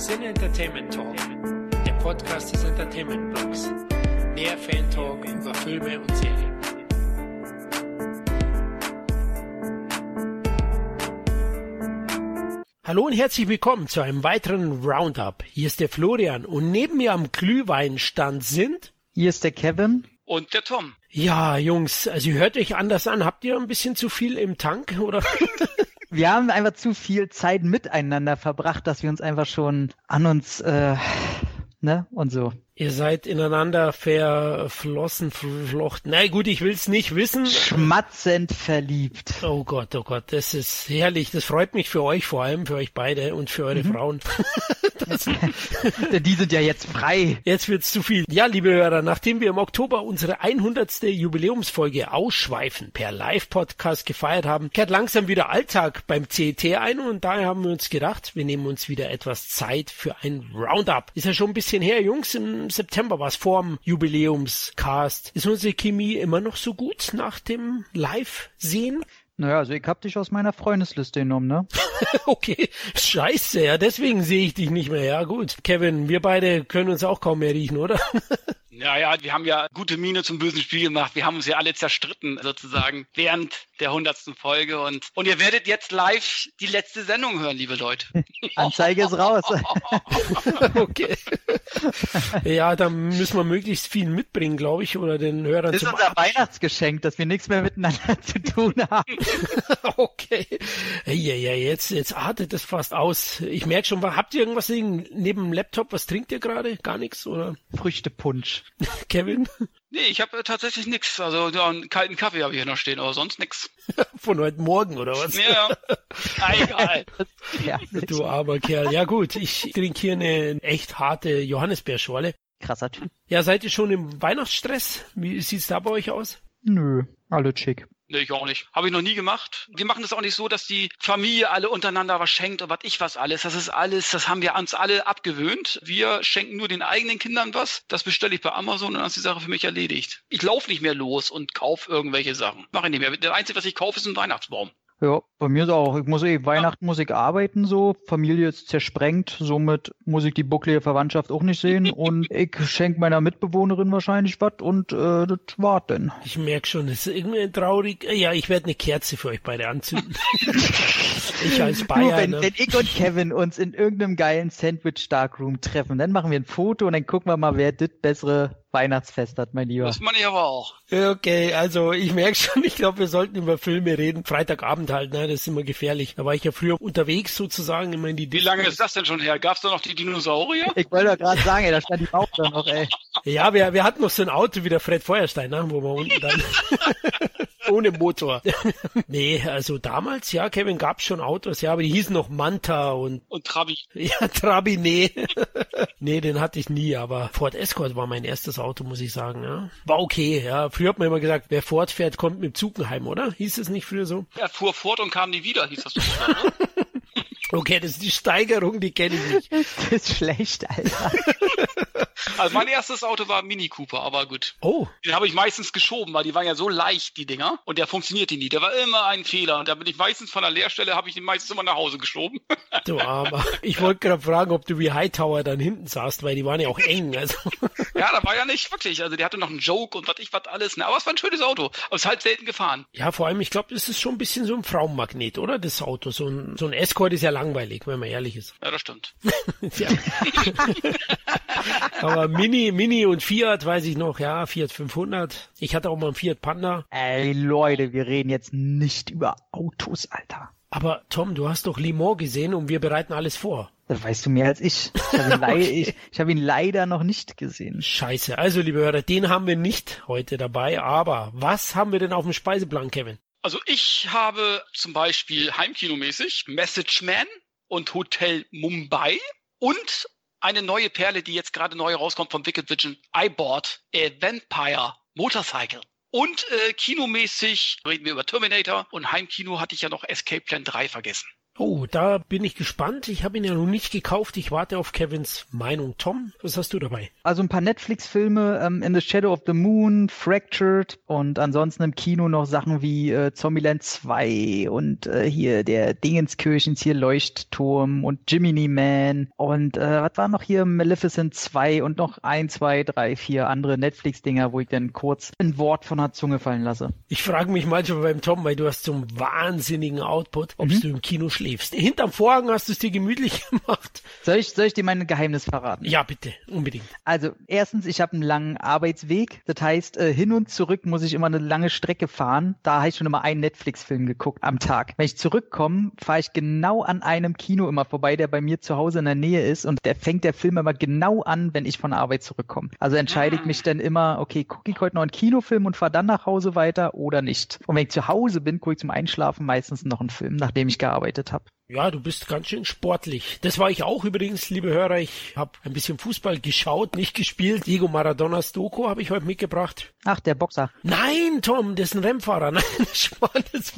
Sin Entertainment Talk, der Podcast des Entertainment Blogs. Mehr Fan Talk über Filme und Serien. Hallo und herzlich willkommen zu einem weiteren Roundup. Hier ist der Florian und neben mir am Glühweinstand sind. Hier ist der Kevin. Und der Tom. Ja, Jungs, also ihr hört euch anders an. Habt ihr ein bisschen zu viel im Tank oder? wir haben einfach zu viel Zeit miteinander verbracht, dass wir uns einfach schon an uns, äh, ne, und so. Ihr seid ineinander verflossen, verflochten. Na gut, ich will's nicht wissen. Schmatzend verliebt. Oh Gott, oh Gott, das ist herrlich. Das freut mich für euch vor allem, für euch beide und für eure mhm. Frauen. Die sind ja jetzt frei. Jetzt wird's zu viel. Ja, liebe Hörer, nachdem wir im Oktober unsere 100. Jubiläumsfolge ausschweifen per Live-Podcast gefeiert haben, kehrt langsam wieder Alltag beim CET ein und daher haben wir uns gedacht, wir nehmen uns wieder etwas Zeit für ein Roundup. Ist ja schon ein bisschen her, Jungs. Im September war es vorm Jubiläumscast. Ist unsere Chemie immer noch so gut nach dem Live-Sehen? Naja, also ich hab dich aus meiner Freundesliste genommen, ne? okay, scheiße, ja, deswegen sehe ich dich nicht mehr. Ja gut, Kevin, wir beide können uns auch kaum mehr riechen, oder? Ja, ja, wir haben ja gute Miene zum bösen Spiel gemacht. Wir haben uns ja alle zerstritten, sozusagen, während der hundertsten Folge. Und, und ihr werdet jetzt live die letzte Sendung hören, liebe Leute. Anzeige ist raus. okay. Ja, dann müssen wir möglichst viel mitbringen, glaube ich, oder den Hörern Das ist unser Weihnachtsgeschenk, dass wir nichts mehr miteinander zu tun haben. okay. Ja, ja, jetzt, jetzt artet es fast aus. Ich merke schon, habt ihr irgendwas neben dem Laptop? Was trinkt ihr gerade? Gar nichts, oder? Früchtepunsch. Kevin? Nee, ich habe äh, tatsächlich nichts. Also ja, einen kalten Kaffee habe ich hier noch stehen, aber sonst nichts. Von heute Morgen oder was? Ja, ah, egal. ja, du armer Kerl. Ja gut, ich trinke hier eine echt harte Johannisbeerschorle. Krasser Typ. Ja, seid ihr schon im Weihnachtsstress? Wie sieht's da bei euch aus? Nö, alle schick. Nee, ich auch nicht. Habe ich noch nie gemacht. Wir machen das auch nicht so, dass die Familie alle untereinander was schenkt und was ich was alles. Das ist alles, das haben wir uns alle abgewöhnt. Wir schenken nur den eigenen Kindern was. Das bestelle ich bei Amazon und dann ist die Sache für mich erledigt. Ich laufe nicht mehr los und kaufe irgendwelche Sachen. Mache ich nicht mehr. Der Einzige, was ich kaufe, ist ein Weihnachtsbaum. Ja, bei mir ist auch. Ich muss eh Weihnachten muss ich arbeiten so. Familie ist zersprengt, somit muss ich die bucklige Verwandtschaft auch nicht sehen und ich schenke meiner Mitbewohnerin wahrscheinlich was und äh, das war denn. Ich merke schon, es ist irgendwie traurig. Ja, ich werde eine Kerze für euch beide anzünden. ich als Bayer. Nur wenn, ne? wenn ich und Kevin uns in irgendeinem geilen Sandwich Darkroom treffen, dann machen wir ein Foto und dann gucken wir mal, wer das bessere Weihnachtsfest hat, mein Lieber. Das meine ich aber auch. Okay, also ich merke schon, ich glaube, wir sollten über Filme reden. Freitagabend halt, ne? Das ist immer gefährlich. Da war ich ja früher unterwegs sozusagen immer in die Wie lange ist das denn schon her? Gab's da noch die Dinosaurier? Ich wollte doch gerade sagen, ey, da stand die Bauch da noch, ey. Ja, wir, wir hatten noch so ein Auto wie der Fred Feuerstein, ne? Wo wir unten dann ohne Motor. nee, also damals, ja, Kevin, gab's schon Autos, ja, aber die hießen noch Manta und... Und Trabi. Ja, Trabi, nee. nee, den hatte ich nie, aber Ford Escort war mein erstes Auto, muss ich sagen, ja. War okay, ja. Früher hat man immer gesagt, wer Ford fährt, kommt mit Zugenheim, oder? Hieß es nicht früher so? Er fuhr fort und kam nie wieder, hieß das so. Oder? Okay, das ist die Steigerung, die kenne ich nicht. Das ist schlecht, Alter. Also mein erstes Auto war ein Mini Cooper, aber gut. Oh. Den habe ich meistens geschoben, weil die waren ja so leicht, die Dinger. Und der funktionierte nie. Der war immer ein Fehler. Und da bin ich meistens von der Leerstelle, habe ich den meistens immer nach Hause geschoben. Du Armer. Ich wollte gerade fragen, ob du wie Hightower dann hinten saßt, weil die waren ja auch eng. Also. Ja, da war ja nicht wirklich. Also der hatte noch einen Joke und was ich was alles. Ne? Aber es war ein schönes Auto. Aber es ist halt selten gefahren. Ja, vor allem, ich glaube, das ist schon ein bisschen so ein Frauenmagnet, oder? Das Auto. So ein, so ein Escort ist ja langweilig, wenn man ehrlich ist. Ja, das stimmt. Aber Mini, Mini und Fiat weiß ich noch, ja, Fiat 500. Ich hatte auch mal einen Fiat Panda. Ey, Leute, wir reden jetzt nicht über Autos, Alter. Aber Tom, du hast doch Limon gesehen und wir bereiten alles vor. Das weißt du mehr als ich. Ich habe ihn, ich, ich hab ihn leider noch nicht gesehen. Scheiße. Also, liebe Hörer, den haben wir nicht heute dabei. Aber was haben wir denn auf dem Speiseplan, Kevin? Also ich habe zum Beispiel heimkinomäßig Message Man und Hotel Mumbai und eine neue Perle, die jetzt gerade neu rauskommt von Wicked Vision. I bought a Vampire Motorcycle. Und äh, kinomäßig reden wir über Terminator und Heimkino hatte ich ja noch Escape Plan 3 vergessen. Oh, da bin ich gespannt. Ich habe ihn ja noch nicht gekauft. Ich warte auf Kevins Meinung. Tom, was hast du dabei? Also ein paar Netflix-Filme, ähm, In the Shadow of the Moon, Fractured und ansonsten im Kino noch Sachen wie äh, Zombieland 2 und äh, hier der Dingenskirchens hier Leuchtturm und Jiminy Man und äh, was war noch hier Maleficent 2 und noch ein, zwei, drei, vier andere Netflix-Dinger, wo ich dann kurz ein Wort von der Zunge fallen lasse. Ich frage mich manchmal beim Tom, weil du hast so einen wahnsinnigen Output, ob mhm. du im Kino schläfst. Hinterm Vorhang hast du es dir gemütlich gemacht. Soll ich, soll ich dir mein Geheimnis verraten? Ja, bitte, unbedingt. Also erstens, ich habe einen langen Arbeitsweg. Das heißt, äh, hin und zurück muss ich immer eine lange Strecke fahren. Da habe ich schon immer einen Netflix-Film geguckt am Tag. Wenn ich zurückkomme, fahre ich genau an einem Kino immer vorbei, der bei mir zu Hause in der Nähe ist und der fängt der Film immer genau an, wenn ich von der Arbeit zurückkomme. Also entscheide ich mich dann immer, okay, gucke ich heute noch einen Kinofilm und fahre dann nach Hause weiter oder nicht. Und wenn ich zu Hause bin, gucke ich zum Einschlafen meistens noch einen Film, nachdem ich gearbeitet habe. Ja, du bist ganz schön sportlich. Das war ich auch übrigens, liebe Hörer. Ich habe ein bisschen Fußball geschaut, nicht gespielt. Diego Maradonas Doku habe ich heute mitgebracht. Ach, der Boxer. Nein, Tom, das ist ein Rennfahrer. Nein, das ist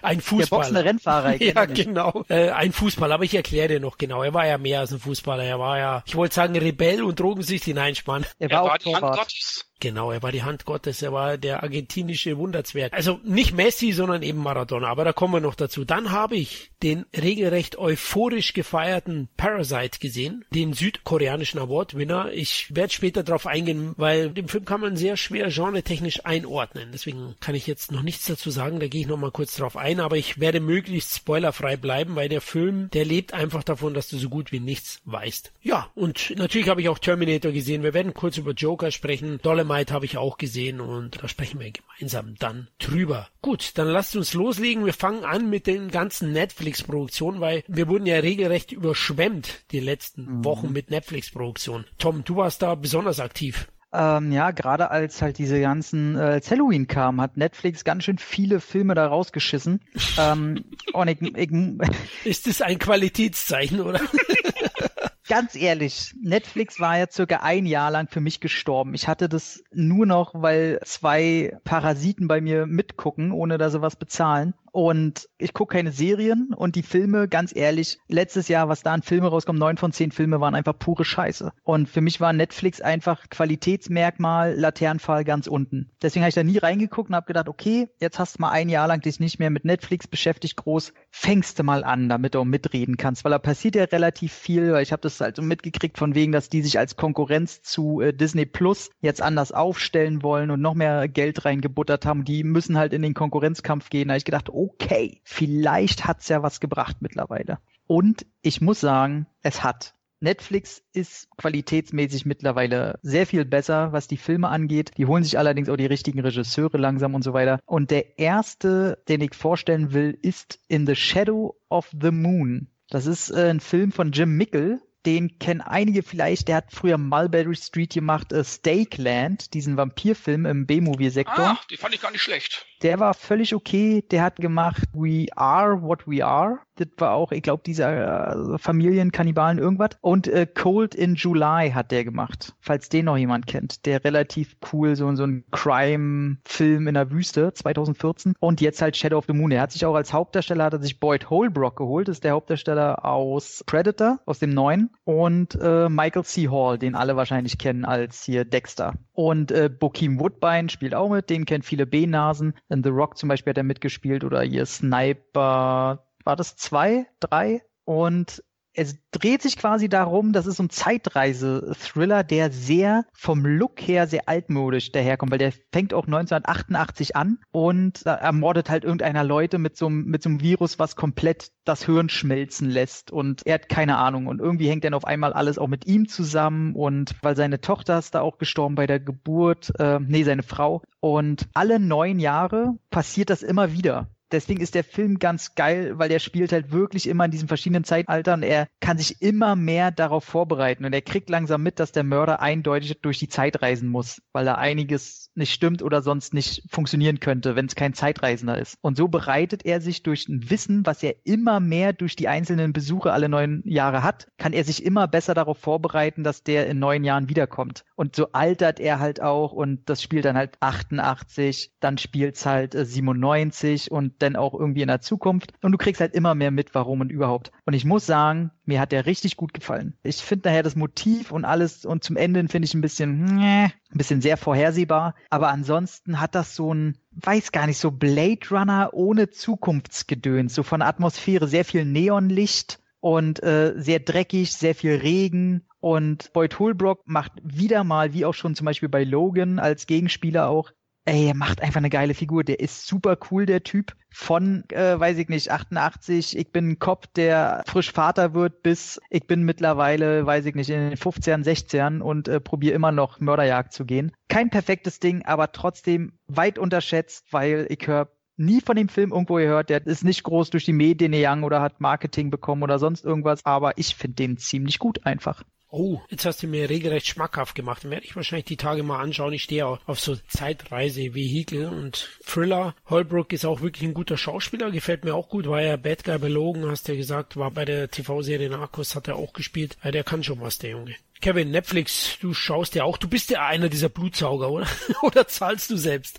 ein Fußballer. Der boxende Rennfahrer. ja, genau. Äh, ein Fußballer, aber ich erkläre dir noch genau. Er war ja mehr als ein Fußballer. Er war ja, ich wollte sagen, Rebell und drogensüchtig. Nein, Spann. Er war, er war die Hand Gottes. Genau, er war die Hand Gottes, er war der argentinische Wunderzwerg. Also nicht Messi, sondern eben Maradona, aber da kommen wir noch dazu. Dann habe ich den regelrecht euphorisch gefeierten Parasite gesehen, den südkoreanischen Award-Winner. Ich werde später darauf eingehen, weil dem Film kann man sehr schwer genretechnisch einordnen. Deswegen kann ich jetzt noch nichts dazu sagen, da gehe ich noch mal kurz drauf ein, aber ich werde möglichst spoilerfrei bleiben, weil der Film, der lebt einfach davon, dass du so gut wie nichts weißt. Ja, und natürlich habe ich auch Terminator gesehen. Wir werden kurz über Joker sprechen. Dollar Dynamite habe ich auch gesehen und da sprechen wir gemeinsam dann drüber. Gut, dann lasst uns loslegen. Wir fangen an mit den ganzen Netflix-Produktionen, weil wir wurden ja regelrecht überschwemmt die letzten mhm. Wochen mit Netflix-Produktionen. Tom, du warst da besonders aktiv. Ähm, ja, gerade als halt diese ganzen, äh, Halloween kam, hat Netflix ganz schön viele Filme da rausgeschissen. ähm, und ich, ich, Ist das ein Qualitätszeichen, oder? ganz ehrlich, Netflix war ja circa ein Jahr lang für mich gestorben. Ich hatte das nur noch, weil zwei Parasiten bei mir mitgucken, ohne dass sie was bezahlen. Und ich gucke keine Serien und die Filme, ganz ehrlich, letztes Jahr, was da an Filme rauskommt, neun von zehn Filme waren einfach pure Scheiße. Und für mich war Netflix einfach Qualitätsmerkmal, Laternenfall ganz unten. Deswegen habe ich da nie reingeguckt und habe gedacht, okay, jetzt hast du mal ein Jahr lang dich nicht mehr mit Netflix beschäftigt, groß, fängst du mal an, damit du auch mitreden kannst, weil da passiert ja relativ viel, weil ich habe das halt so mitgekriegt von wegen, dass die sich als Konkurrenz zu äh, Disney Plus jetzt anders aufstellen wollen und noch mehr Geld reingebuttert haben. Die müssen halt in den Konkurrenzkampf gehen. Da habe ich gedacht, okay, vielleicht hat's ja was gebracht mittlerweile. Und ich muss sagen, es hat. Netflix ist qualitätsmäßig mittlerweile sehr viel besser, was die Filme angeht. Die holen sich allerdings auch die richtigen Regisseure langsam und so weiter. Und der erste, den ich vorstellen will, ist In the Shadow of the Moon. Das ist äh, ein Film von Jim Mickel, den kennen einige vielleicht, der hat früher Mulberry Street gemacht, äh, Stakeland, diesen Vampirfilm im B-Movie-Sektor. Ah, die fand ich gar nicht schlecht. Der war völlig okay. Der hat gemacht We Are What We Are. Das war auch, ich glaube, dieser äh, Familienkannibalen irgendwas. Und äh, Cold in July hat der gemacht, falls den noch jemand kennt. Der relativ cool, so, so ein Crime-Film in der Wüste, 2014. Und jetzt halt Shadow of the Moon. Er hat sich auch als Hauptdarsteller, hat er sich Boyd Holbrook geholt. Das ist der Hauptdarsteller aus Predator, aus dem neuen. Und äh, Michael C. Hall, den alle wahrscheinlich kennen als hier Dexter. Und äh, Bokeem Woodbine spielt auch mit, den kennt viele B-Nasen. In The Rock zum Beispiel hat er mitgespielt oder hier Sniper, war das zwei, drei? Und es dreht sich quasi darum, das ist so ein Zeitreise-Thriller, der sehr vom Look her sehr altmodisch daherkommt, weil der fängt auch 1988 an und ermordet halt irgendeiner Leute mit so, mit so einem Virus, was komplett das Hirn schmelzen lässt und er hat keine Ahnung. Und irgendwie hängt dann auf einmal alles auch mit ihm zusammen und weil seine Tochter ist da auch gestorben bei der Geburt, äh, nee, seine Frau. Und alle neun Jahre passiert das immer wieder deswegen ist der Film ganz geil, weil der spielt halt wirklich immer in diesen verschiedenen Zeitaltern. Er kann sich immer mehr darauf vorbereiten und er kriegt langsam mit, dass der Mörder eindeutig durch die Zeit reisen muss, weil da einiges nicht stimmt oder sonst nicht funktionieren könnte, wenn es kein Zeitreisender ist. Und so bereitet er sich durch ein Wissen, was er immer mehr durch die einzelnen Besuche alle neun Jahre hat, kann er sich immer besser darauf vorbereiten, dass der in neun Jahren wiederkommt. Und so altert er halt auch und das spielt dann halt 88, dann spielt es halt 97 und denn auch irgendwie in der Zukunft. Und du kriegst halt immer mehr mit, warum und überhaupt. Und ich muss sagen, mir hat der richtig gut gefallen. Ich finde daher das Motiv und alles und zum Ende finde ich ein bisschen, ein bisschen sehr vorhersehbar. Aber ansonsten hat das so ein, weiß gar nicht, so Blade Runner ohne Zukunftsgedöns, so von Atmosphäre, sehr viel Neonlicht und äh, sehr dreckig, sehr viel Regen. Und Boyd Holbrook macht wieder mal, wie auch schon zum Beispiel bei Logan als Gegenspieler auch, ey, er macht einfach eine geile Figur. Der ist super cool, der Typ. Von, äh, weiß ich nicht, 88, ich bin ein Cop, der frisch Vater wird, bis ich bin mittlerweile, weiß ich nicht, in den 15ern, 16ern und äh, probiere immer noch Mörderjagd zu gehen. Kein perfektes Ding, aber trotzdem weit unterschätzt, weil ich höre nie von dem Film irgendwo gehört. Der ist nicht groß durch die Medien gegangen oder hat Marketing bekommen oder sonst irgendwas, aber ich finde den ziemlich gut einfach. Oh, jetzt hast du mir regelrecht schmackhaft gemacht. Dann werde ich wahrscheinlich die Tage mal anschauen. Ich stehe auf so Zeitreise-Vehikel und Thriller. Holbrook ist auch wirklich ein guter Schauspieler, gefällt mir auch gut. War ja Bad Guy belogen, hast du ja gesagt, war bei der TV-Serie Narcos, hat er auch gespielt. Der kann schon was, der Junge. Kevin, Netflix, du schaust ja auch, du bist ja einer dieser Blutsauger, oder? oder zahlst du selbst?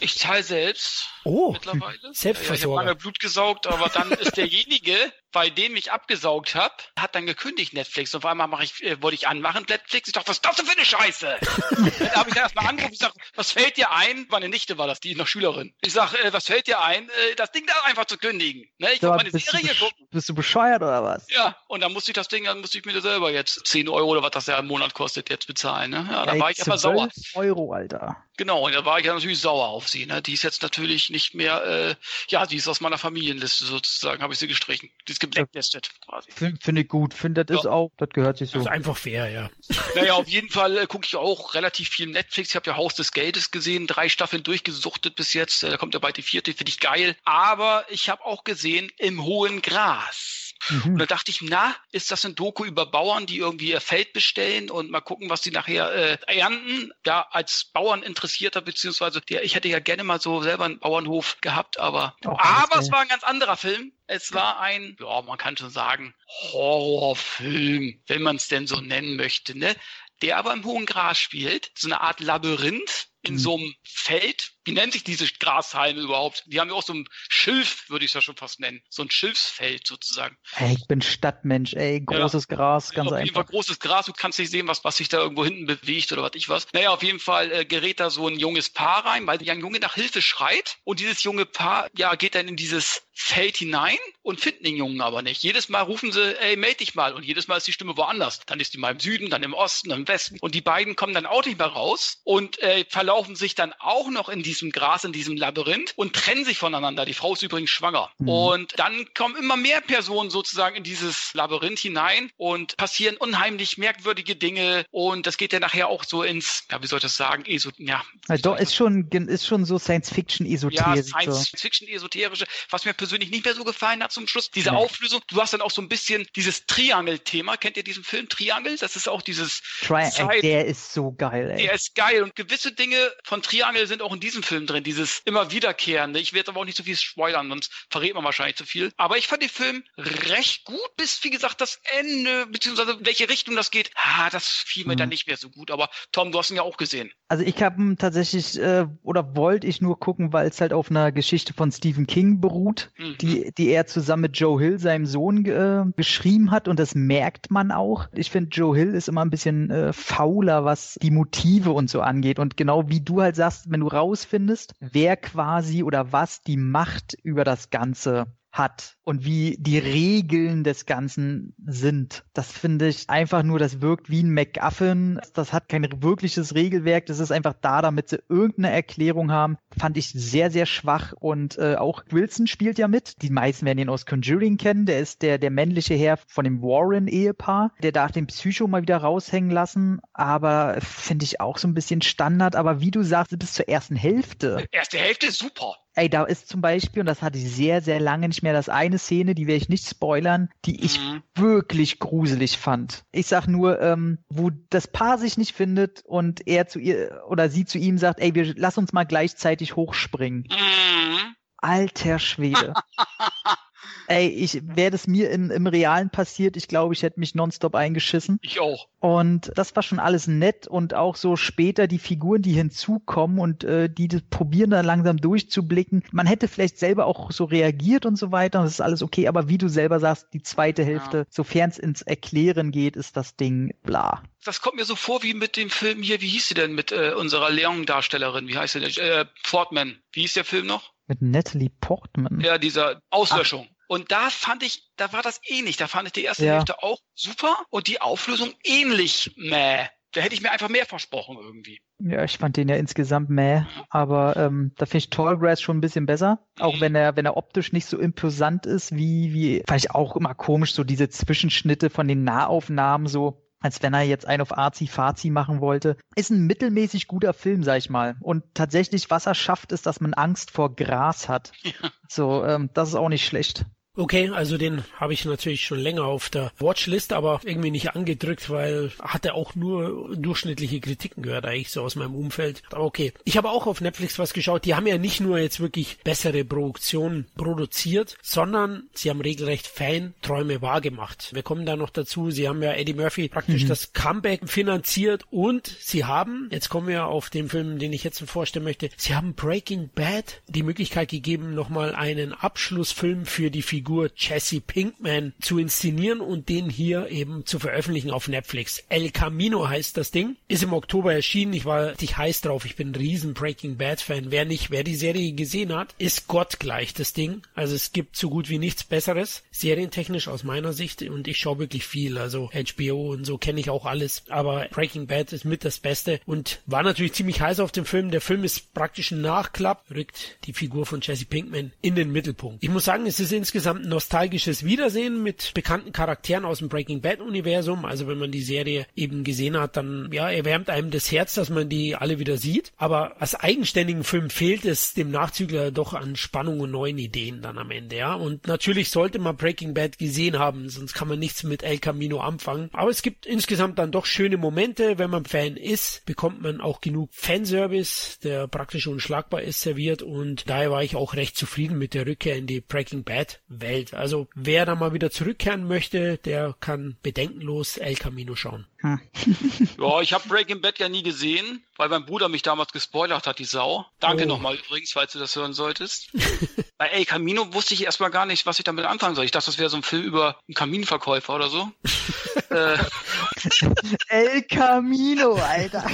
Ich zahle selbst. Oh, mittlerweile. Selbstversorger. Ja, ich habe lange Blut gesaugt, aber dann ist derjenige, bei dem ich abgesaugt habe, hat dann gekündigt Netflix. Und auf einmal mache ich, äh, wollte ich anmachen Netflix. Ich dachte, was ist das denn für eine Scheiße? dann habe ich dann erstmal angerufen. Ich sage, was fällt dir ein? Meine Nichte war das, die ist noch Schülerin. Ich sage, äh, was fällt dir ein, äh, das Ding da einfach zu kündigen? Ne? Ich wollte meine Serie gucken. bist du bescheuert oder was? Ja, und dann musste ich das Ding, dann musste ich mir das selber jetzt 10 Euro oder was das ja im Monat kostet, jetzt bezahlen. Ne? Ja, da Ey, war ich aber 12 sauer. Euro, Alter. Genau, und da war ich ja natürlich sauer auf sie. Ne? Die ist jetzt natürlich nicht mehr, äh, ja, die ist aus meiner Familienliste sozusagen, habe ich sie gestrichen. Die ist geblacklistet quasi. Finde find ich gut. Finde, das Ja. ist auch, das gehört sich so. Das ist einfach fair, ja. Naja, auf jeden Fall äh, gucke ich auch relativ viel Netflix. Ich habe ja Haus des Geldes gesehen, drei Staffeln durchgesuchtet bis jetzt. Äh, Da kommt ja bald die vierte, finde ich geil. Aber ich habe auch gesehen, im hohen Gras. Und Mhm. da dachte ich, na, ist das ein Doku über Bauern, die irgendwie ihr Feld bestellen und mal gucken, was die nachher äh, ernten? Ja, als Bauerninteressierter, beziehungsweise der, ich hätte ja gerne mal so selber einen Bauernhof gehabt, aber, Auch aber es war ein ganz anderer Film. Es war ein, ja, man kann schon sagen, Horrorfilm, wenn man es denn so nennen möchte, ne? Der aber im hohen Gras spielt, so eine Art Labyrinth in Mhm. so einem Feld. Wie nennt sich diese Grashalme überhaupt? Die haben ja auch so ein Schilf, würde ich es ja schon fast nennen. So ein Schilfsfeld sozusagen. Ey, ich bin Stadtmensch, ey. Großes Gras, ganz auf jeden Fall einfach. großes Gras, du kannst nicht sehen, was, was sich da irgendwo hinten bewegt oder was ich was. Naja, auf jeden Fall äh, gerät da so ein junges Paar rein, weil ein Junge nach Hilfe schreit und dieses junge Paar, ja, geht dann in dieses Feld hinein und finden den Jungen aber nicht. Jedes Mal rufen sie, ey, meld dich mal und jedes Mal ist die Stimme woanders. Dann ist die mal im Süden, dann im Osten, dann im Westen und die beiden kommen dann auch nicht mehr raus und äh, verlaufen sich dann auch noch in diesem Gras, in diesem Labyrinth und trennen sich voneinander. Die Frau ist übrigens schwanger. Mhm. Und dann kommen immer mehr Personen sozusagen in dieses Labyrinth hinein und passieren unheimlich merkwürdige Dinge. Und das geht ja nachher auch so ins, ja, wie soll ich das sagen, eso, ja. Ja, doch, ist schon, ist schon so ja, Science-Fiction-Esoterik. so. Science-Fiction-Esoterische, was mir persönlich nicht mehr so gefallen hat zum Schluss. Diese Nee. Auflösung, du hast dann auch so ein bisschen dieses Triangle-Thema. Kennt ihr diesen Film Triangle? Das ist auch dieses Tri Zeit- ey, der ist so geil, ey. Der ist geil und gewisse Dinge von Triangle sind auch in diesem Film drin, dieses immer wiederkehrende. Ich werde aber auch nicht so viel spoilern, sonst verrät man wahrscheinlich zu viel. Aber ich fand den Film recht gut, bis wie gesagt das Ende, beziehungsweise in welche Richtung das geht, ah, das fiel mir Mhm. dann nicht mehr so gut. Aber Tom, du hast ihn ja auch gesehen. Also ich habe ihn tatsächlich, äh, oder wollte ich nur gucken, weil es halt auf einer Geschichte von Stephen King beruht, Mhm. die, die er zusammen mit Joe Hill, seinem Sohn, äh, geschrieben hat und das merkt man auch. Ich finde, Joe Hill ist immer ein bisschen äh, fauler, was die Motive und so angeht. Und genau wie du halt sagst, wenn du rausfindest, wer quasi oder was die Macht über das Ganze hat und wie die Regeln des Ganzen sind. Das finde ich einfach nur, das wirkt wie ein MacGuffin. Das hat kein wirkliches Regelwerk. Das ist einfach da, damit sie irgendeine Erklärung haben. Fand ich sehr, sehr schwach. Und äh, auch Wilson spielt ja mit. Die meisten werden ihn aus Conjuring kennen. Der ist der, der männliche Herr von dem Warren-Ehepaar. Der darf den Psycho mal wieder raushängen lassen. Aber finde ich auch so ein bisschen Standard. Aber wie du sagst, bis zur ersten Hälfte. Erste Hälfte ist super. Ey, da ist zum Beispiel, und das hatte ich sehr, sehr lange nicht mehr, das eine Szene, die werde ich nicht spoilern, die ich Mhm. wirklich gruselig fand. Ich sag nur, ähm, wo das Paar sich nicht findet und er zu ihr oder sie zu ihm sagt, ey, wir lass uns mal gleichzeitig hochspringen. Mhm. Alter Schwede. Ey, ich wäre das mir in, im Realen passiert, ich glaube, ich hätte mich nonstop eingeschissen. Ich auch. Und das war schon alles nett und auch so später die Figuren, die hinzukommen und äh, die das probieren da langsam durchzublicken. Man hätte vielleicht selber auch so reagiert und so weiter. Und das ist alles okay, aber wie du selber sagst, die zweite Hälfte, ja. sofern es ins Erklären geht, ist das Ding bla. Das kommt mir so vor wie mit dem Film hier, wie hieß sie denn mit äh, unserer Leon-Darstellerin? Wie heißt sie denn? Äh, Portman. Wie hieß der Film noch? Mit Natalie Portman. Ja, dieser Auslöschung. Ach. Und da fand ich, da war das ähnlich. Da fand ich die erste ja. Hälfte auch super und die Auflösung ähnlich meh. Da hätte ich mir einfach mehr versprochen irgendwie. Ja, ich fand den ja insgesamt meh, aber ähm, da finde ich Tallgrass schon ein bisschen besser. Auch wenn er, wenn er optisch nicht so imposant ist, wie, wie, fand ich auch immer komisch, so diese Zwischenschnitte von den Nahaufnahmen, so als wenn er jetzt einen auf Arzi-Fazi machen wollte. Ist ein mittelmäßig guter Film, sag ich mal. Und tatsächlich, was er schafft, ist, dass man Angst vor Gras hat. Ja. So, ähm, das ist auch nicht schlecht. Okay, also den habe ich natürlich schon länger auf der Watchlist, aber irgendwie nicht angedrückt, weil hatte auch nur durchschnittliche Kritiken gehört, eigentlich so aus meinem Umfeld. Aber okay. Ich habe auch auf Netflix was geschaut. Die haben ja nicht nur jetzt wirklich bessere Produktionen produziert, sondern sie haben regelrecht Fan-Träume wahrgemacht. Wir kommen da noch dazu. Sie haben ja Eddie Murphy praktisch mhm. das Comeback finanziert und sie haben, jetzt kommen wir auf den Film, den ich jetzt vorstellen möchte, sie haben Breaking Bad die Möglichkeit gegeben, nochmal einen Abschlussfilm für die Figur Figur Jesse Pinkman zu inszenieren und den hier eben zu veröffentlichen auf Netflix. El Camino heißt das Ding. Ist im Oktober erschienen. Ich war richtig heiß drauf. Ich bin ein riesen Breaking Bad Fan. Wer nicht, wer die Serie gesehen hat, ist gottgleich das Ding. Also es gibt so gut wie nichts Besseres. Serientechnisch aus meiner Sicht. Und ich schaue wirklich viel. Also HBO und so kenne ich auch alles. Aber Breaking Bad ist mit das Beste und war natürlich ziemlich heiß auf dem Film. Der Film ist praktisch ein Nachklapp, rückt die Figur von Jesse Pinkman in den Mittelpunkt. Ich muss sagen, es ist insgesamt nostalgisches Wiedersehen mit bekannten Charakteren aus dem Breaking Bad Universum. Also wenn man die Serie eben gesehen hat, dann ja, erwärmt einem das Herz, dass man die alle wieder sieht. Aber als eigenständigen Film fehlt es dem Nachzügler doch an Spannung und neuen Ideen dann am Ende, ja. Und natürlich sollte man Breaking Bad gesehen haben, sonst kann man nichts mit El Camino anfangen. Aber es gibt insgesamt dann doch schöne Momente. Wenn man Fan ist, bekommt man auch genug Fanservice, der praktisch unschlagbar ist, serviert. Und daher war ich auch recht zufrieden mit der Rückkehr in die Breaking Bad Welt. Welt. Also wer da mal wieder zurückkehren möchte, der kann bedenkenlos El Camino schauen. Hm. ja, ich habe Breaking Bad ja nie gesehen, weil mein Bruder mich damals gespoilert hat, die Sau. Danke oh. nochmal übrigens, falls du das hören solltest. Bei El Camino wusste ich erstmal gar nicht, was ich damit anfangen soll. Ich dachte, das wäre so ein Film über einen Kaminverkäufer oder so. äh. El Camino, Alter.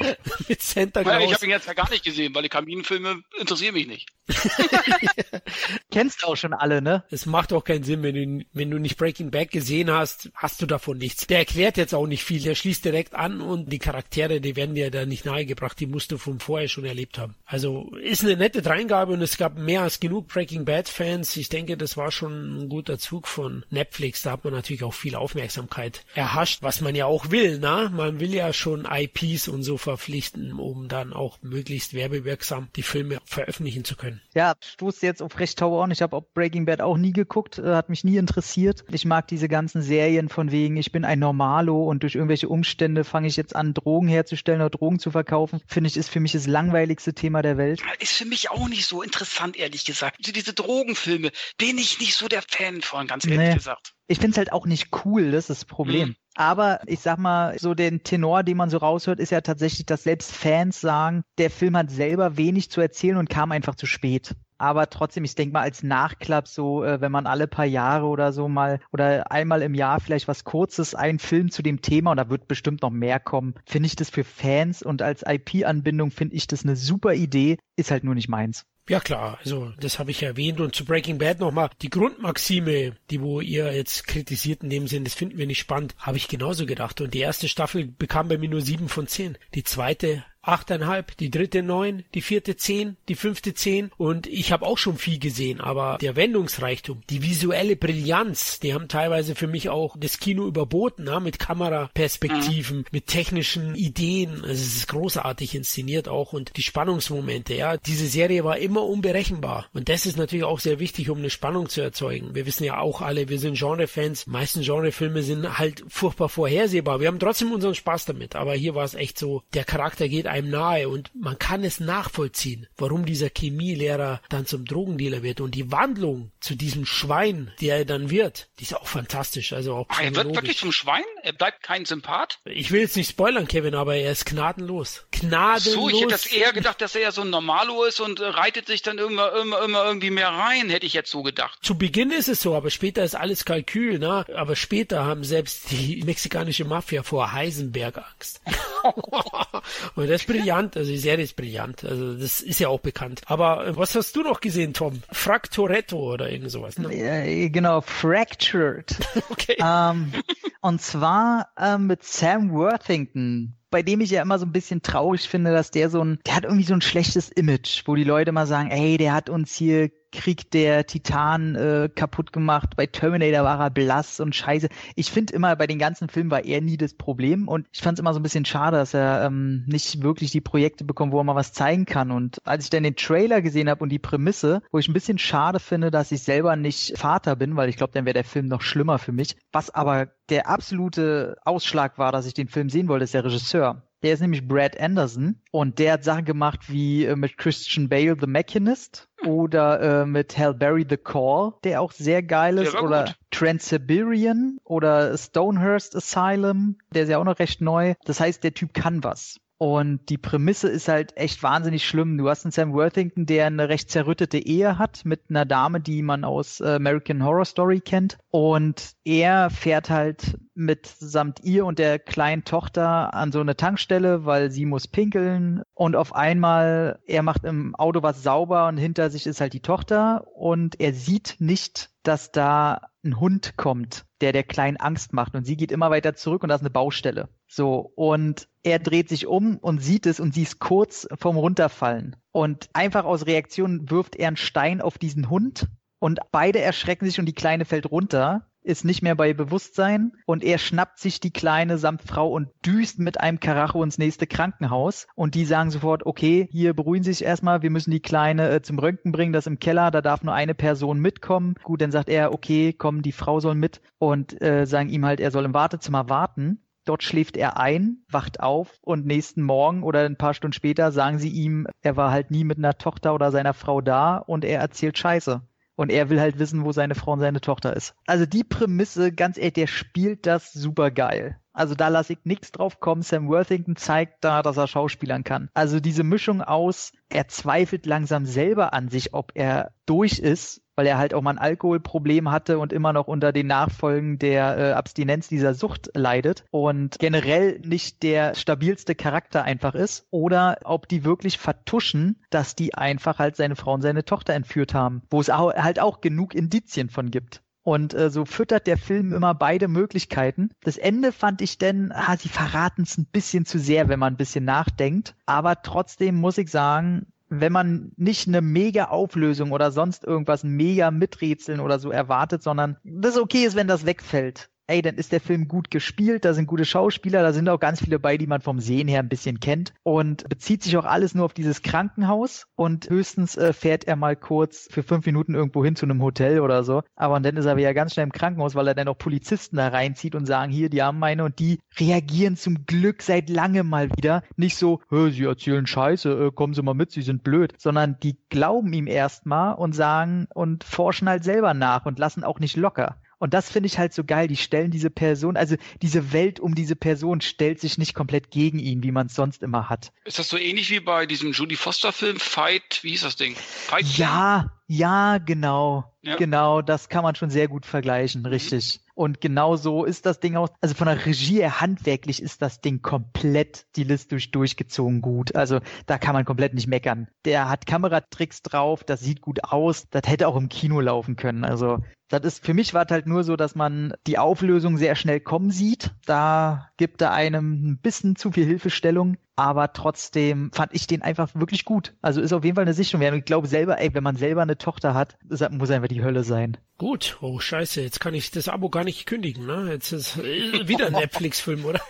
Mit Santa Claus. Ich habe ihn jetzt ja gar nicht gesehen, weil die Kaminfilme interessieren mich nicht. Kennst du auch schon alle, ne? Es macht auch keinen Sinn, wenn du, wenn du nicht Breaking Bad gesehen hast, hast du davon nichts. Der erklärt jetzt auch nicht viel, der schließt direkt an und die Charaktere, die werden dir da nicht nahegebracht, die musst du von vorher schon erlebt haben. Also ist eine nette Dreingabe und es gab mehr als genug Breaking Bad Fans. Ich denke, das war schon ein guter Zug von Netflix. Da hat man natürlich auch viel Aufmerksamkeit erhascht, was man ja auch will, ne? Man will ja schon IPs und so verpflichten, um dann auch möglichst werbewirksam die Filme veröffentlichen zu können. Ja, stoßt jetzt auf recht taube Ohren. Ich habe auch Breaking Bad auch nie geguckt, äh, hat mich nie interessiert. Ich mag diese ganzen Serien von wegen, ich bin ein Normalo und durch irgendwelche Umstände fange ich jetzt an, Drogen herzustellen oder Drogen zu verkaufen. Finde ich, ist für mich das langweiligste Thema der Welt. Ist für mich auch nicht so interessant, ehrlich gesagt. Diese Drogenfilme bin ich nicht so der Fan von, ganz ehrlich nee. gesagt. Ich finde es halt auch nicht cool, das ist das Problem. Mhm. Aber ich sag mal, so den Tenor, den man so raushört, ist ja tatsächlich, dass selbst Fans sagen, der Film hat selber wenig zu erzählen und kam einfach zu spät. Aber trotzdem, ich denke mal, als Nachklapp, so, äh, wenn man alle paar Jahre oder so mal oder einmal im Jahr vielleicht was Kurzes, ein Film zu dem Thema und da wird bestimmt noch mehr kommen, finde ich das für Fans und als IP-Anbindung finde ich das eine super Idee, ist halt nur nicht meins. Ja klar, also das habe ich erwähnt. Und zu Breaking Bad nochmal die Grundmaxime, die wo ihr jetzt kritisiert in dem Sinn, das finden wir nicht spannend, habe ich genauso gedacht. Und die erste Staffel bekam bei mir nur sieben von zehn, die zweite achteinhalb, die dritte neun, die vierte zehn, die fünfte zehn und ich habe auch schon viel gesehen, aber der Wendungsreichtum, die visuelle Brillanz, die haben teilweise für mich auch das Kino überboten, ja, mit Kameraperspektiven, mhm. mit technischen Ideen, also es ist großartig inszeniert auch und die Spannungsmomente, ja, diese Serie war immer unberechenbar und das ist natürlich auch sehr wichtig, um eine Spannung zu erzeugen. Wir wissen ja auch alle, wir sind Genrefans, meisten Genrefilme sind halt furchtbar vorhersehbar. Wir haben trotzdem unseren Spaß damit, aber hier war es echt so, der Charakter geht einem nahe und man kann es nachvollziehen, warum dieser Chemielehrer dann zum Drogendealer wird und die Wandlung zu diesem Schwein, der er dann wird, die ist auch fantastisch. Also auch ah, er wird wirklich zum Schwein? Er bleibt kein Sympath? Ich will jetzt nicht spoilern, Kevin, aber er ist gnadenlos. Gnadenlos. So, ich hätte das eher gedacht, dass er so ein Normalo ist und äh, reitet sich dann immer, immer, immer irgendwie mehr rein, hätte ich jetzt so gedacht. Zu Beginn ist es so, aber später ist alles Kalkül, ne? Aber später haben selbst die mexikanische Mafia vor Heisenberg Angst. und das ist brillant, also die Serie ist brillant, also das ist ja auch bekannt. Aber äh, was hast du noch gesehen, Tom? Fractoretto oder irgend sowas, ne? Ja, genau, Fractured. okay. Ähm, und zwar ähm, mit Sam Worthington bei dem ich ja immer so ein bisschen traurig finde, dass der so ein, der hat irgendwie so ein schlechtes Image, wo die Leute mal sagen, ey, der hat uns hier Krieg der Titan äh, kaputt gemacht. Bei Terminator war er blass und scheiße. Ich finde immer, bei den ganzen Filmen war er nie das Problem und ich fand es immer so ein bisschen schade, dass er ähm, nicht wirklich die Projekte bekommt, wo er mal was zeigen kann. Und als ich dann den Trailer gesehen habe und die Prämisse, wo ich ein bisschen schade finde, dass ich selber nicht Vater bin, weil ich glaube, dann wäre der Film noch schlimmer für mich. Was aber der absolute Ausschlag war, dass ich den Film sehen wollte, ist der Regisseur. Der ist nämlich Brad Anderson und der hat Sachen gemacht wie äh, mit Christian Bale The Machinist oder äh, mit Hal Berry The Call, der auch sehr geil ist, oder gut. Trans-Siberian oder Stonehurst Asylum, der ist ja auch noch recht neu. Das heißt, der Typ kann was. Und die Prämisse ist halt echt wahnsinnig schlimm. Du hast einen Sam Worthington, der eine recht zerrüttete Ehe hat mit einer Dame, die man aus äh, American Horror Story kennt. Und er fährt halt mit samt ihr und der kleinen Tochter an so eine Tankstelle, weil sie muss pinkeln. Und auf einmal, er macht im Auto was sauber und hinter sich ist halt die Tochter. Und er sieht nicht, dass da ein Hund kommt, der der Kleinen Angst macht. Und sie geht immer weiter zurück und da ist eine Baustelle. So, und er dreht sich um und sieht es und sie ist kurz vom Runterfallen. Und einfach aus Reaktion wirft er einen Stein auf diesen Hund und beide erschrecken sich und die Kleine fällt runter, ist nicht mehr bei Bewusstsein und er schnappt sich die Kleine samt Frau und düst mit einem Karacho ins nächste Krankenhaus und die sagen sofort, okay, hier beruhigen Sie sich erstmal, wir müssen die Kleine äh, zum Röntgen bringen, das im Keller, da darf nur eine Person mitkommen. Gut, dann sagt er, okay, komm, die Frau soll mit und äh, sagen ihm halt, er soll im Wartezimmer warten. Dort schläft er ein, wacht auf und nächsten Morgen oder ein paar Stunden später sagen sie ihm, er war halt nie mit einer Tochter oder seiner Frau da und er erzählt Scheiße. Und er will halt wissen, wo seine Frau und seine Tochter ist. Also die Prämisse, ganz ehrlich, der spielt das super geil. Also da lasse ich nichts drauf kommen. Sam Worthington zeigt da, dass er Schauspielern kann. Also diese Mischung aus, er zweifelt langsam selber an sich, ob er durch ist weil er halt auch mal ein Alkoholproblem hatte und immer noch unter den Nachfolgen der äh, Abstinenz dieser Sucht leidet und generell nicht der stabilste Charakter einfach ist oder ob die wirklich vertuschen, dass die einfach halt seine Frau und seine Tochter entführt haben, wo es auch, halt auch genug Indizien von gibt. Und äh, so füttert der Film immer beide Möglichkeiten. Das Ende fand ich denn, ah, sie verraten es ein bisschen zu sehr, wenn man ein bisschen nachdenkt. Aber trotzdem muss ich sagen, wenn man nicht eine mega Auflösung oder sonst irgendwas, mega Miträtseln oder so erwartet, sondern das okay ist, wenn das wegfällt ey, dann ist der Film gut gespielt, da sind gute Schauspieler, da sind auch ganz viele bei, die man vom Sehen her ein bisschen kennt. Und bezieht sich auch alles nur auf dieses Krankenhaus und höchstens äh, fährt er mal kurz für fünf Minuten irgendwo hin zu einem Hotel oder so, aber dann ist er wieder ganz schnell im Krankenhaus, weil er dann auch Polizisten da reinzieht und sagen, hier, die haben meine. Und die reagieren zum Glück seit langem mal wieder, nicht so, sie erzählen Scheiße, äh, kommen Sie mal mit, Sie sind blöd, sondern die glauben ihm erstmal und sagen und forschen halt selber nach und lassen auch nicht locker. Und das finde ich halt so geil. Die stellen diese Person, also diese Welt um diese Person stellt sich nicht komplett gegen ihn, wie man es sonst immer hat. Ist das so ähnlich wie bei diesem Judy Foster Film Fight? Wie hieß das Ding? Fight ja, ja, genau. Ja. Genau, das kann man schon sehr gut vergleichen, mhm. richtig. Und genau so ist das Ding auch. Also von der Regie her handwerklich ist das Ding komplett stilistisch durchgezogen gut. Also da kann man komplett nicht meckern. Der hat Kameratricks drauf, das sieht gut aus. Das hätte auch im Kino laufen können. Also das ist, für mich war es halt nur so, dass man die Auflösung sehr schnell kommen sieht. Da gibt er einem ein bisschen zu viel Hilfestellung aber trotzdem fand ich den einfach wirklich gut. Also ist auf jeden Fall eine Sichtung. Ich glaube selber, ey, wenn man selber eine Tochter hat, muss einfach die Hölle sein. Gut, oh scheiße, jetzt kann ich das Abo gar nicht kündigen, ne? Jetzt ist wieder ein Netflix-Film, oder?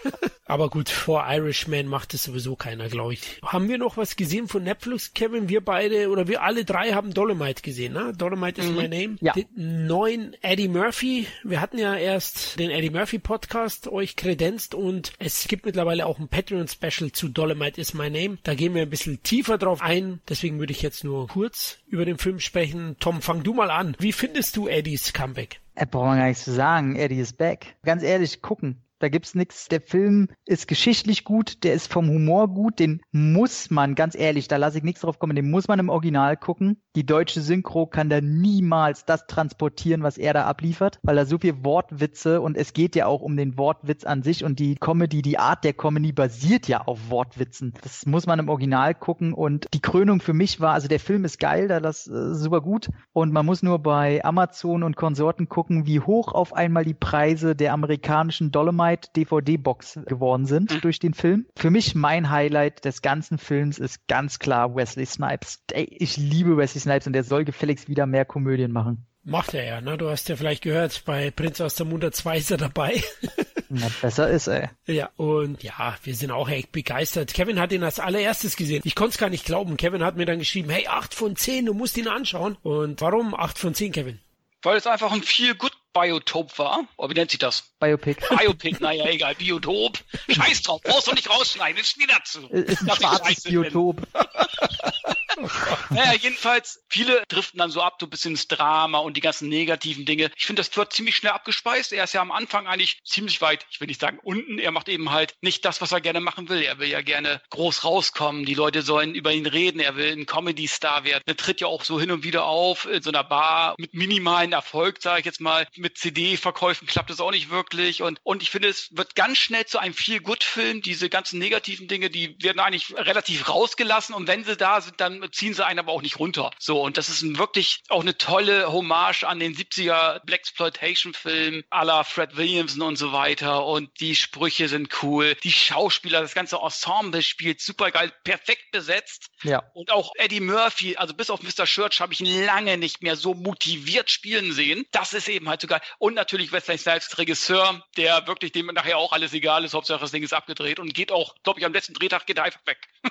Aber gut, vor Irishman macht es sowieso keiner, glaube ich. Haben wir noch was gesehen von Netflix, Kevin? Wir beide oder wir alle drei haben Dolomite gesehen, ne? Dolomite is Mhm. my name. Ja. Den neuen Eddie Murphy. Wir hatten ja erst den Eddie Murphy Podcast euch kredenzt und es gibt mittlerweile auch ein Patreon Special zu Dolomite is my name. Da gehen wir ein bisschen tiefer drauf ein. Deswegen würde ich jetzt nur kurz über den Film sprechen. Tom, fang du mal an. Wie findest du Eddies Comeback? Äh, braucht gar nichts zu sagen. Eddie ist back. Ganz ehrlich, gucken. Da gibt's nichts. Der Film ist geschichtlich gut, der ist vom Humor gut, den muss man, ganz ehrlich, da lasse ich nichts drauf kommen, den muss man im Original gucken. Die deutsche Synchro kann da niemals das transportieren, was er da abliefert, weil da so viel Wortwitze und es geht ja auch um den Wortwitz an sich und die Comedy, die Art der Comedy basiert ja auf Wortwitzen. Das muss man im Original gucken und die Krönung für mich war, also der Film ist geil, da das äh, super gut und man muss nur bei Amazon und Konsorten gucken, wie hoch auf einmal die Preise der amerikanischen Dolomite DVD-Box geworden sind durch den Film. Für mich mein Highlight des ganzen Films ist ganz klar Wesley Snipes. Ey, ich liebe Wesley Snipes und der soll gefälligst wieder mehr Komödien machen. Macht er ja, ne? Du hast ja vielleicht gehört, bei Prinz aus der Munter 2 ist er dabei. Na, besser ist er. ja, und ja, wir sind auch echt begeistert. Kevin hat ihn als allererstes gesehen. Ich konnte es gar nicht glauben. Kevin hat mir dann geschrieben, hey, 8 von 10, du musst ihn anschauen. Und warum 8 von 10, Kevin? Weil es einfach ein viel gut Biotop war. Oder wie nennt sich das? Biopic. Biopic, naja, egal, Biotop. Scheiß drauf, brauchst du nicht rausschneiden, ist nie dazu. Ist ein ich schwarzes. Biotop. Naja, jedenfalls, viele driften dann so ab, so ein bisschen ins Drama und die ganzen negativen Dinge. Ich finde, das wird ziemlich schnell abgespeist. Er ist ja am Anfang eigentlich ziemlich weit, ich will nicht sagen unten. Er macht eben halt nicht das, was er gerne machen will. Er will ja gerne groß rauskommen. Die Leute sollen über ihn reden. Er will ein Comedy-Star werden. Er tritt ja auch so hin und wieder auf in so einer Bar mit minimalen Erfolg, sage ich jetzt mal. Mit CD-Verkäufen klappt es auch nicht wirklich. Und, und ich finde, es wird ganz schnell zu einem Feel-Good-Film. Diese ganzen negativen Dinge, die werden eigentlich relativ rausgelassen. Und wenn sie da sind, dann ziehen sie einen aber auch nicht runter. So, und das ist ein wirklich auch eine tolle Hommage an den 70er Blaxploitation-Film à la Fred Williamson und so weiter. Und die Sprüche sind cool. Die Schauspieler, das ganze Ensemble spielt super geil, perfekt besetzt. Ja. Und auch Eddie Murphy, also bis auf Mr. Church habe ich ihn lange nicht mehr so motiviert spielen sehen. Das ist eben halt so geil. Und natürlich Wesley Snipes, Regisseur, der wirklich dem nachher auch alles egal ist. Hauptsache das Ding ist abgedreht und geht auch, glaube ich, am letzten Drehtag geht er einfach weg.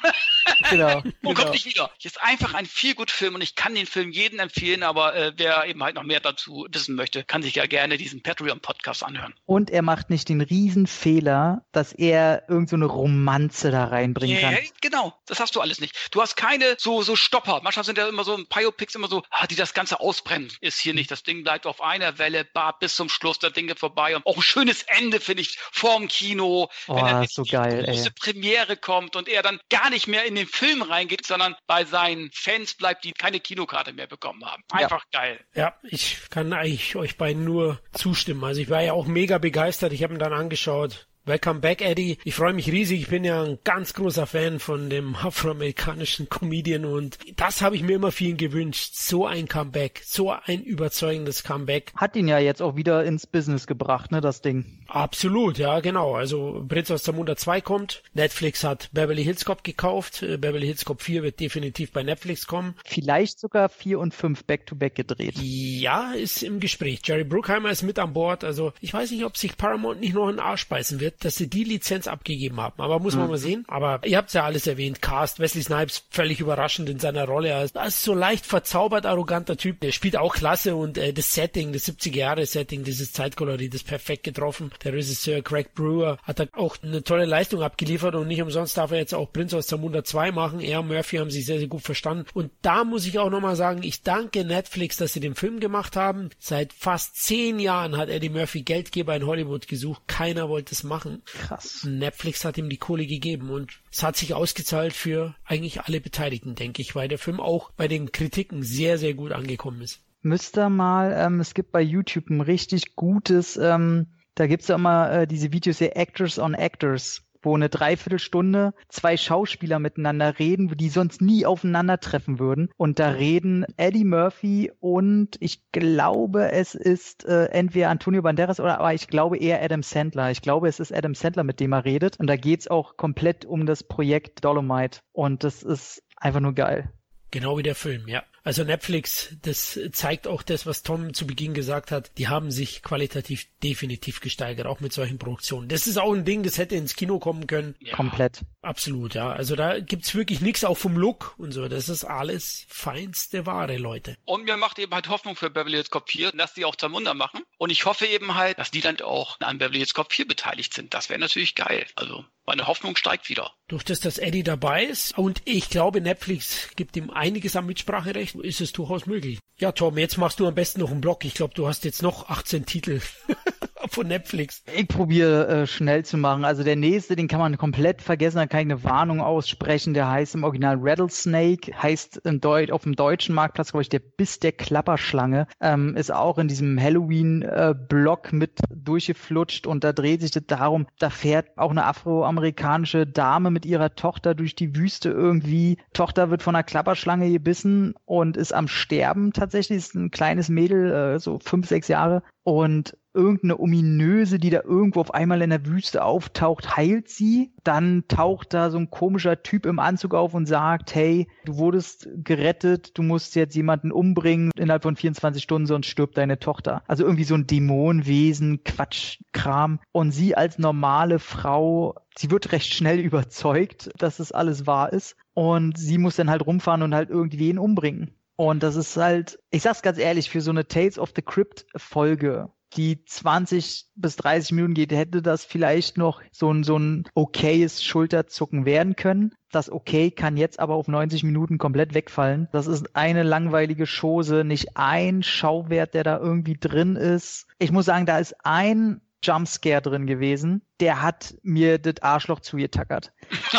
Genau. Und genau. kommt nicht wieder. Ist einfach ein viel gut Film und ich kann den Film jedem empfehlen, aber äh, wer eben halt noch mehr dazu wissen möchte, kann sich ja gerne diesen Patreon-Podcast anhören. Und er macht nicht den Riesenfehler, dass er irgend so eine Romanze da reinbringen kann. Ja, genau, das hast du alles nicht. Du hast keine so, so Stopper. Manchmal sind ja immer so Biopics immer so, ah, die das Ganze ausbrennen. Ist hier nicht. Das Ding bleibt auf einer Welle, bar bis zum Schluss, das Ding geht vorbei. Und auch ein schönes Ende, finde ich, vorm Kino. Oh, wenn dann das ist so die geil, ey. große Premiere kommt und er dann gar nicht mehr in den Film reingeht, sondern bei seinen Fans bleibt, die keine Kinokarte mehr bekommen haben. Einfach geil. Ja, ich kann eigentlich euch beiden nur zustimmen. Also ich war ja auch mega begeistert. Ich habe ihn dann angeschaut. Welcome back, Eddie. Ich freue mich riesig. Ich bin ja ein ganz großer Fan von dem afroamerikanischen Comedian und das habe ich mir immer ihn gewünscht. So ein Comeback, so ein überzeugendes Comeback. Hat ihn ja jetzt auch wieder ins Business gebracht, ne, das Ding. Absolut, ja, genau. Also Prinz aus der Munter 2 kommt. Netflix hat Beverly Hills Cop gekauft. Äh, Beverly Hills Cop 4 wird definitiv bei Netflix kommen. Vielleicht sogar vier und fünf back-to-back gedreht. Ja, ist im Gespräch. Jerry Bruckheimer ist mit an Bord. Also ich weiß nicht, ob sich Paramount nicht noch in den Arsch beißen wird, dass sie die Lizenz abgegeben haben. Aber muss man mal sehen. Aber ihr habt ja alles erwähnt. Cast, Wesley Snipes, völlig überraschend in seiner Rolle. Er ist so leicht verzaubert, arroganter Typ. Der spielt auch klasse und äh, das Setting, das 70er-Jahre-Setting, dieses Zeitkolorit ist perfekt getroffen. Der Regisseur Craig Brewer hat da auch eine tolle Leistung abgeliefert und nicht umsonst darf er jetzt auch Prinz aus Zamunda 2 machen. Er und Murphy haben sich sehr, sehr gut verstanden. Und da muss ich auch nochmal sagen, ich danke Netflix, dass sie den Film gemacht haben. Seit fast zehn Jahren hat Eddie Murphy Geldgeber in Hollywood gesucht. Keiner wollte es machen. Krass. Netflix hat ihm die Kohle gegeben und es hat sich ausgezahlt für eigentlich alle Beteiligten, denke ich, weil der Film auch bei den Kritiken sehr, sehr gut angekommen ist. Müsst ihr mal, ähm, es gibt bei YouTube ein richtig gutes, ähm, da gibt's ja immer äh, diese Videos hier Actors on Actors, wo eine Dreiviertelstunde zwei Schauspieler miteinander reden, die sonst nie aufeinandertreffen würden. Und da reden Eddie Murphy und ich glaube, es ist äh, entweder Antonio Banderas oder aber ich glaube eher Adam Sandler. Ich glaube, es ist Adam Sandler, mit dem er redet. Und da geht's auch komplett um das Projekt Dolomite. Und das ist einfach nur geil. Genau wie der Film, ja. Also Netflix, das zeigt auch das, was Tom zu Beginn gesagt hat. Die haben sich qualitativ definitiv gesteigert, auch mit solchen Produktionen. Das ist auch ein Ding, das hätte ins Kino kommen können. Ja. Komplett. Absolut, ja. Also da gibt's wirklich nichts, auch vom Look und so. Das ist alles feinste Ware, Leute. Und mir macht eben halt Hoffnung für Beverly Hills Cop 4, dass die auch zum Wunder machen. Und ich hoffe eben halt, dass die dann auch an Beverly Hills Cop 4 beteiligt sind. Das wäre natürlich geil. Also meine Hoffnung steigt wieder. Durch das, dass Eddie dabei ist und ich glaube, Netflix gibt ihm einiges an Mitspracherecht, ist es durchaus möglich. Ja, Tom, jetzt machst du am besten noch einen Blog. Ich glaube, du hast jetzt noch 18 Titel. von Netflix. Ich probiere äh, schnell zu machen. Also der nächste, den kann man komplett vergessen, da kann ich eine Warnung aussprechen. Der heißt im Original Rattlesnake, heißt im Deut auf dem deutschen Marktplatz, glaube ich, der Biss der Klapperschlange. Ähm, ist auch in diesem Halloween-Block äh, mit durchgeflutscht und da dreht sich das darum, da fährt auch eine afroamerikanische Dame mit ihrer Tochter durch die Wüste irgendwie. Tochter wird von einer Klapperschlange gebissen und ist am Sterben tatsächlich. Ist ein kleines Mädel, äh, so fünf, sechs Jahre und irgendeine ominöse, die da irgendwo auf einmal in der Wüste auftaucht, heilt sie. Dann taucht da so ein komischer Typ im Anzug auf und sagt, hey, du wurdest gerettet, du musst jetzt jemanden umbringen innerhalb von 24 Stunden, sonst stirbt deine Tochter. Also irgendwie so ein Dämonenwesen, Quatschkram. Und sie als normale Frau, sie wird recht schnell überzeugt, dass es alles wahr ist. Und sie muss dann halt rumfahren und halt irgendwen umbringen. Und das ist halt, ich sag's ganz ehrlich, für so eine Tales of the Crypt Folge, die 20 bis 30 Minuten geht, hätte das vielleicht noch so ein, so ein okayes Schulterzucken werden können. Das okay kann jetzt aber auf 90 Minuten komplett wegfallen. Das ist eine langweilige Chose, nicht ein Schauwert, der da irgendwie drin ist. Ich muss sagen, da ist ein Jumpscare drin gewesen, der hat mir das Arschloch zugetackert.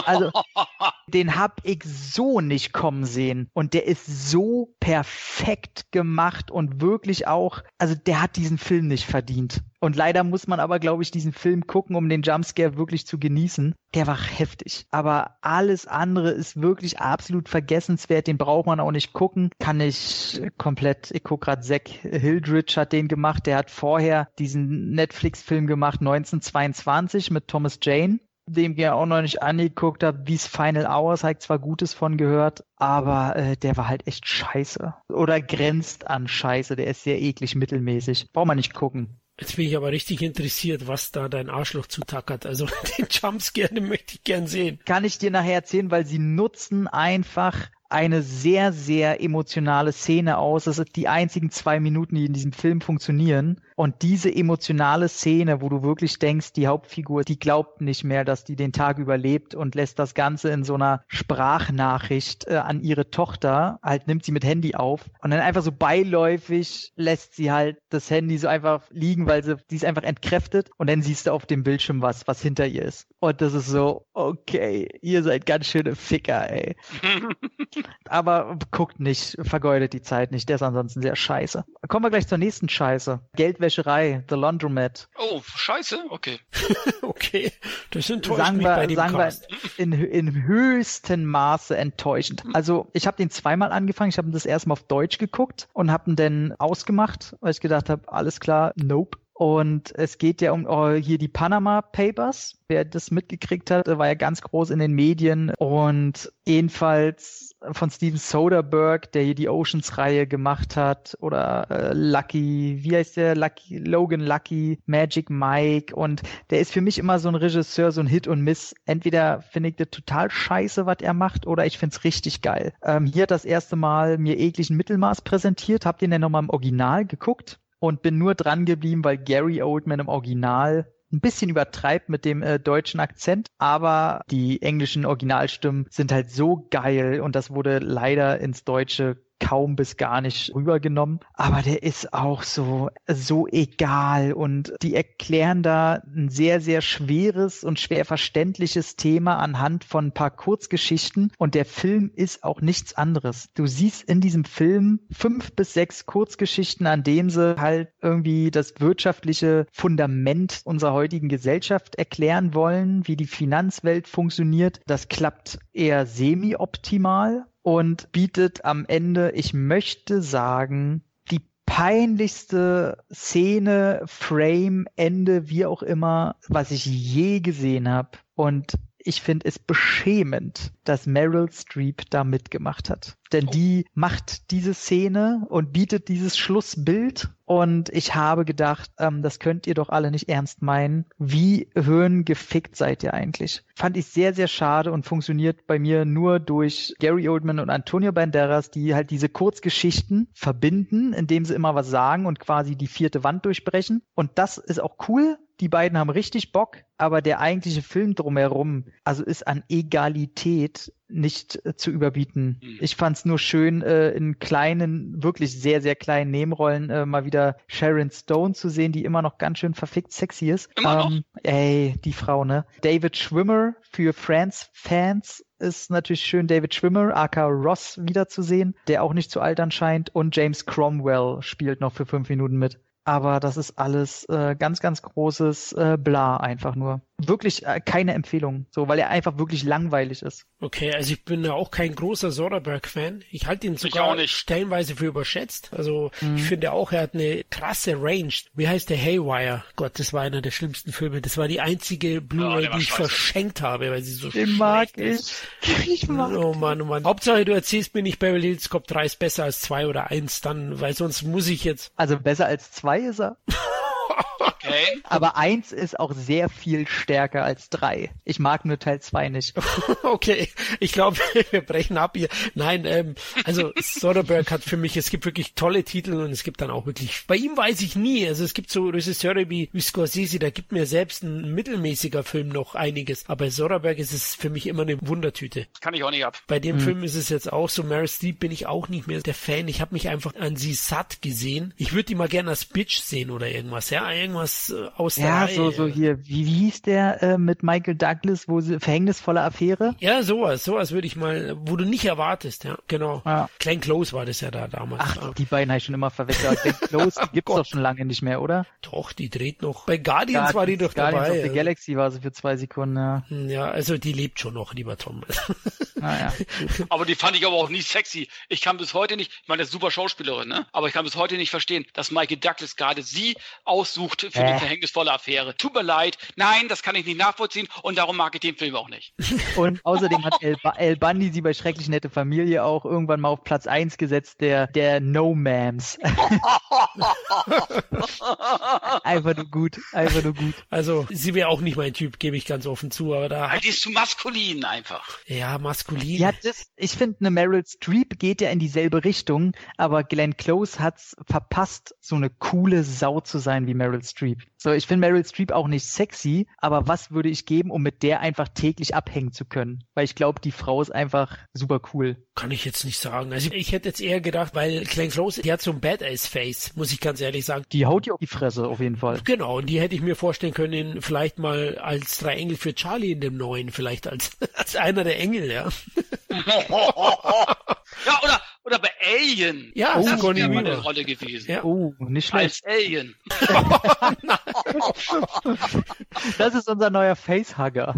Also, den hab ich so nicht kommen sehen. Und der ist so perfekt gemacht und wirklich auch, also der hat diesen Film nicht verdient. Und leider muss man aber, glaube ich, diesen Film gucken, um den Jumpscare wirklich zu genießen. Der war heftig. Aber alles andere ist wirklich absolut vergessenswert. Den braucht man auch nicht gucken. Kann ich komplett, ich gucke gerade, Zack Hildridge hat den gemacht. Der hat vorher diesen Netflix-Film gemacht, 1922 mit Thomas Jane dem ich auch noch nicht angeguckt habe, wie es Final Hours, habe ich zwar Gutes von gehört, aber äh, der war halt echt scheiße. Oder grenzt an scheiße, der ist sehr eklig mittelmäßig. Braucht man nicht gucken. Jetzt bin ich aber richtig interessiert, was da dein Arschloch zutackert. Also den Jumpscare, den möchte ich gern sehen. Kann ich dir nachher erzählen, weil sie nutzen einfach eine sehr, sehr emotionale Szene aus. Das sind die einzigen zwei Minuten, die in diesem Film funktionieren. Und diese emotionale Szene, wo du wirklich denkst, die Hauptfigur, die glaubt nicht mehr, dass die den Tag überlebt und lässt das Ganze in so einer Sprachnachricht äh, an ihre Tochter, halt nimmt sie mit Handy auf und dann einfach so beiläufig lässt sie halt das Handy so einfach liegen, weil sie, die ist einfach entkräftet und dann siehst du auf dem Bildschirm was, was hinter ihr ist. Und das ist so, okay, ihr seid ganz schöne Ficker, ey. Aber guckt nicht, vergeudet die Zeit nicht, der ist ansonsten sehr scheiße. Kommen wir gleich zur nächsten Scheiße. Geldwäscherei, The Laundromat. Oh, scheiße? Okay. okay, das enttäuscht sagen mich wir, bei dem sagen Cast. wir in, in höchstem Maße enttäuschend. Also ich habe den zweimal angefangen, ich habe das erstmal auf Deutsch geguckt und habe ihn dann ausgemacht, weil ich gedacht habe, alles klar, nope. Und es geht ja um oh, hier die Panama Papers. Wer das mitgekriegt hat, war ja ganz groß in den Medien. Und jedenfalls von Steven Soderbergh, der hier die Oceans-Reihe gemacht hat. Oder äh, Lucky, wie heißt der? Lucky, Logan Lucky, Magic Mike. Und der ist für mich immer so ein Regisseur, so ein Hit und Miss. Entweder finde ich das total scheiße, was er macht, oder ich finde es richtig geil. Ähm, hier hat das erste Mal mir ekligen Mittelmaß präsentiert. Habt ihr den nochmal im Original geguckt? Und bin nur dran geblieben, weil Gary Oldman im Original ein bisschen übertreibt mit dem äh, deutschen Akzent, aber die englischen Originalstimmen sind halt so geil und das wurde leider ins Deutsche kaum bis gar nicht rübergenommen. Aber der ist auch so, so egal und die erklären da ein sehr, sehr schweres und schwer verständliches Thema anhand von ein paar Kurzgeschichten und der Film ist auch nichts anderes. Du siehst in diesem Film fünf bis sechs Kurzgeschichten, an denen sie halt irgendwie das wirtschaftliche Fundament unserer heutigen Gesellschaft erklären wollen, wie die Finanzwelt funktioniert. Das klappt eher semi-optimal und bietet am Ende, ich möchte sagen, die peinlichste Szene, Frame, Ende, wie auch immer, was ich je gesehen habe. Und ich finde es beschämend, dass Meryl Streep da mitgemacht hat. Denn Oh. die macht diese Szene und bietet dieses Schlussbild. Und ich habe gedacht, ähm, das könnt ihr doch alle nicht ernst meinen. Wie höhengefickt seid ihr eigentlich? Fand ich sehr, sehr schade und funktioniert bei mir nur durch Gary Oldman und Antonio Banderas, die halt diese Kurzgeschichten verbinden, indem sie immer was sagen und quasi die vierte Wand durchbrechen. Und das ist auch cool. Die beiden haben richtig Bock, aber der eigentliche Film drumherum, also ist an Egalität nicht äh, zu überbieten. Hm. Ich fand es nur schön, äh, in kleinen, wirklich sehr, sehr kleinen Nebenrollen äh, mal wieder Sharon Stone zu sehen, die immer noch ganz schön verfickt sexy ist. Immer noch? Ähm, ey, die Frau, ne? David Schwimmer für Friends-Fans ist natürlich schön, David Schwimmer, aka Ross, wiederzusehen, der auch nicht zu altern scheint. Und James Cromwell spielt noch für fünf Minuten mit. Aber das ist alles äh, ganz, ganz großes äh, Bla einfach nur. Wirklich äh, keine Empfehlung, so, weil er einfach wirklich langweilig ist. Okay, also ich bin ja auch kein großer Soderbergh-Fan. Ich halte ihn sogar auch nicht. stellenweise für überschätzt. Also Mhm. ich finde auch, er hat eine krasse Range. Wie heißt der Haywire? Gott, das war einer der schlimmsten Filme. Das war die einzige Blu-ray, war die ich scheiße. verschenkt habe, weil sie so Den mag schlecht ist. ich. Ich mag Oh Mann, oh Mann. Hauptsache, du erzählst mir nicht, Beverly Hills Cop 3 ist besser als 2 oder 1, dann, weil sonst muss ich jetzt. Also besser als zwei ist er. Okay. Aber eins ist auch sehr viel stärker als drei. Ich mag nur Teil zwei nicht. Okay, ich glaube, wir brechen ab hier. Nein, ähm, also Soderbergh hat für mich, es gibt wirklich tolle Titel und es gibt dann auch wirklich, bei ihm weiß ich nie, also es gibt so Regisseure wie, wie Scorsese, da gibt mir selbst ein mittelmäßiger Film noch einiges, aber bei Soderbergh ist es für mich immer eine Wundertüte. Kann ich auch nicht ab. Bei dem Film ist es jetzt auch so, Meryl Streep bin ich auch nicht mehr der Fan, ich habe mich einfach an sie satt gesehen. Ich würde die mal gerne als Bitch sehen oder irgendwas, ja, irgendwas äh, aus der Ja, Reihe. so, so hier, wie, wie hieß der äh, mit Michael Douglas, wo sie verhängnisvolle Affäre? Ja, sowas, sowas würde ich mal, wo du nicht erwartest, ja, genau. Ja. Glenn Close war das ja da damals. Ach, Ja. die beiden habe ich schon immer verwechselt. Glenn Close, die gibt's Gott. doch schon lange nicht mehr, oder? Doch, die dreht noch. Bei Guardians war die doch Guardians dabei. of the also. Galaxy war sie für zwei Sekunden, ja. Ja, also die lebt schon noch, lieber Tom. Naja. Aber die fand ich aber auch nie sexy. Ich kann bis heute nicht, ich meine, das ist super Schauspielerin, ne? Aber ich kann bis heute nicht verstehen, dass Michael Douglas gerade sie aussucht für Äh. die verhängnisvolle Affäre. Tut mir leid. Nein, das kann ich nicht nachvollziehen und darum mag ich den Film auch nicht. Und außerdem hat El, ba El Bundy sie bei Schrecklich Nette Familie auch irgendwann mal auf Platz eins gesetzt, der, der No-Mams. einfach nur gut, einfach nur gut. Also sie wäre auch nicht mein Typ, gebe ich ganz offen zu, aber da, Die ist zu maskulin einfach. ja, maskulin. Ja, das, ich finde, eine Meryl Streep geht ja in dieselbe Richtung, aber Glenn Close hat's verpasst, so eine coole Sau zu sein wie Meryl Streep. So, ich finde Meryl Streep auch nicht sexy, aber was würde ich geben, um mit der einfach täglich abhängen zu können? Weil ich glaube, die Frau ist einfach super cool. Kann ich jetzt nicht sagen. Also ich hätte jetzt eher gedacht, weil Glenn Close, die hat so ein Badass-Face, muss ich ganz ehrlich sagen. Die haut dir auf die Fresse auf jeden Fall. Genau, und die hätte ich mir vorstellen können, vielleicht mal als drei Engel für Charlie in dem neuen, vielleicht als, als einer der Engel, ja. Ja, oder, oder bei Alien. Ja, das Sigourney wäre meine. Rolle gewesen. Ja. Oh, nicht schlecht. Als Alien. Das ist unser neuer Facehugger.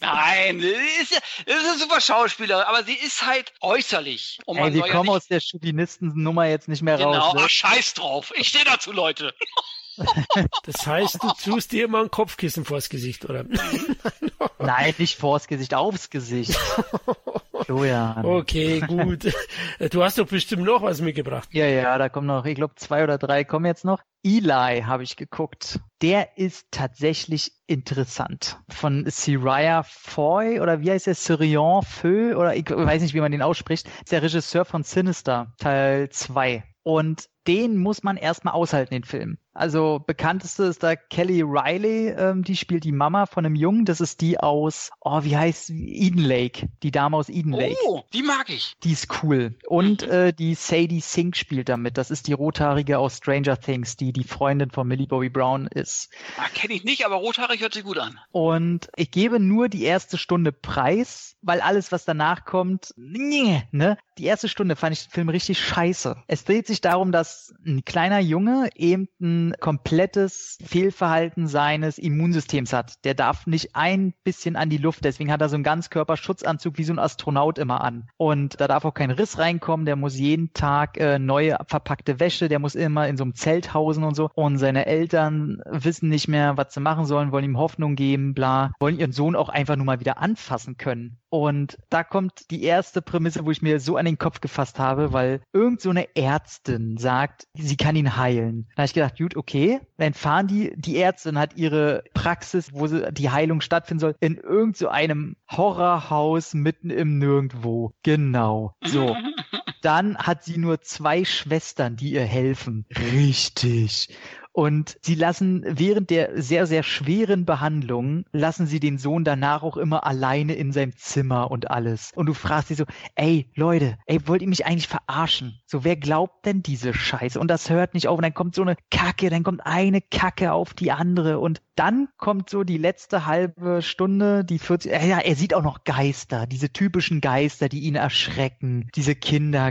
Nein, sie ist, ja- sie ist eine super Schauspielerin, aber sie ist halt äußerlich. Und Ey, wir ja kommen nicht, aus der Chauvinisten-Nummer jetzt nicht mehr Genau, raus. ach, Ne? scheiß drauf. Ich stehe dazu, Leute. Das heißt, du tust dir immer ein Kopfkissen vors Gesicht, oder? Nein, nicht vors Gesicht, aufs Gesicht. Florian. Okay, gut. Du hast doch bestimmt noch was mitgebracht. Ja, ja, da kommen noch, ich glaube, zwei oder drei kommen jetzt noch. Eli habe ich geguckt. Der ist tatsächlich interessant. Von Siriah Foy oder wie heißt der? Sirion Feu oder ich weiß nicht, wie man den ausspricht. Ist der Regisseur von Sinister, Teil 2. Und den muss man erstmal aushalten, den Film. Also bekannteste ist da Kelly Riley, ähm, die spielt die Mama von einem Jungen. Das ist die aus, oh, wie heißt sie? Eden Lake. Die Dame aus Eden Lake. Oh, die mag ich. Die ist cool. Und äh, die Sadie Sink spielt damit. Das ist die Rothaarige aus Stranger Things, die die Freundin von Millie Bobby Brown ist. Ah, Kenne ich nicht, aber rothaarig hört sich gut an. Und ich gebe nur die erste Stunde preis, weil alles, was danach kommt, ne? Die erste Stunde fand ich den Film richtig scheiße. Es dreht sich darum, dass ein kleiner Junge eben ein komplettes Fehlverhalten seines Immunsystems hat. Der darf nicht ein bisschen an die Luft, deswegen hat er so einen Ganzkörperschutzanzug wie so ein Astronaut immer an. Und da darf auch kein Riss reinkommen, der muss jeden Tag äh, neue verpackte Wäsche, der muss immer in so einem Zelt hausen und so. Und seine Eltern wissen nicht mehr, was sie machen sollen, wollen ihm Hoffnung geben, bla, wollen ihren Sohn auch einfach nur mal wieder anfassen können. Und da kommt die erste Prämisse, wo ich mir so an den Kopf gefasst habe, weil irgend so eine Ärztin sagt, sie kann ihn heilen. Da habe ich gedacht, gut, okay, dann fahren die, die Ärztin hat ihre Praxis, wo sie, die Heilung stattfinden soll, in irgend so einem Horrorhaus mitten im Nirgendwo. Genau. So. Dann hat sie nur zwei Schwestern, die ihr helfen. Richtig. Und sie lassen während der sehr, sehr schweren Behandlung, lassen sie den Sohn danach auch immer alleine in seinem Zimmer und alles. Und du fragst sie so, ey, Leute, ey, wollt ihr mich eigentlich verarschen? So, wer glaubt denn diese Scheiße? Und das hört nicht auf. Und dann kommt so eine Kacke, dann kommt eine Kacke auf die andere. Und dann kommt so die letzte halbe Stunde, die 40, ja, er sieht auch noch Geister, diese typischen Geister, die ihn erschrecken, diese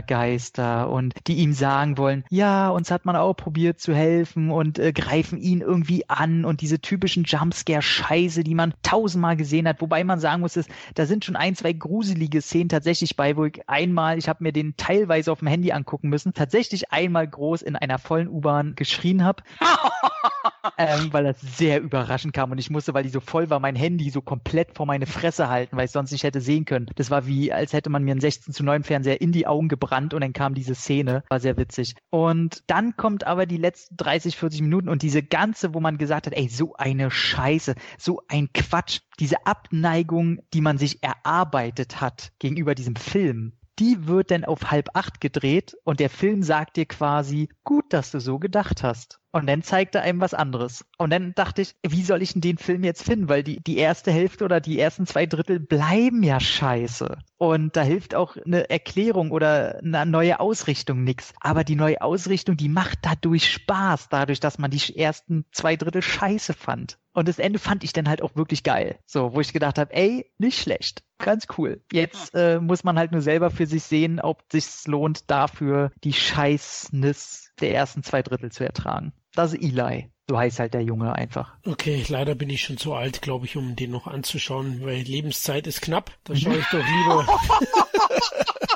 Kindergeister und die ihm sagen wollen, ja, uns hat man auch probiert zu helfen und äh, greifen ihn irgendwie an und diese typischen Jumpscare-Scheiße, die man tausendmal gesehen hat, wobei man sagen muss, ist, da sind schon ein, zwei gruselige Szenen tatsächlich bei, wo ich einmal, ich habe mir den teilweise auf dem Handy angucken müssen, tatsächlich einmal groß in einer vollen U-Bahn geschrien habe, ähm, weil das sehr überraschend kam und ich musste, weil die so voll war, mein Handy so komplett vor meine Fresse halten, weil ich sonst nicht hätte sehen können. Das war wie, als hätte man mir einen 16 zu 9 Fernseher in die Augen gebrannt und dann kam diese Szene. War sehr witzig. Und dann kommt aber die letzten 30, 40 Minuten und diese ganze, wo man gesagt hat, ey, so eine Scheiße, so ein Quatsch, diese Abneigung, die man sich erarbeitet hat gegenüber diesem Film, die wird dann auf halb acht gedreht und der Film sagt dir quasi, gut, dass du so gedacht hast. Und dann zeigt er einem was anderes. Und dann dachte ich, wie soll ich denn den Film jetzt finden? Weil die, die erste Hälfte oder die ersten zwei Drittel bleiben ja scheiße. Und da hilft auch eine Erklärung oder eine neue Ausrichtung nichts. Aber die neue Ausrichtung, die macht dadurch Spaß, dadurch, dass man die ersten zwei Drittel scheiße fand. Und das Ende fand ich dann halt auch wirklich geil. So, wo ich gedacht habe, ey, nicht schlecht. Ganz cool. Jetzt äh, muss man halt nur selber für sich sehen, ob sich's lohnt, dafür die Scheißnis der ersten zwei Drittel zu ertragen. Das ist Eli. So heißt halt der Junge einfach. Okay, leider bin ich schon zu alt, glaube ich, um den noch anzuschauen, weil Lebenszeit ist knapp. Da schaue ich doch lieber.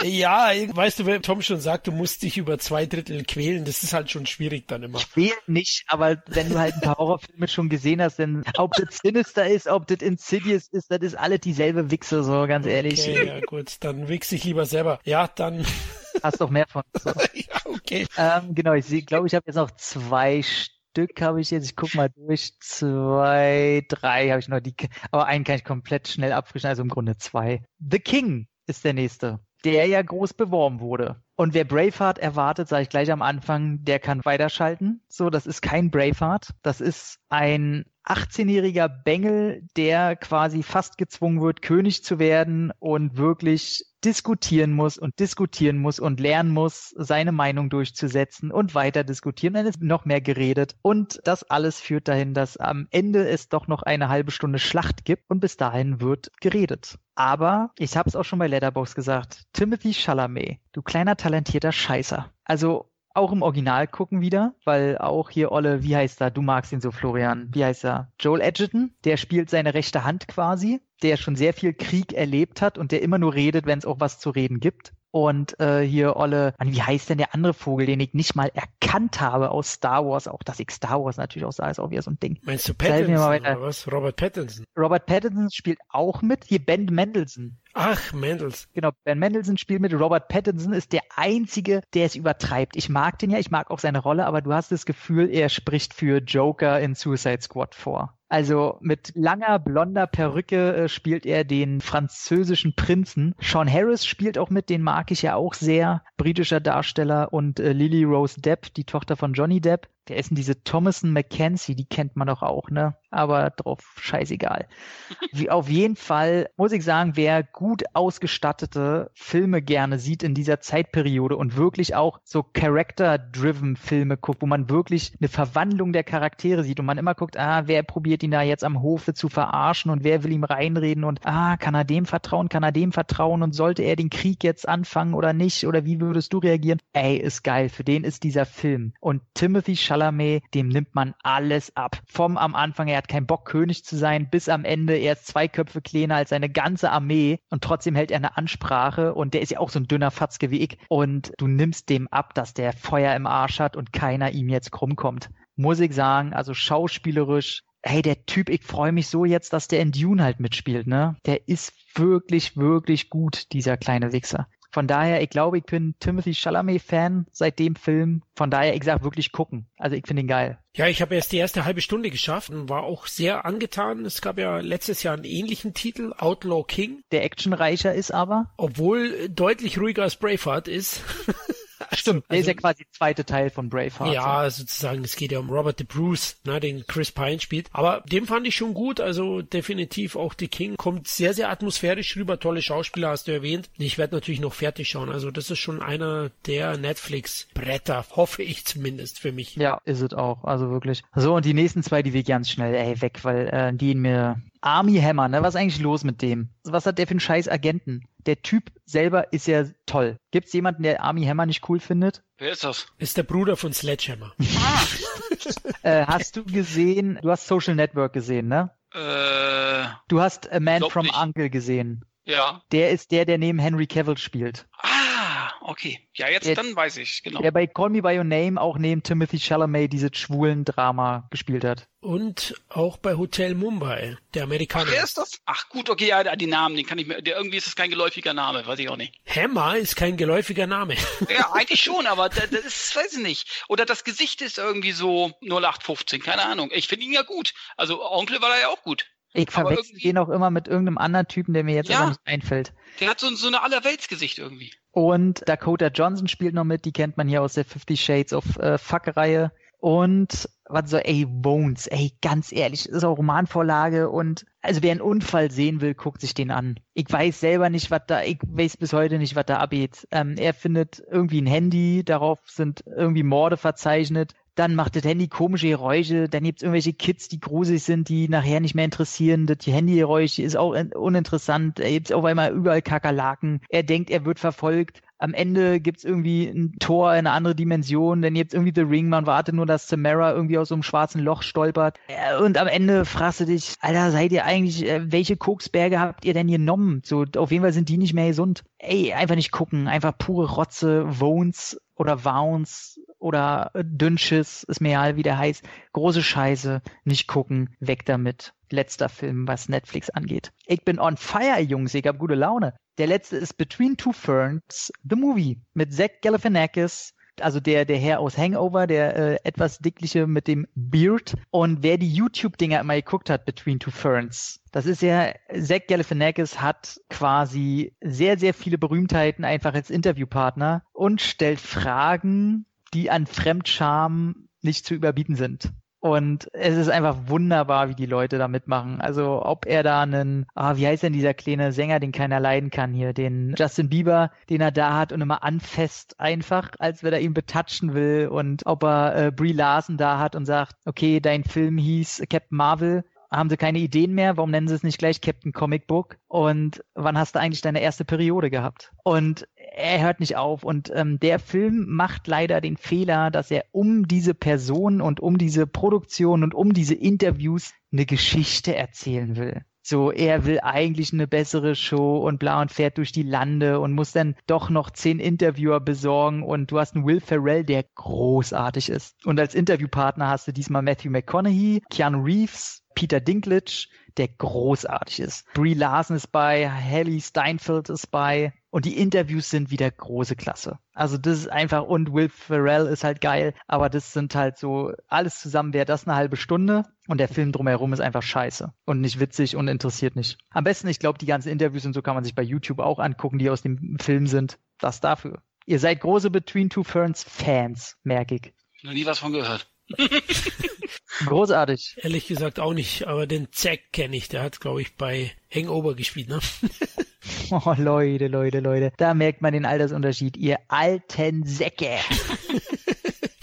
ja, weißt du, wenn Tom schon sagt, du musst dich über zwei Drittel quälen, das ist halt schon schwierig dann immer. Quälen nicht, aber wenn du halt ein paar Horrorfilme schon gesehen hast, dann ob das Sinister ist, ob das Insidious ist, das ist alle dieselbe Wichse, so ganz ehrlich. Okay, ja gut, dann wichse ich lieber selber. Ja, dann Hast doch mehr von. So. ja, okay. Ähm, genau, ich glaube, ich habe jetzt noch zwei Stück habe ich jetzt. Ich gucke mal durch. Zwei, drei habe ich noch. Die, aber einen kann ich komplett schnell abfrischen, also im Grunde zwei. The King ist der nächste, der ja groß beworben wurde. Und wer Braveheart erwartet, sage ich gleich am Anfang, der kann weiterschalten. So, das ist kein Braveheart. Das ist ein 18-jähriger Bengel, der quasi fast gezwungen wird, König zu werden und wirklich diskutieren muss und diskutieren muss und lernen muss, seine Meinung durchzusetzen und weiter diskutieren. Dann ist noch mehr geredet. Und das alles führt dahin, dass am Ende es doch noch eine halbe Stunde Schlacht gibt und bis dahin wird geredet. Aber ich habe es auch schon bei Letterbox gesagt, Timothy Chalamet, du kleiner talentierter Scheißer. Also auch im Original gucken wieder, weil auch hier Olle, wie heißt er? Du magst ihn so, Florian. Wie heißt er? Joel Edgerton, der spielt seine rechte Hand quasi, der schon sehr viel Krieg erlebt hat und der immer nur redet, wenn es auch was zu reden gibt. Und äh, hier Olle, Mann, wie heißt denn der andere Vogel, den ich nicht mal erkannt habe aus Star Wars? Auch dass ich Star Wars natürlich auch sah, ist auch wieder so ein Ding. Meinst du Pattinson oder was? Robert Pattinson? Robert Pattinson spielt auch mit. Hier Ben Mendelssohn. Ach, Mendelssohn. Genau, Ben Mendelssohn spielt mit. Robert Pattinson ist der Einzige, der es übertreibt. Ich mag den ja, ich mag auch seine Rolle, aber du hast das Gefühl, er spricht für Joker in Suicide Squad vor. Also mit langer blonder Perücke äh, spielt er den französischen Prinzen. Sean Harris spielt auch mit, den mag ich ja auch sehr. Britischer Darsteller und äh, Lily Rose Depp, die Tochter von Johnny Depp. Der ist in diese Thomason McKenzie, die kennt man doch auch, ne? Aber drauf scheißegal. Wie, auf jeden Fall muss ich sagen, wer gut ausgestattete Filme gerne sieht in dieser Zeitperiode und wirklich auch so Character-driven Filme guckt, wo man wirklich eine Verwandlung der Charaktere sieht und man immer guckt, ah, wer probiert ihn da jetzt am Hofe zu verarschen und wer will ihm reinreden und ah, kann er dem vertrauen, kann er dem vertrauen und sollte er den Krieg jetzt anfangen oder nicht oder wie würdest du reagieren? Ey, ist geil, für den ist dieser Film. Und Timothy Chalamet, dem nimmt man alles ab. Vom am Anfang, er hat keinen Bock König zu sein, bis am Ende, er ist zwei Köpfe kleiner als seine ganze Armee und trotzdem hält er eine Ansprache und der ist ja auch so ein dünner Fatzke wie ich und du nimmst dem ab, dass der Feuer im Arsch hat und keiner ihm jetzt krumm kommt. Muss ich sagen, also schauspielerisch hey, der Typ, ich freue mich so jetzt, dass der in Dune halt mitspielt, ne? Der ist wirklich, wirklich gut, dieser kleine Wichser. Von daher, ich glaube, ich bin Timothy Chalamet-Fan seit dem Film. Von daher, ich sag wirklich gucken. Also ich finde ihn geil. Ja, ich habe erst die erste halbe Stunde geschafft und war auch sehr angetan. Es gab ja letztes Jahr einen ähnlichen Titel, Outlaw King. Der actionreicher ist aber. Obwohl deutlich ruhiger als Braveheart ist. Stimmt, der also, ist ja quasi der zweite Teil von Braveheart. Ja, sozusagen, es geht ja um Robert de Bruce, ne, den Chris Pine spielt. Aber den fand ich schon gut, also definitiv auch The King kommt sehr, sehr atmosphärisch rüber, tolle Schauspieler hast du erwähnt. Ich werde natürlich noch fertig schauen, also das ist schon einer der Netflix-Bretter, hoffe ich zumindest für mich. Ja, ist es auch, also wirklich. So, und die nächsten zwei, die wir ganz schnell, ey, weg, weil äh, die in mir Army Hammer, ne? Was ist eigentlich los mit dem? Was hat der für einen scheiß Agenten? Der Typ selber ist ja toll. Gibt's jemanden, der Army Hammer nicht cool findet? Wer ist das? Ist der Bruder von Sledgehammer. Ah. äh, hast du gesehen, du hast Social Network gesehen, ne? Äh, du hast A Man from nicht. Uncle gesehen. Ja. Der ist der, der neben Henry Cavill spielt. Ah, okay. Ja, jetzt der, dann weiß ich, genau. Der bei Call Me By Your Name auch neben Timothy Chalamet dieses schwulen Drama gespielt hat. Und auch bei Hotel Mumbai, der Amerikaner. Ach, wer ist das? Ach gut, okay, ja, die Namen, den kann ich mir, der, irgendwie ist das kein geläufiger Name, weiß ich auch nicht. Hammer ist kein geläufiger Name. ja, eigentlich schon, aber das, das ist, weiß ich nicht. Oder das Gesicht ist irgendwie so 0815, keine Ahnung. Ich finde ihn ja gut. Also Onkel war da ja auch gut. Ich verwechsel den auch immer mit irgendeinem anderen Typen, der mir jetzt ja, aber nicht einfällt. Der hat so, so eine Allerweltsgesicht irgendwie. Und Dakota Johnson spielt noch mit, die kennt man hier aus der Fifty Shades of äh, Fuck-Reihe. Und was so, ey, Bones, ey, ganz ehrlich, ist auch Romanvorlage und also wer einen Unfall sehen will, guckt sich den an. Ich weiß selber nicht, was da, ich weiß bis heute nicht, was da abgeht. Ähm, er findet irgendwie ein Handy, darauf sind irgendwie Morde verzeichnet dann macht das Handy komische Geräusche, dann gibt's irgendwelche Kids, die gruselig sind, die nachher nicht mehr interessieren. Das Handygeräusch ist auch uninteressant. Er gibt's auf einmal überall Kakerlaken. Er denkt, er wird verfolgt. Am Ende gibt's irgendwie ein Tor in eine andere Dimension, dann gibt's irgendwie The Ring, man wartet nur, dass Samara irgendwie aus so einem schwarzen Loch stolpert. Äh, und am Ende fragst du dich, Alter, seid ihr eigentlich, äh, welche Koksberge habt ihr denn genommen? So, auf jeden Fall sind die nicht mehr gesund. Ey, einfach nicht gucken, einfach pure Rotze, Wones oder Wounds oder Dünnschiss, ist mir egal, wie der heißt. Große Scheiße, nicht gucken, weg damit. Letzter Film, was Netflix angeht. Ich bin on fire, Jungs, ich hab gute Laune. Der letzte ist Between Two Ferns, The Movie, mit Zach Galifianakis, also der, der Herr aus Hangover, der äh, etwas dickliche mit dem Beard. Und wer die YouTube-Dinger immer geguckt hat, Between Two Ferns, das ist ja, Zach Galifianakis hat quasi sehr, sehr viele Berühmtheiten einfach als Interviewpartner und stellt Fragen, die an Fremdscham nicht zu überbieten sind. Und es ist einfach wunderbar, wie die Leute da mitmachen. Also ob er da einen, ah, wie heißt denn dieser kleine Sänger, den keiner leiden kann hier, den Justin Bieber, den er da hat und immer anfasst einfach, als wenn er ihn betatschen will. Und ob er äh, Brie Larson da hat und sagt, okay, dein Film hieß Captain Marvel, haben sie keine Ideen mehr? Warum nennen sie es nicht gleich Captain Comic Book? Und wann hast du eigentlich deine erste Periode gehabt? Und er hört nicht auf. Und ähm, der Film macht leider den Fehler, dass er um diese Person und um diese Produktion und um diese Interviews eine Geschichte erzählen will. So, er will eigentlich eine bessere Show und bla und fährt durch die Lande und muss dann doch noch zehn Interviewer besorgen und du hast einen Will Ferrell, der großartig ist. Und als Interviewpartner hast du diesmal Matthew McConaughey, Keanu Reeves, Peter Dinklage, der großartig ist. Brie Larson ist bei, Haley Steinfeld ist bei und die Interviews sind wieder große Klasse. Also das ist einfach und Will Ferrell ist halt geil, aber das sind halt so alles zusammen wäre das eine halbe Stunde und der Film drumherum ist einfach scheiße und nicht witzig und interessiert nicht. Am besten, ich glaube, die ganzen Interviews und so kann man sich bei YouTube auch angucken, die aus dem Film sind. Das dafür. Ihr seid große Between Two Ferns Fans, merke ich. Noch nie was von gehört. Großartig. Ehrlich gesagt auch nicht, aber den Zack kenne ich. Der hat, glaube ich, bei Hangover gespielt, ne? Oh, Leute, Leute, Leute. Da merkt man den Altersunterschied, ihr alten Säcke.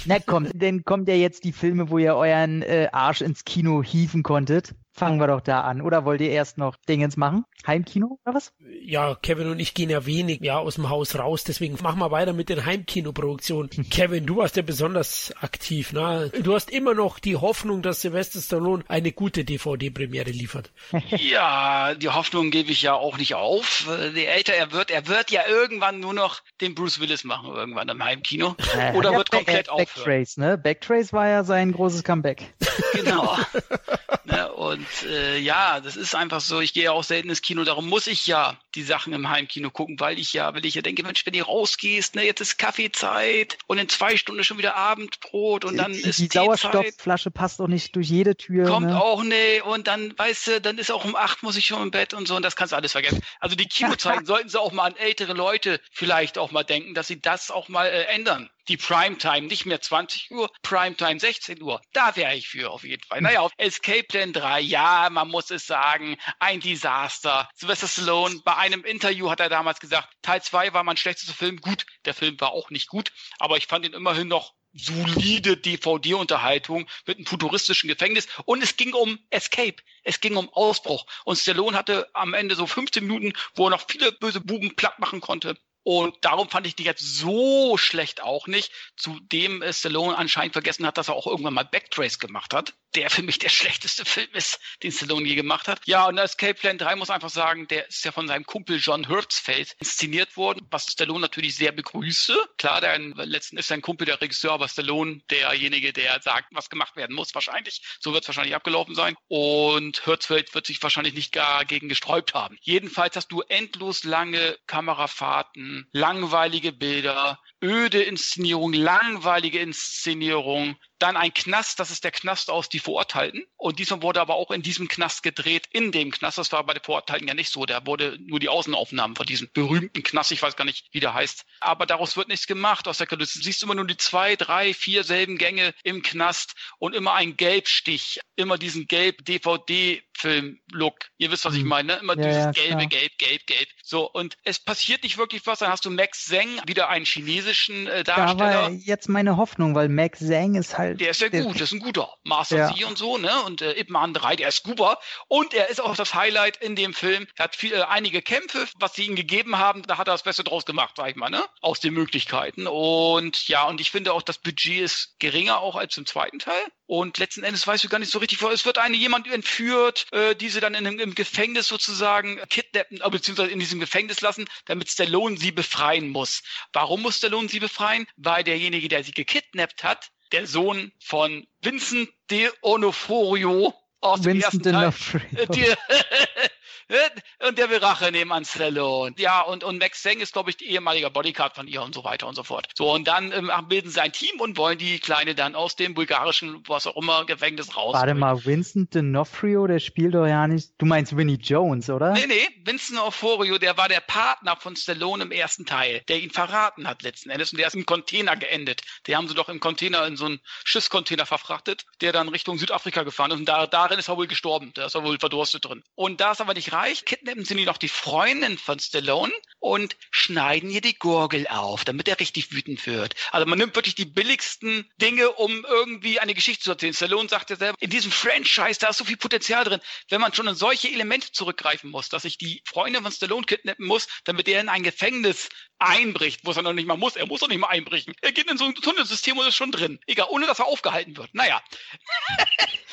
Na komm, dann kommt ja jetzt die Filme, wo ihr euren äh, Arsch ins Kino hieven konntet. Fangen wir doch da an. Oder wollt ihr erst noch Dingens machen? Heimkino oder was? Ja, Kevin und ich gehen ja wenig ja, aus dem Haus raus, deswegen machen wir weiter mit den Heimkinoproduktionen. Kevin, du warst ja besonders aktiv. Ne? Du hast immer noch die Hoffnung, dass Sylvester Stallone eine gute DVD-Premiere liefert. ja, die Hoffnung gebe ich ja auch nicht auf. Je älter er wird, er wird ja irgendwann nur noch den Bruce Willis machen, irgendwann im Heimkino. Äh, Oder ja, wird komplett Back, aufhören. Backtrace, ne? Backtrace war ja sein großes Comeback. Genau. ne, und äh, ja, das ist einfach so, ich gehe ja auch selten ins Kino, darum muss ich ja die Sachen im Heimkino gucken, weil ich ja, weil ich ja denke, Mensch, wenn du rausgehst, ne, jetzt ist Kaffeezeit und in zwei Stunden schon wieder Abendbrot und dann die, ist die. Sauerstoffflasche passt auch nicht durch jede Tür. Kommt ne? auch ne und dann, weißt du, dann ist auch um acht muss ich schon im Bett und so und das kannst du alles vergessen. Also die Kinozeiten sollten sie auch mal an ältere Leute vielleicht auch mal denken, dass sie das auch mal äh, ändern. Die Primetime, nicht mehr 20 Uhr, Primetime 16 Uhr. Da wäre ich für auf jeden Fall. Naja, auf Escape Plan 3, ja, man muss es sagen, ein Desaster. Sylvester Stallone, bei einem Interview hat er damals gesagt, Teil 2 war mein schlechtester Film. Gut, der Film war auch nicht gut, aber ich fand ihn immerhin noch solide DVD-Unterhaltung mit einem futuristischen Gefängnis und es ging um Escape, es ging um Ausbruch und Stallone hatte am Ende so 15 Minuten, wo er noch viele böse Buben platt machen konnte. Und darum fand ich die jetzt so schlecht auch nicht. Zudem äh, Stallone anscheinend vergessen hat, dass er auch irgendwann mal Backtrace gemacht hat. Der für mich der schlechteste Film ist, den Stallone je gemacht hat. Ja, und Escape Plan 3 muss einfach sagen, der ist ja von seinem Kumpel John Hertzfeld inszeniert worden, was Stallone natürlich sehr begrüße. Klar, der letzten ist sein Kumpel der Regisseur, aber Stallone derjenige, der sagt, was gemacht werden muss, wahrscheinlich. So wird es wahrscheinlich abgelaufen sein. Und Hertzfeld wird sich wahrscheinlich nicht gar gegen gesträubt haben. Jedenfalls hast du endlos lange Kamerafahrten, langweilige Bilder, öde Inszenierung, langweilige Inszenierung, dann ein Knast, das ist der Knast aus Die Verurteilten. Und diesmal wurde aber auch in diesem Knast gedreht, in dem Knast. Das war bei den Verurteilten ja nicht so. Da wurde nur die Außenaufnahmen von diesem berühmten Knast, ich weiß gar nicht, wie der heißt. Aber daraus wird nichts gemacht aus der Kulisse. Du siehst immer nur die zwei, drei, vier selben Gänge im Knast und immer ein Gelbstich, immer diesen Gelb-DVD-Film-Look. Ihr wisst, was ich meine, ne? Immer Ja, dieses ja, gelbe, gelb, gelb, gelb. So, und es passiert nicht wirklich was. Dann hast du Max Zeng, wieder einen chinesischen äh, Da Darsteller. war jetzt meine Hoffnung, weil Max Zhang ist halt. Der ist ja gut, das ist ein guter. Master Ja. Z und so, ne? Und äh, Ip Man 3, der ist super. Und er ist auch das Highlight in dem Film. Er hat viel, äh, einige Kämpfe, was sie ihm gegeben haben, da hat er das Beste draus gemacht, sag ich mal, ne? Aus den Möglichkeiten. Und ja, und ich finde auch, das Budget ist geringer auch als im zweiten Teil. Und letzten Endes weißt du gar nicht so richtig, es wird eine jemand entführt, äh, die sie dann in, im Gefängnis sozusagen kidnappen, äh, beziehungsweise in diesem Gefängnis lassen, damit Stallone sie befreien muss. Warum muss Stallone sie befreien? Weil derjenige, der sie gekidnappt hat, der Sohn von Vincent de Onofrio aus dem Vincent ersten Teil. D'Onofrio. Äh, und der will Rache nehmen an Stallone. Ja, und, und Max Zeng ist, glaube ich, die ehemalige Bodyguard von ihr und so weiter und so fort. So, und dann ähm, bilden sie ein Team und wollen die Kleine dann aus dem bulgarischen, was auch immer, Gefängnis raus. Warte mal, Vincent D'Onofrio, der spielt doch ja nicht. Du meinst Winnie Jones, oder? Nee, nee, Vincent Orforio, der war der Partner von Stallone im ersten Teil, der ihn verraten hat letzten Endes und der ist im Container geendet. Die haben sie doch im Container in so einen Schiffscontainer verfrachtet, der dann Richtung Südafrika gefahren ist und da, darin ist er wohl gestorben. Da ist er wohl verdurstet drin. Und da es aber nicht reicht, kidnappen sie noch die Freundin von Stallone und schneiden ihr die Gurgel auf, damit er richtig wütend wird. Also man nimmt wirklich die billigsten Dinge, um irgendwie eine Geschichte zu erzählen. Stallone sagt ja selber, in diesem Franchise, da ist so viel Potenzial drin. Wenn man schon in solche Elemente zurückgreifen muss, dass ich die Freundin von Stallone kidnappen muss, damit er in ein Gefängnis einbricht, wo es er noch nicht mal muss. Er muss doch nicht mal einbrechen. Er geht in so ein Tunnelsystem und ist schon drin. Egal, ohne dass er aufgehalten wird. Naja.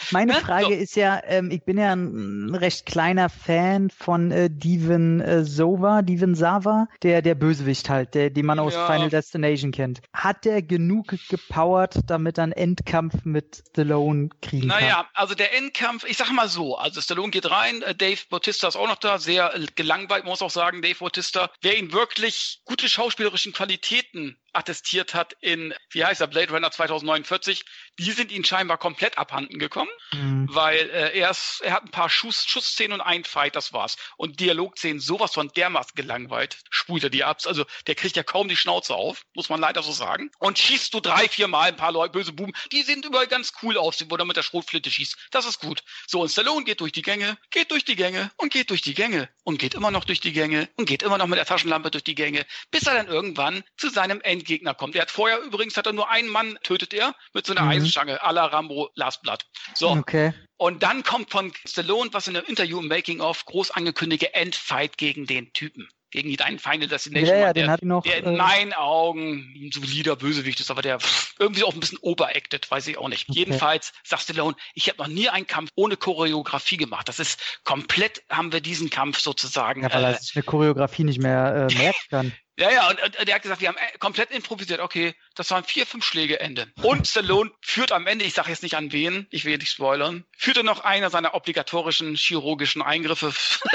Meine Ne? Frage So. ist ja, ähm, ich bin ja ein recht kleiner Fan von äh, Devon äh, Sova, Devon Sava, der, der Bösewicht halt, der, den man aus Ja. Final Destination kennt. Hat der genug gepowert, damit er einen Endkampf mit Stallone kriegen kann? Naja, also der Endkampf, ich sag mal so, also Stallone geht rein, äh, Dave Bautista ist auch noch da, sehr äh, gelangweilt, muss auch sagen, Dave Bautista. Wer ihn wirklich gute schauspielerischen Qualitäten attestiert hat in, wie heißt er, Blade Runner 2049, die sind ihm scheinbar komplett abhanden gekommen. mhm. weil äh, er, ist, er hat ein paar Schuss, Schussszenen und ein Fight, das war's. Und Dialogszenen sowas von dermaßen gelangweilt, spult er die ab. Also der kriegt ja kaum die Schnauze auf, muss man leider so sagen. Und schießt du drei, vier Mal ein paar Leute, böse Buben, die sehen überall ganz cool aus, wo er mit der Schrotflinte schießt. Das ist gut. So, und Stallone geht durch die Gänge, geht durch die Gänge und geht durch die Gänge und geht immer noch durch die Gänge und geht immer noch mit der Taschenlampe durch die Gänge, bis er dann irgendwann zu seinem Endgegner kommt. Er hat vorher übrigens hat er nur einen Mann tötet er mit so einer mhm. Eisenstange, à la Rambo Last Blood. So. Okay. Und dann kommt von Stallone, was in einem Interview im Making of groß angekündigte Endfight gegen den Typen gegen deinen Final Destination. Ja, ja, der, den hat noch, der in äh, meinen Augen ein solider Bösewicht ist, aber der irgendwie auch ein bisschen overacted, weiß ich auch nicht. Okay. Jedenfalls sagt Stallone, ich habe noch nie einen Kampf ohne Choreografie gemacht. Das ist komplett, haben wir diesen Kampf sozusagen. Ja, weil er äh, sich eine Choreografie nicht mehr äh, merken kann. Ja, ja, und, und der hat gesagt, wir haben äh, komplett improvisiert. Okay, das waren vier, fünf Schläge Ende. Und Stallone führt am Ende, ich sage jetzt nicht an wen, ich will nicht spoilern, führte noch einer seiner obligatorischen chirurgischen Eingriffe.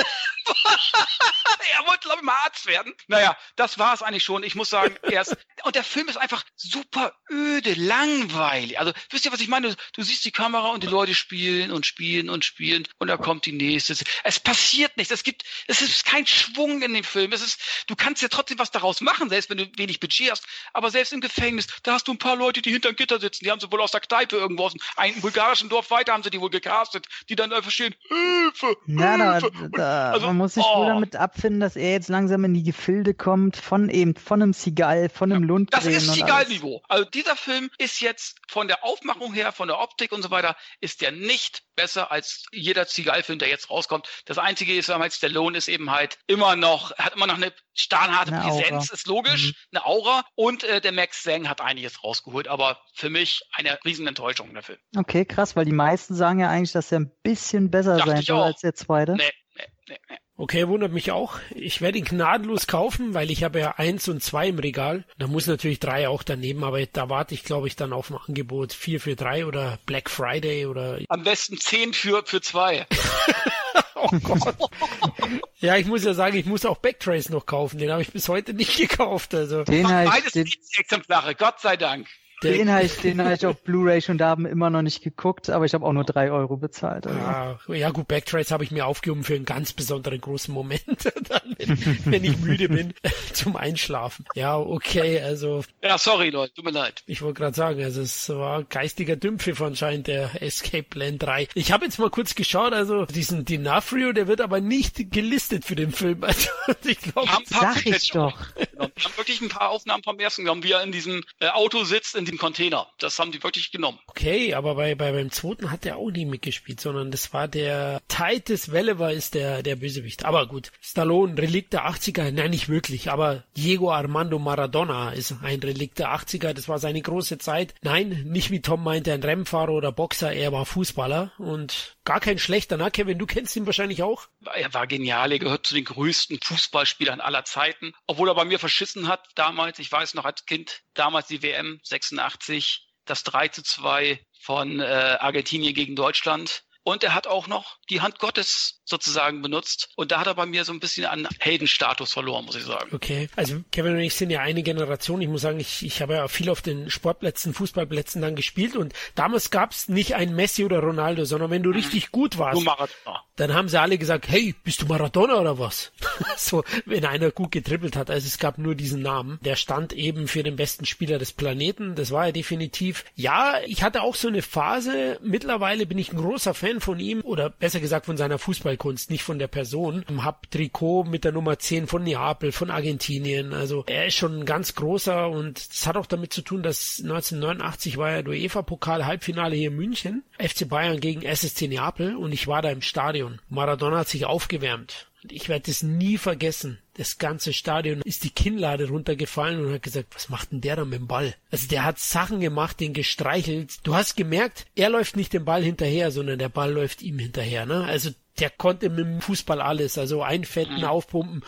er wollte, glaube ich, mal Arzt werden. Naja, das war es eigentlich schon. Ich muss sagen, erst. Und der Film ist einfach super öde, langweilig. Also, wisst ihr, was ich meine? Du siehst die Kamera und die Leute spielen und spielen und spielen und da kommt die nächste. Es passiert nichts. Es gibt, es ist kein Schwung in dem Film. Es ist, du kannst ja trotzdem was daraus machen, selbst wenn du wenig Budget hast. Aber selbst im Gefängnis, da hast du ein paar Leute, die hinter Gitter sitzen. Die haben sie wohl aus der Kneipe irgendwo aus einem bulgarischen Dorf weiter haben sie die wohl gecastet, die dann einfach stehen, Hilfe, ja, Hilfe. Da, da, also, man muss sich oh. wohl damit abfinden, dass er jetzt langsam in die Gefilde kommt von eben, von einem Seagal, von einem ja, Lundgren. Das ist Seagal-Niveau. Also dieser Film ist jetzt von der Aufmachung her, von der Optik und so weiter, ist der nicht besser als jeder Seagal-Film, der jetzt rauskommt. Das Einzige ist, halt, Stallone ist eben halt immer noch, hat immer noch eine stahlharte eine Präsenz, ist logisch, mhm. eine Aura. Und äh, der Max Zeng hat einiges rausgeholt, aber für mich eine Riesenenttäuschung der Film. Okay, krass, weil die meisten sagen ja eigentlich, dass er ein bisschen besser Dachte sein soll als der zweite. Nee, nee, nee, nee. Okay, wundert mich auch. Ich werde ihn gnadenlos kaufen, weil ich habe ja eins und zwei im Regal. Da muss natürlich drei auch daneben, aber da warte ich, glaube ich, dann auf ein Angebot vier für drei oder Black Friday oder. Am besten zehn für, für zwei. oh Gott. ja, ich muss ja sagen, ich muss auch Backtrace noch kaufen. Den habe ich bis heute nicht gekauft. Also. Den Beides den... Exemplare, Gott sei Dank. Den habe ich, den hab ich auf Blu-ray schon da immer noch nicht geguckt, aber ich habe auch nur drei Euro bezahlt. Also. Ja, ja, gut, Backtrace habe ich mir aufgehoben für einen ganz besonderen großen Moment, dann, wenn, wenn ich müde bin, zum Einschlafen. Ja, okay, also. Ja, sorry, Leute, tut mir leid. Ich wollte gerade sagen, also es war geistiger Dümpfiff anscheinend, der Escape Plan 3. Ich habe jetzt mal kurz geschaut, also diesen Dinafrio, der wird aber nicht gelistet für den Film. Also ich glaube, sag ich doch. Wir haben wirklich ein paar Aufnahmen vom ersten genommen, wie er in diesem äh, Auto sitzt, in dem Container. Das haben die wirklich genommen. Okay, aber bei, bei beim zweiten hat er auch nie mitgespielt, sondern das war der Titus Wellever ist der, der Bösewicht. Aber gut, Stallone, Relikt der 80er, nein, nicht wirklich, aber Diego Armando Maradona ist ein Relikt der 80er, das war seine große Zeit. Nein, nicht wie Tom meinte, ein Rennfahrer oder Boxer, er war Fußballer und gar kein schlechter, ne? Kevin, du kennst ihn wahrscheinlich auch? Er war genial, er gehört zu den größten Fußballspielern aller Zeiten, obwohl er bei mir verschissen hat damals, ich weiß noch als Kind, damals die WM 86, das 3 zu 2 von äh, Argentinien gegen Deutschland. Und er hat auch noch die Hand Gottes sozusagen benutzt. Und da hat er bei mir so ein bisschen an Heldenstatus verloren, muss ich sagen. Okay, also Kevin und ich sind ja eine Generation. Ich muss sagen, ich, ich habe ja viel auf den Sportplätzen, Fußballplätzen dann gespielt. Und damals gab es nicht ein Messi oder Ronaldo, sondern wenn du mhm. richtig gut warst, dann haben sie alle gesagt, hey, bist du Maradona oder was? so, wenn einer gut getrippelt hat. Also es gab nur diesen Namen. Der stand eben für den besten Spieler des Planeten. Das war er definitiv. Ja, ich hatte auch so eine Phase. Mittlerweile bin ich ein großer Fan von ihm oder besser gesagt von seiner Fußball Fußballkunst, nicht von der Person. Hab Trikot mit der Nummer 10 von Neapel, von Argentinien. Also er ist schon ein ganz großer und es hat auch damit zu tun, dass 1989 war ja der UEFA-Pokal Halbfinale hier in München. FC Bayern gegen SSC Neapel und ich war da im Stadion. Maradona hat sich aufgewärmt. Ich werde es nie vergessen. Das ganze Stadion ist die Kinnlade runtergefallen und hat gesagt, was macht denn der da mit dem Ball? Also der hat Sachen gemacht, den gestreichelt. Du hast gemerkt, er läuft nicht dem Ball hinterher, sondern der Ball läuft ihm hinterher. Ne? Also der konnte mit dem Fußball alles, also einfetten, mhm. aufpumpen.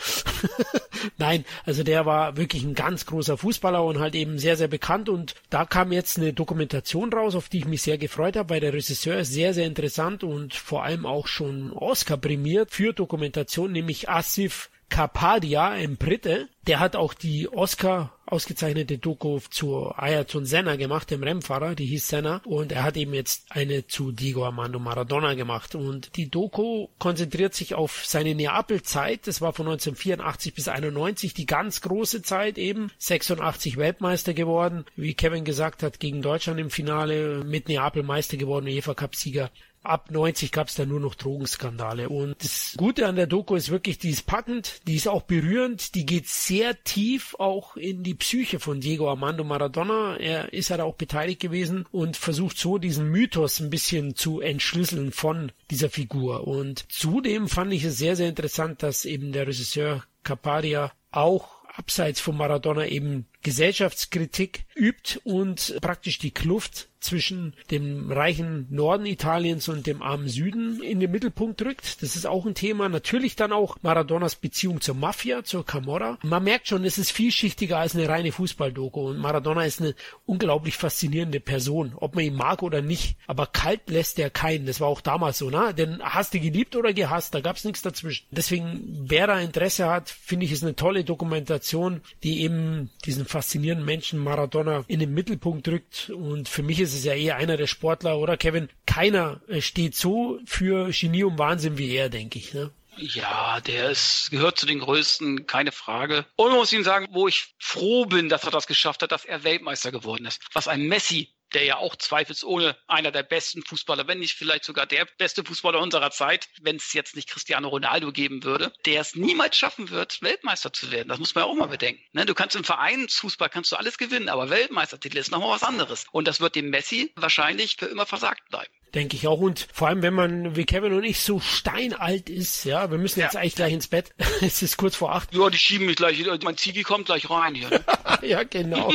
Nein, also der war wirklich ein ganz großer Fußballer und halt eben sehr, sehr bekannt. Und da kam jetzt eine Dokumentation raus, auf die ich mich sehr gefreut habe, weil der Regisseur ist sehr, sehr interessant und vor allem auch schon Oscar prämiert für Dokumentation, nämlich Asif Kapadia, ein Brite. Der hat auch die Oscar ausgezeichnete Doku zu Ayrton Senna gemacht, dem Rennfahrer, die hieß Senna. Und er hat eben jetzt eine zu Diego Armando Maradona gemacht. Und die Doku konzentriert sich auf seine Neapel-Zeit. Das war von 1984 bis 91 die ganz große Zeit eben. 86 Weltmeister geworden. Wie Kevin gesagt hat, gegen Deutschland im Finale mit Neapel Meister geworden, UEFA Cup-Sieger ab 90 gab es dann nur noch Drogenskandale. Und das Gute an der Doku ist wirklich, die ist packend, die ist auch berührend, die geht sehr tief auch in die Psyche von Diego Armando Maradona. Er ist halt auch beteiligt gewesen und versucht so diesen Mythos ein bisschen zu entschlüsseln von dieser Figur. Und zudem fand ich es sehr, sehr interessant, dass eben der Regisseur Caparia auch abseits von Maradona eben Gesellschaftskritik übt und praktisch die Kluft zwischen dem reichen Norden Italiens und dem armen Süden in den Mittelpunkt rückt. Das ist auch ein Thema. Natürlich dann auch Maradonas Beziehung zur Mafia, zur Camorra. Man merkt schon, es ist vielschichtiger als eine reine Fußballdoku und Maradona ist eine unglaublich faszinierende Person, ob man ihn mag oder nicht. Aber kalt lässt er keinen. Das war auch damals so, ne? Denn hast du geliebt oder gehasst, da gab's nichts dazwischen. Deswegen, wer da Interesse hat, finde ich, ist eine tolle Dokumentation, die eben diesen faszinierenden Menschen Maradona in den Mittelpunkt drückt. Und für mich ist es ja eher einer der Sportler, oder Kevin? Keiner äh, steht so für Genie und Wahnsinn wie er, denke ich. Ne? Ja, der ist, gehört zu den größten, keine Frage. Und man muss Ihnen sagen, wo ich froh bin, dass er das geschafft hat, dass er Weltmeister geworden ist. Was ein Messi der ja auch zweifelsohne einer der besten Fußballer, wenn nicht vielleicht sogar der beste Fußballer unserer Zeit, wenn es jetzt nicht Cristiano Ronaldo geben würde, der es niemals schaffen wird, Weltmeister zu werden. Das muss man ja auch mal bedenken. Ne? Du kannst im Vereinsfußball kannst du alles gewinnen, aber Weltmeistertitel ist nochmal was anderes. Und das wird dem Messi wahrscheinlich für immer versagt bleiben denke ich auch. Und vor allem, wenn man wie Kevin und ich so steinalt ist, ja, wir müssen jetzt ja. eigentlich gleich ins Bett. es ist kurz vor acht. Ja, die schieben mich gleich. Mein Zivi kommt gleich rein hier. Ne? ja, genau.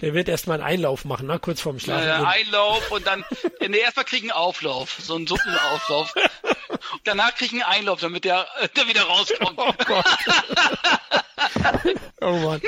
Der wird erstmal einen Einlauf machen, ne? kurz vorm Schlafen. Äh, Einlauf und dann, nee, erstmal kriegen einen Auflauf, so einen Suppenauflauf. Danach kriegen einen Einlauf, damit der, der wieder rauskommt. Oh Gott. oh Mann.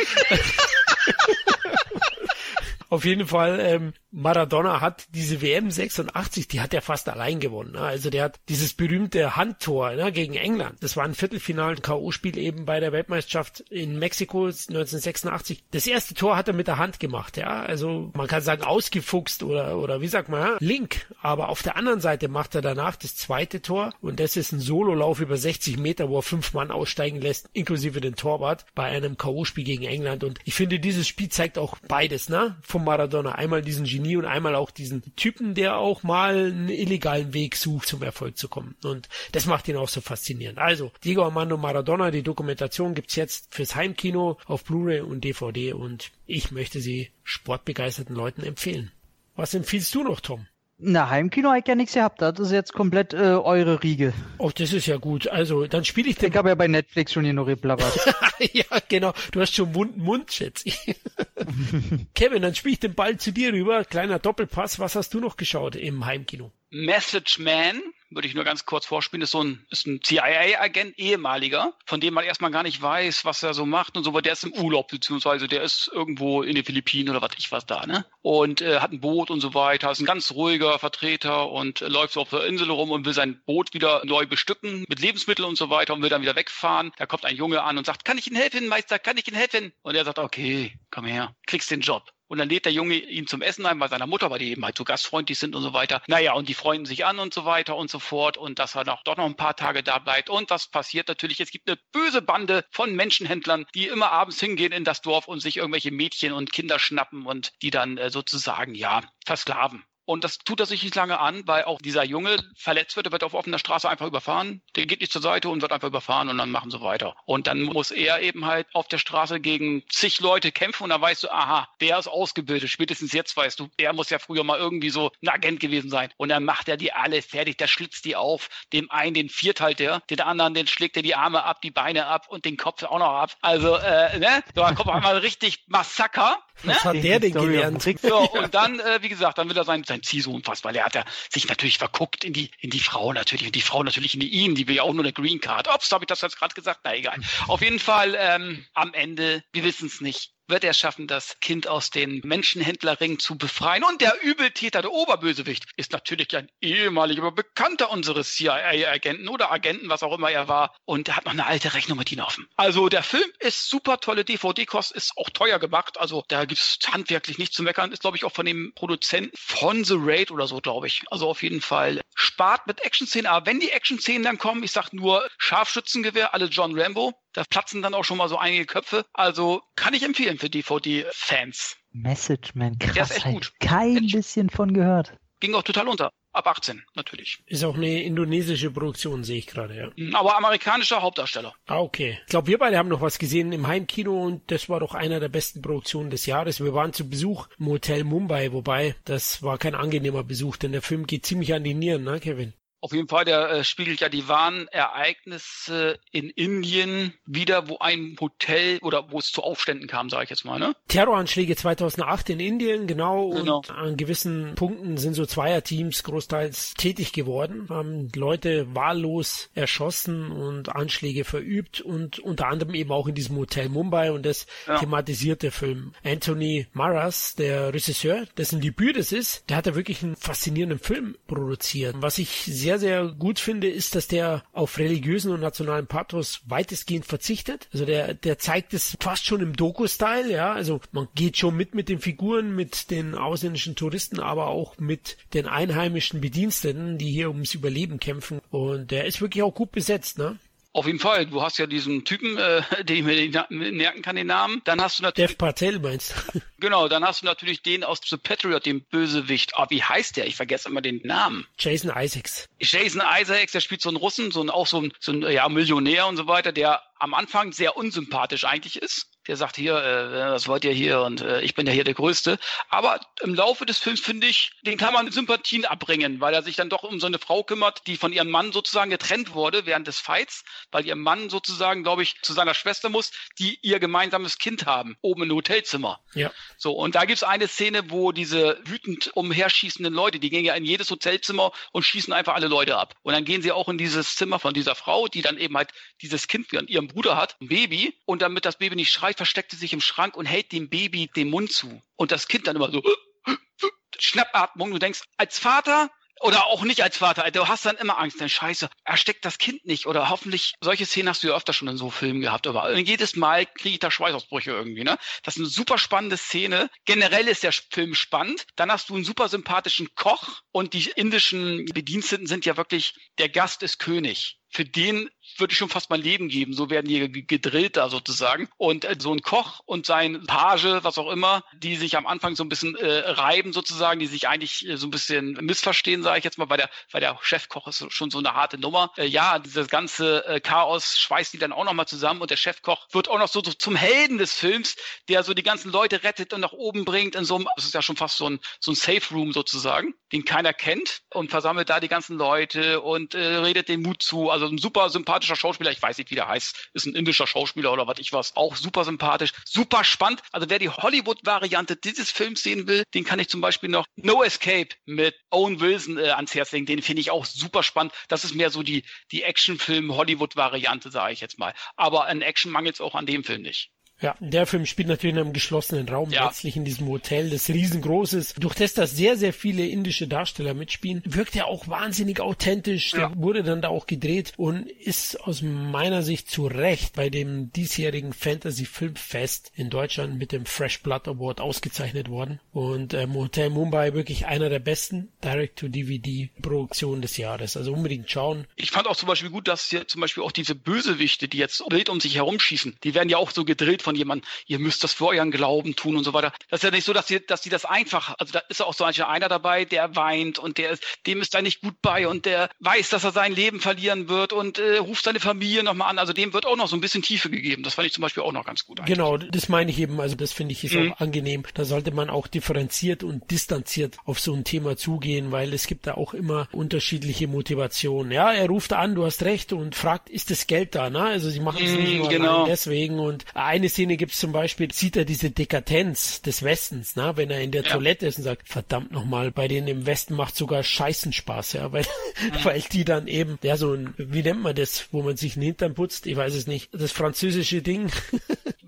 Auf jeden Fall, ähm, Maradona hat diese WM 86, die hat er fast allein gewonnen. Ne? Also der hat dieses berühmte Handtor ne, gegen England. Das war ein Viertelfinal, K.O.-Spiel eben bei der Weltmeisterschaft in Mexiko 1986. Das erste Tor hat er mit der Hand gemacht. Ja, also man kann sagen ausgefuchst oder oder wie sagt man, ja? link. Aber auf der anderen Seite macht er danach das zweite Tor und das ist ein Sololauf über 60 Meter, wo er fünf Mann aussteigen lässt, inklusive den Torwart bei einem K.O.-Spiel gegen England. Und ich finde, dieses Spiel zeigt auch beides, ne? Vom Maradona. Einmal diesen Genie und einmal auch diesen Typen, der auch mal einen illegalen Weg sucht, zum Erfolg zu kommen. Und das macht ihn auch so faszinierend. Also, Diego Armando Maradona, die Dokumentation gibt's jetzt fürs Heimkino auf Blu-ray und DVD und ich möchte sie sportbegeisterten Leuten empfehlen. Was empfiehlst du noch, Tom? Na, Heimkino habe ich ja nichts gehabt. Das ist jetzt komplett äh, eure Riege. Oh, das ist ja gut. Also, dann spiele ich den. Ich habe ja bei Netflix schon hier noch geblabbert. ja, genau. Du hast schon wunden Mund, schätze ich. Kevin, dann spiele ich den Ball zu dir rüber. Kleiner Doppelpass. Was hast du noch geschaut im Heimkino? Message Man würde ich nur ganz kurz vorspielen, ist so ein, ist ein CIA-Agent, ehemaliger, von dem man erstmal gar nicht weiß, was er so macht und so, weil der ist im Urlaub, beziehungsweise der ist irgendwo in den Philippinen oder was ich was da, ne? Und äh, hat ein Boot und so weiter, ist ein ganz ruhiger Vertreter und äh, läuft so auf der Insel rum und will sein Boot wieder neu bestücken mit Lebensmitteln und so weiter und will dann wieder wegfahren. Da kommt ein Junge an und sagt, kann ich Ihnen helfen, Meister, kann ich Ihnen helfen? Und er sagt, okay, komm her, kriegst den Job. Und dann lädt der Junge ihn zum Essen ein bei seiner Mutter, weil die eben halt so gastfreundlich sind und so weiter. Naja, und die freunden sich an und so weiter und so fort. Und dass er noch, doch noch ein paar Tage da bleibt. Und was passiert natürlich? Es gibt eine böse Bande von Menschenhändlern, die immer abends hingehen in das Dorf und sich irgendwelche Mädchen und Kinder schnappen und die dann äh, sozusagen, ja, versklaven. Und das tut er sich nicht lange an, weil auch dieser Junge verletzt wird, er wird auf offener Straße einfach überfahren. Der geht nicht zur Seite und wird einfach überfahren und dann machen sie weiter. Und dann muss er eben halt auf der Straße gegen zig Leute kämpfen und dann weißt du, aha, der ist ausgebildet. Spätestens jetzt weißt du, der muss ja früher mal irgendwie so ein Agent gewesen sein. Und dann macht er die alle fertig, der schlitzt die auf. Dem einen den vierteilt er, den anderen, den schlägt er die Arme ab, die Beine ab und den Kopf auch noch ab. Also, äh, ne? Da kommt einmal richtig Massaker. Was ne? hat der denn gelernt? So, und dann, äh, wie gesagt, dann will er sein, sein Ziehsohn fast, weil er hat ja sich natürlich verguckt in die, in die Frau natürlich und die Frau natürlich in die ihn, die will ja auch nur eine Green Card. Ups, habe ich das jetzt gerade gesagt? Na egal. Auf jeden Fall, ähm, am Ende, wir wissen es nicht wird er schaffen, das Kind aus den Menschenhändlerringen zu befreien. Und der Übeltäter, der Oberbösewicht, ist natürlich ein ehemaliger Bekannter unseres CIA-Agenten oder Agenten, was auch immer er war. Und er hat noch eine alte Rechnung mit ihnen offen. Also der Film ist super tolle DVD-Kost, ist auch teuer gemacht. Also da gibt es handwerklich nichts zu meckern. Ist, glaube ich, auch von dem Produzenten von The Raid oder so, glaube ich. Also auf jeden Fall spart mit Action-Szenen. Aber wenn die Action-Szenen dann kommen, ich sag nur Scharfschützengewehr, alle John Rambo, da platzen dann auch schon mal so einige Köpfe. Also kann ich empfehlen für DVD-Fans. Message Man, krass. Der ist echt gut. Kein Mensch. bisschen von gehört. Ging auch total unter. Ab 18, natürlich. Ist auch eine indonesische Produktion, sehe ich gerade, ja. Hm, aber amerikanischer Hauptdarsteller. Ah, okay. Ich glaube, wir beide haben noch was gesehen im Heimkino und das war doch einer der besten Produktionen des Jahres. Wir waren zu Besuch im Hotel Mumbai, wobei das war kein angenehmer Besuch, denn der Film geht ziemlich an die Nieren, ne, Kevin? Auf jeden Fall, der äh, spiegelt ja die wahren Ereignisse in Indien wieder, wo ein Hotel oder wo es zu Aufständen kam, sage ich jetzt mal. Ne? Terroranschläge 2008 in Indien, genau, genau. Und an gewissen Punkten sind so Zweierteams großteils tätig geworden, haben Leute wahllos erschossen und Anschläge verübt und unter anderem eben auch in diesem Hotel Mumbai und das ja. thematisiert der Film. Anthony Maras, der Regisseur, dessen Debüt das ist, der hat da wirklich einen faszinierenden Film produziert. Was ich sehr sehr, sehr gut finde, ist, dass der auf religiösen und nationalen Pathos weitestgehend verzichtet. Also der, der zeigt es fast schon im Doku-Style, ja. Also man geht schon mit mit den Figuren, mit den ausländischen Touristen, aber auch mit den einheimischen Bediensteten, die hier ums Überleben kämpfen. Und der ist wirklich auch gut besetzt, ne? Auf jeden Fall. Du hast ja diesen Typen, äh, den ich mir merken kann, den Namen. Dann hast du natürlich. Dev Patel meinst du? Genau, dann hast du natürlich den aus The Patriot, den Bösewicht. Ah, wie heißt der? Ich vergesse immer den Namen. Jason Isaacs. Jason Isaacs, der spielt so einen Russen, so ein, auch so ein, so ein ja, Millionär und so weiter, der am Anfang sehr unsympathisch eigentlich ist der sagt hier, äh, was wollt ihr hier und äh, ich bin ja hier der Größte. Aber im Laufe des Films finde ich, den kann man Sympathien abbringen, weil er sich dann doch um so eine Frau kümmert, die von ihrem Mann sozusagen getrennt wurde während des Fights, weil ihr Mann sozusagen, glaube ich, zu seiner Schwester muss, die ihr gemeinsames Kind haben, oben im Hotelzimmer. Ja. So, und da gibt's eine Szene, wo diese wütend umherschießenden Leute, die gehen ja in jedes Hotelzimmer und schießen einfach alle Leute ab. Und dann gehen sie auch in dieses Zimmer von dieser Frau, die dann eben halt dieses Kind an ihrem Bruder hat, ein Baby, und damit das Baby nicht schreit, versteckte sich im Schrank und hält dem Baby den Mund zu. Und das Kind dann immer so Schnappatmung. Du denkst, als Vater oder auch nicht als Vater, du hast dann immer Angst, denn scheiße, ersteckt das Kind nicht oder hoffentlich, solche Szenen hast du ja öfter schon in so Filmen gehabt, aber jedes Mal kriege ich da Schweißausbrüche irgendwie, ne? Das ist eine super spannende Szene. Generell ist der Film spannend. Dann hast du einen super sympathischen Koch und die indischen Bediensteten sind ja wirklich, der Gast ist König für den würde ich schon fast mein Leben geben. So werden die gedrillt da sozusagen. Und äh, so ein Koch und sein Page, was auch immer, die sich am Anfang so ein bisschen äh, reiben sozusagen, die sich eigentlich äh, so ein bisschen missverstehen, sage ich jetzt mal, weil der, weil der Chefkoch ist schon so eine harte Nummer. Äh, ja, dieses ganze äh, Chaos schweißt die dann auch nochmal zusammen und der Chefkoch wird auch noch so, so, zum Helden des Films, der so die ganzen Leute rettet und nach oben bringt in so einem, das ist ja schon fast so ein, so ein Safe Room sozusagen, den keiner kennt und versammelt da die ganzen Leute und äh, redet den Mut zu. Also ein super sympathischer Schauspieler, ich weiß nicht, wie der heißt, ist ein indischer Schauspieler oder was ich was, auch super sympathisch, super spannend. Also wer die Hollywood-Variante dieses Films sehen will, den kann ich zum Beispiel noch No Escape mit Owen Wilson äh, ans Herz legen. Den finde ich auch super spannend. Das ist mehr so die, die Actionfilm-Hollywood-Variante, sage ich jetzt mal. Aber an Action mangelt es auch an dem Film nicht. Ja, der Film spielt natürlich in einem geschlossenen Raum, ja. letztlich in diesem Hotel, das riesengroß ist. Durch das, dass sehr, sehr viele indische Darsteller mitspielen, wirkt er auch wahnsinnig authentisch. Ja. Der wurde dann da auch gedreht und ist aus meiner Sicht zu Recht bei dem diesjährigen Fantasy Filmfest in Deutschland mit dem Fresh Blood Award ausgezeichnet worden. Und ähm, Hotel Mumbai wirklich einer der besten Direct-to-DVD-Produktionen des Jahres. Also unbedingt schauen. Ich fand auch zum Beispiel gut, dass hier zum Beispiel auch diese Bösewichte, die jetzt wild um sich herumschießen, die werden ja auch so gedrillt von jemandem, ihr müsst das für euren Glauben tun und so weiter. Das ist ja nicht so, dass die, dass die das einfach, also da ist auch so einer dabei, der weint und der ist, dem ist da nicht gut bei und der weiß, dass er sein Leben verlieren wird und äh, ruft seine Familie nochmal an. Also dem wird auch noch so ein bisschen Tiefe gegeben. Das fand ich zum Beispiel auch noch ganz gut. Eigentlich. Genau, das meine ich eben. Also das finde ich ist mhm. auch angenehm. Da sollte man auch differenziert und distanziert auf so ein Thema zugehen, weil es gibt da auch immer unterschiedliche Motivationen. Ja, er ruft an, du hast recht und fragt, ist das Geld da? Ne? Also sie machen es mhm, nicht nur genau. deswegen und eines Szene gibt's zum Beispiel, sieht er diese Dekadenz des Westens, na, wenn er in der ja. Toilette ist und sagt, verdammt nochmal, bei denen im Westen macht sogar Scheißen Spaß, ja, weil, ja. weil die dann eben, ja, so ein, wie nennt man das, wo man sich den Hintern putzt, ich weiß es nicht, das französische Ding.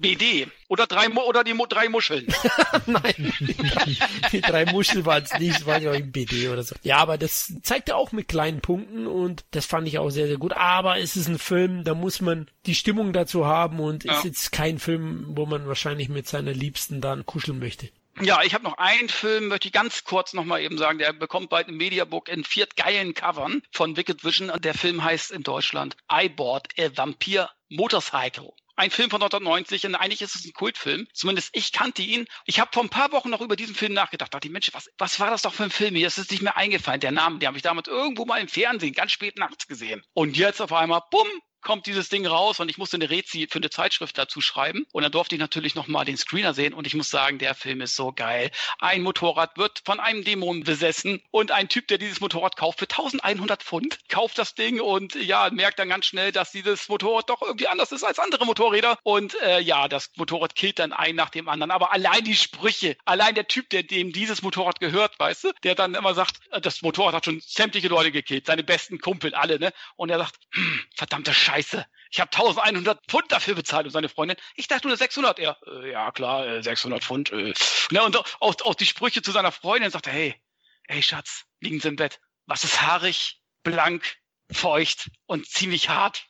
BD. Oder drei oder die drei Muscheln. Nein, die drei Muscheln waren es nicht, war ja im BD oder so. Ja, aber das zeigt er auch mit kleinen Punkten und das fand ich auch sehr, sehr gut. Aber es ist ein Film, da muss man die Stimmung dazu haben und ja. ist jetzt kein Film, wo man wahrscheinlich mit seiner Liebsten dann kuscheln möchte. Ja, ich habe noch einen Film, möchte ich ganz kurz nochmal eben sagen, der bekommt bald ein Mediabook in vier geilen Covern von Wicked Vision. Der Film heißt in Deutschland I Bought a Vampire Motorcycle ein Film von 1990 und eigentlich ist es ein Kultfilm. Zumindest ich kannte ihn. Ich habe vor ein paar Wochen noch über diesen Film nachgedacht. Dachte, Mensch, was, was war das doch für ein Film? Mir ist es nicht mehr eingefallen. Der Name, den habe ich damals irgendwo mal im Fernsehen ganz spät nachts gesehen. Und jetzt auf einmal, bumm, kommt dieses Ding raus und ich musste eine Rezi für eine Zeitschrift dazu schreiben. Und dann durfte ich natürlich nochmal den Screener sehen und ich muss sagen, der Film ist so geil. Ein Motorrad wird von einem Dämon besessen und ein Typ, der dieses Motorrad kauft für 1100 Pfund, kauft das Ding und ja, merkt dann ganz schnell, dass dieses Motorrad doch irgendwie anders ist als andere Motorräder. Und äh, ja, das Motorrad killt dann einen nach dem anderen. Aber allein die Sprüche, allein der Typ, der dem dieses Motorrad gehört, weißt du, der dann immer sagt, äh, das Motorrad hat schon sämtliche Leute gekillt, seine besten Kumpel, alle, ne? Und er sagt, hm, verdammter Scheiße. Scheiße. Ich habe 1100 Pfund dafür bezahlt und seine Freundin. Ich dachte nur 600. Er, äh, ja klar, äh, 600 Pfund. Äh. Und auch, auch die Sprüche zu seiner Freundin sagte, hey, hey Schatz, liegen Sie im Bett. Was ist haarig, blank, feucht und ziemlich hart?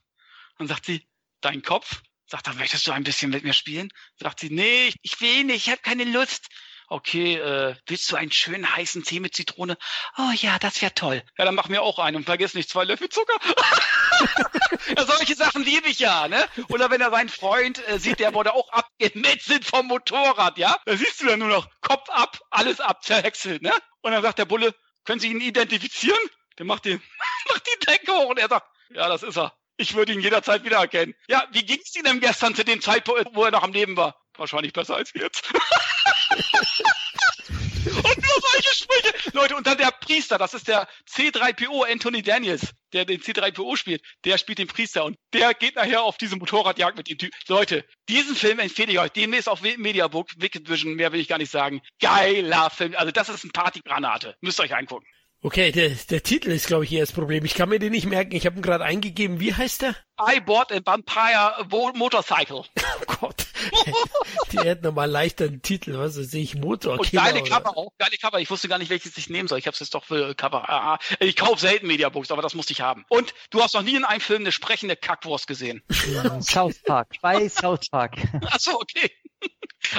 Und sagt sie, dein Kopf? Sagt er, möchtest du ein bisschen mit mir spielen? Sagt sie, nee, ich will nicht, ich habe keine Lust okay, äh, willst du einen schönen heißen Tee mit Zitrone? Oh ja, das wäre toll. Ja, dann mach mir auch einen und vergiss nicht zwei Löffel Zucker. ja, solche Sachen liebe ich ja, ne? Oder wenn er seinen Freund äh, sieht, der wurde auch abgemetzelt vom Motorrad, ja? Da siehst du dann nur noch Kopf ab, alles ab, zerhäckselt, ne? Und dann sagt der Bulle, können Sie ihn identifizieren? Der macht die, macht die Decke hoch und er sagt, ja, das ist er. Ich würde ihn jederzeit wiedererkennen. Ja, wie ging es Ihnen gestern zu dem Zeitpunkt, wo er noch am Leben war? Wahrscheinlich besser als jetzt. und nur solche Sprüche. Leute, und dann der Priester, das ist der C3PO Anthony Daniels, der den C3PO spielt. Der spielt den Priester und der geht nachher auf diese Motorradjagd mit dem Typ. Leute, diesen Film empfehle ich euch. Demnächst auf Mediabook, Wicked Vision, mehr will ich gar nicht sagen. Geiler Film. Also das ist ein Partygranate. Müsst ihr euch angucken. Okay, der, der Titel ist, glaube ich, hier das Problem. Ich kann mir den nicht merken. Ich habe ihn gerade eingegeben. Wie heißt der? I bought a Vampire Motorcycle. Oh Gott. Die hätten nochmal leichter einen Titel, was weiß ich, Motor. Und geile Cover auch, geile Cover. Ich wusste gar nicht, welches ich nehmen soll. Ich habe es jetzt doch für Cover. Ah, ah. Ich kaufe selten Mediabooks, aber das musste ich haben. Und du hast noch nie in einem Film eine sprechende Kackwurst gesehen. South Park. Bei South Park. Ach so, okay.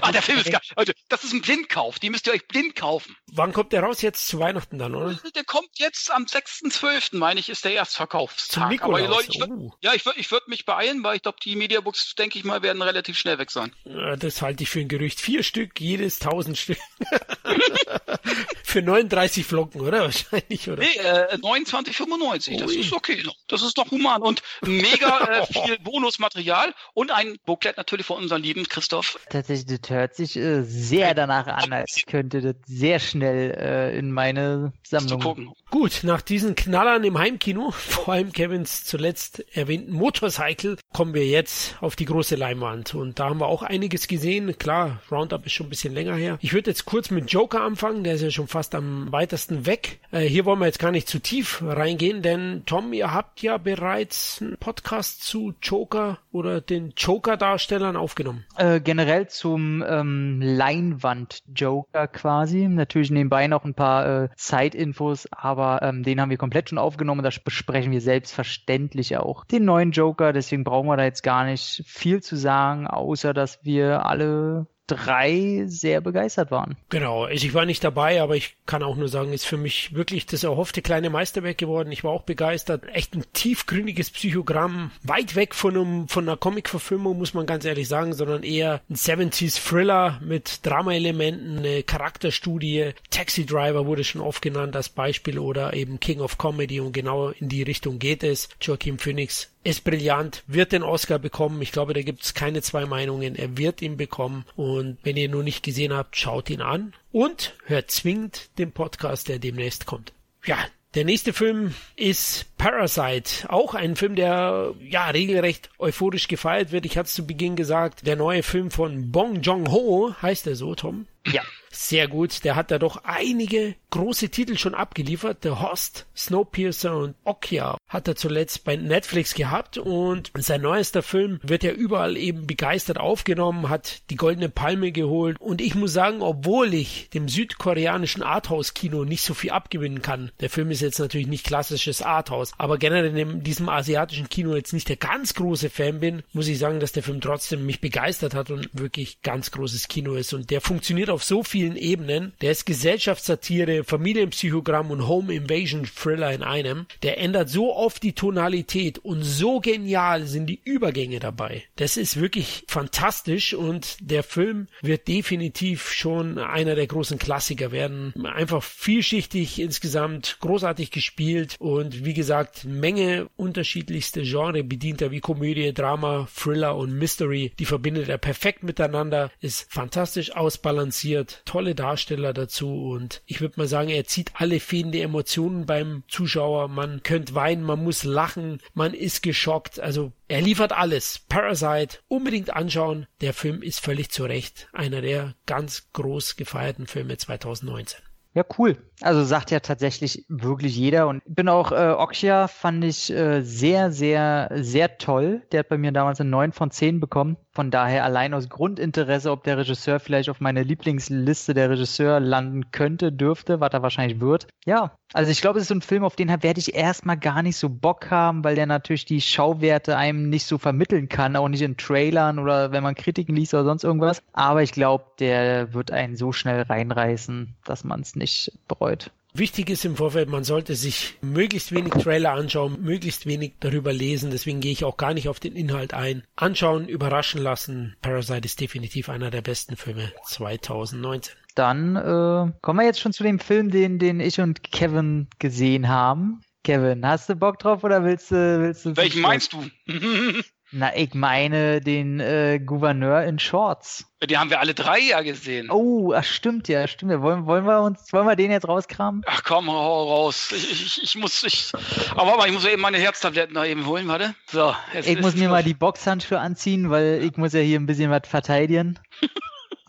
Ah, der Film ist geil. Leute, das ist ein Blindkauf. Die müsst ihr euch blind kaufen. Wann kommt der raus? Jetzt zu Weihnachten dann, oder? Der kommt jetzt am 6.12., meine ich, ist der Erstverkaufstag. Zum Nikolaus. Aber Leute, ich würd, oh. Ja, ich würde ich würd mich beeilen, weil ich glaube, die Mediabooks, denke ich mal, werden relativ schnell weg sein. Das halte ich für ein Gerücht. Vier Stück, jedes 1000 Stück. für 39 Flocken, oder? Wahrscheinlich, oder? Nee, äh, 29,95. Das ist okay noch. Das ist doch human. Und mega äh, viel Bonusmaterial und ein Booklet natürlich von unserem lieben Christoph. Tatsächlich, das hört sich äh, sehr danach an, als könnte das sehr schnell äh, in meine Sammlung. gucken. Gut, nach diesen Knallern im Heimkino, vor allem Kevins zuletzt erwähnten Motorcycle, kommen wir jetzt auf die große Leinwand. Und da haben wir auch einiges gesehen. Klar, Roundup ist schon ein bisschen länger her. Ich würde jetzt kurz mit Joker anfangen, der ist ja schon fast am weitesten weg. Äh, hier wollen wir jetzt gar nicht zu tief reingehen, denn Tom, ihr habt ja bereits einen Podcast zu Joker oder den Joker-Darstellern aufgenommen. Äh, generell zum ähm, Leinwand-Joker quasi. Natürlich nebenbei noch ein paar äh, Side-Infos, aber ähm, den haben wir komplett schon aufgenommen. Da besprechen wir selbstverständlich auch den neuen Joker. Deswegen brauchen wir da jetzt gar nicht viel zu sagen, außer dass wir alle drei sehr begeistert waren. Genau, also ich war nicht dabei, aber ich kann auch nur sagen, ist für mich wirklich das erhoffte kleine Meisterwerk geworden. Ich war auch begeistert. Echt ein tiefgründiges Psychogramm, weit weg von, einem, von einer Comic-Verfilmung, muss man ganz ehrlich sagen, sondern eher ein 70s Thriller mit Drama-Elementen, eine Charakterstudie. Taxi Driver wurde schon oft genannt als Beispiel oder eben King of Comedy und genau in die Richtung geht es. Joaquin Phoenix ist brillant, wird den Oscar bekommen. Ich glaube, da gibt es keine zwei Meinungen. Er wird ihn bekommen. Und wenn ihr ihn noch nicht gesehen habt, schaut ihn an und hört zwingend den Podcast, der demnächst kommt. Ja, der nächste Film ist Parasite. Auch ein Film, der ja regelrecht euphorisch gefeiert wird. Ich hatte es zu Beginn gesagt. Der neue Film von Bong Joon-ho heißt er so, Tom? Ja. Sehr gut. Der hat da doch einige große Titel schon abgeliefert. The Host, Snowpiercer und Okja. hat er zuletzt bei Netflix gehabt und sein neuester Film wird ja überall eben begeistert aufgenommen, hat die Goldene Palme geholt und ich muss sagen, obwohl ich dem südkoreanischen Arthouse-Kino nicht so viel abgewinnen kann, der Film ist jetzt natürlich nicht klassisches Arthouse, aber generell in diesem asiatischen Kino jetzt nicht der ganz große Fan bin, muss ich sagen, dass der Film trotzdem mich begeistert hat und wirklich ganz großes Kino ist und der funktioniert auf so vielen Ebenen. Der ist Gesellschaftssatire, Familienpsychogramm und Home Invasion Thriller in einem. Der ändert so oft die Tonalität und so genial sind die Übergänge dabei. Das ist wirklich fantastisch und der Film wird definitiv schon einer der großen Klassiker werden. Einfach vielschichtig insgesamt, großartig gespielt und wie gesagt, Menge unterschiedlichste Genre bedient er wie Komödie, Drama, Thriller und Mystery. Die verbindet er perfekt miteinander, ist fantastisch ausbalanciert, tolle Darsteller dazu und ich würde mal sagen, er zieht alle fehlende Emotionen beim Zuschauer. Man könnte weinen, man muss lachen, man ist geschockt. Also er liefert alles. Parasite unbedingt anschauen. Der Film ist völlig zu Recht einer der ganz groß gefeierten Filme 2019. Ja, cool. Also sagt ja tatsächlich wirklich jeder. Und bin auch, äh, Okja fand ich äh, sehr, sehr, sehr toll. Der hat bei mir damals eine 9 von 10 bekommen. Von daher allein aus Grundinteresse, ob der Regisseur vielleicht auf meine Lieblingsliste der Regisseur landen könnte, dürfte, was er wahrscheinlich wird. Ja, also ich glaube, es ist so ein Film, auf den werde ich erstmal gar nicht so Bock haben, weil der natürlich die Schauwerte einem nicht so vermitteln kann, auch nicht in Trailern oder wenn man Kritiken liest oder sonst irgendwas. Aber ich glaube, der wird einen so schnell reinreißen, dass man es nicht bereut. Wichtig ist im Vorfeld, man sollte sich möglichst wenig Trailer anschauen, möglichst wenig darüber lesen. Deswegen gehe ich auch gar nicht auf den Inhalt ein. Anschauen, überraschen lassen. Parasite ist definitiv einer der besten Filme 2019. Dann äh, kommen wir jetzt schon zu dem Film, den, den ich und Kevin gesehen haben. Kevin, hast du Bock drauf oder willst du... Willst du Welchen meinst du? Na, ich meine den äh, Gouverneur in Shorts. Die haben wir alle drei ja gesehen. Oh, ach, stimmt ja, stimmt ja. Wollen, wollen wir uns, wollen wir den jetzt rauskramen? Ach komm, hau raus. Ich, ich, ich muss, ich, aber warte ich muss eben meine Herztabletten da eben holen, warte. So, jetzt Ich muss mir mal die Boxhandschuhe anziehen, weil ich muss ja hier ein bisschen was verteidigen.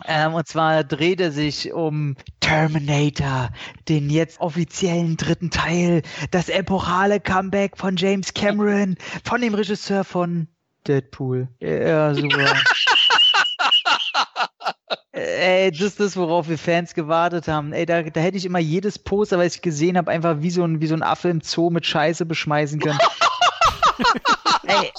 Ähm, und zwar dreht er sich um Terminator, den jetzt offiziellen dritten Teil, das epochale Comeback von James Cameron, von dem Regisseur von Deadpool. Ja, super. Ey, das ist das, worauf wir Fans gewartet haben. Ey, da, da hätte ich immer jedes Poster, was ich gesehen habe, einfach wie so, ein, wie so ein Affe im Zoo mit Scheiße beschmeißen können. Ey,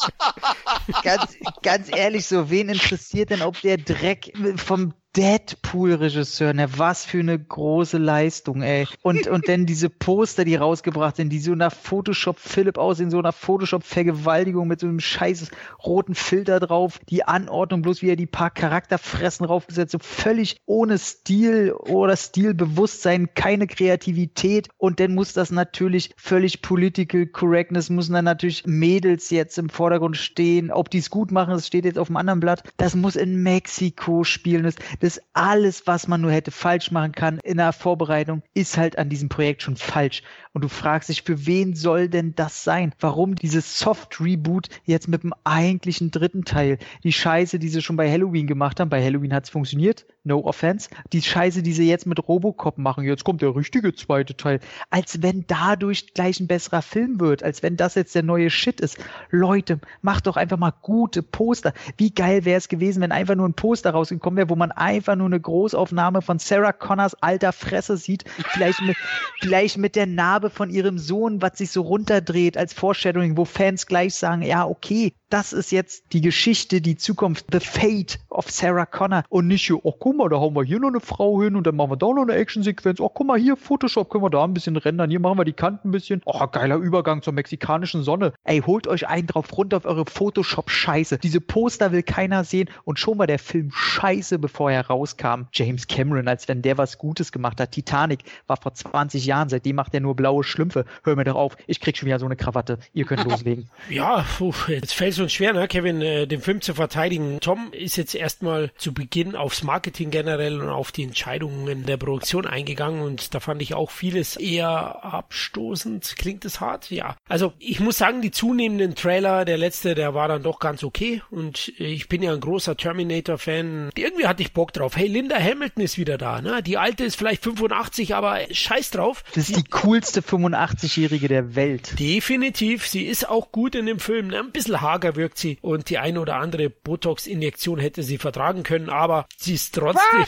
ganz, ganz ehrlich, so, wen interessiert denn, ob der Dreck vom Deadpool-Regisseur, ne, was für eine große Leistung, ey. Und, und dann diese Poster, die rausgebracht sind, die so nach Photoshop-Philipp aussehen, so nach Photoshop-Vergewaltigung mit so einem scheiß roten Filter drauf, die Anordnung bloß wie er die paar Charakterfressen raufgesetzt, so völlig ohne Stil oder Stilbewusstsein, keine Kreativität. Und dann muss das natürlich völlig political correctness, müssen dann natürlich Mädels jetzt im Vordergrund stehen. Ob die es gut machen, das steht jetzt auf dem anderen Blatt. Das muss in Mexiko spielen. Das, das alles, was man nur hätte falsch machen kann in der Vorbereitung, ist halt an diesem Projekt schon falsch. Und du fragst dich, für wen soll denn das sein? Warum dieses Soft-Reboot jetzt mit dem eigentlichen dritten Teil? Die Scheiße, die sie schon bei Halloween gemacht haben, bei Halloween hat es funktioniert, no offense. Die Scheiße, die sie jetzt mit Robocop machen, jetzt kommt der richtige zweite Teil. Als wenn dadurch gleich ein besserer Film wird, als wenn das jetzt der neue Shit ist. Leute, macht doch einfach mal gute Poster. Wie geil wäre es gewesen, wenn einfach nur ein Poster rausgekommen wäre, wo man einfach nur eine Großaufnahme von Sarah Connors alter Fresse sieht, vielleicht mit, vielleicht mit der Narbe von ihrem Sohn, was sich so runterdreht als Foreshadowing, wo Fans gleich sagen, ja, okay, das ist jetzt die Geschichte, die Zukunft, the fate of Sarah Connor. Und nicht hier, oh guck mal, da hauen wir hier noch eine Frau hin und dann machen wir da noch eine Actionsequenz, oh guck mal hier, Photoshop können wir da ein bisschen rendern, hier machen wir die Kanten ein bisschen, oh geiler Übergang zur mexikanischen Sonne, ey, holt euch einen drauf runter auf eure Photoshop-Scheiße, diese Poster will keiner sehen. Und schon war der Film scheiße, bevor er rauskam. James Cameron, als wenn der was Gutes gemacht hat, Titanic war vor 20 Jahren, seitdem macht er nur blaue Schlümpfe, hör mir doch auf, ich krieg schon wieder so eine Krawatte, ihr könnt loslegen. Ja, puh, jetzt fällt es uns schwer, ne, Kevin, äh, den Film zu verteidigen. Tom ist jetzt erstmal zu Beginn aufs Marketing generell und auf die Entscheidungen der Produktion eingegangen und da fand ich auch vieles eher abstoßend. Klingt es hart? Ja. Also ich muss sagen, die zunehmenden Trailer, der letzte, der war dann doch ganz okay und ich bin ja ein großer Terminator-Fan. Irgendwie hatte ich Bock Bock drauf. Hey, Linda Hamilton ist wieder da, ne? Die alte ist vielleicht 85, aber scheiß drauf. Das ist die coolste 85-Jährige der Welt. Definitiv. Sie ist auch gut in dem Film. Ne? Ein bisschen hager wirkt sie und die eine oder andere Botox-Injektion hätte sie vertragen können, aber sie ist trotzdem.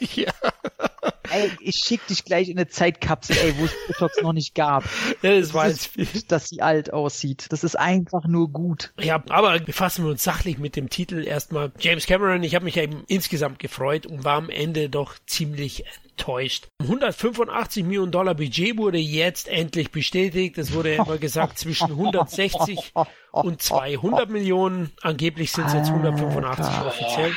ja. Ey, ich schick dich gleich in eine Zeitkapsel, ey, wo es Botox noch nicht gab. Ja, das war jetzt dass sie alt aussieht. Das ist einfach nur gut. Ja, aber befassen wir uns sachlich mit dem Titel erstmal. James Cameron, ich habe mich eben insgesamt gefreut und war am Ende doch ziemlich enttäuscht. 185 Millionen Dollar Budget wurde jetzt endlich bestätigt. Es wurde immer gesagt zwischen 160 und 200 Millionen. Angeblich sind es jetzt 185 offiziell.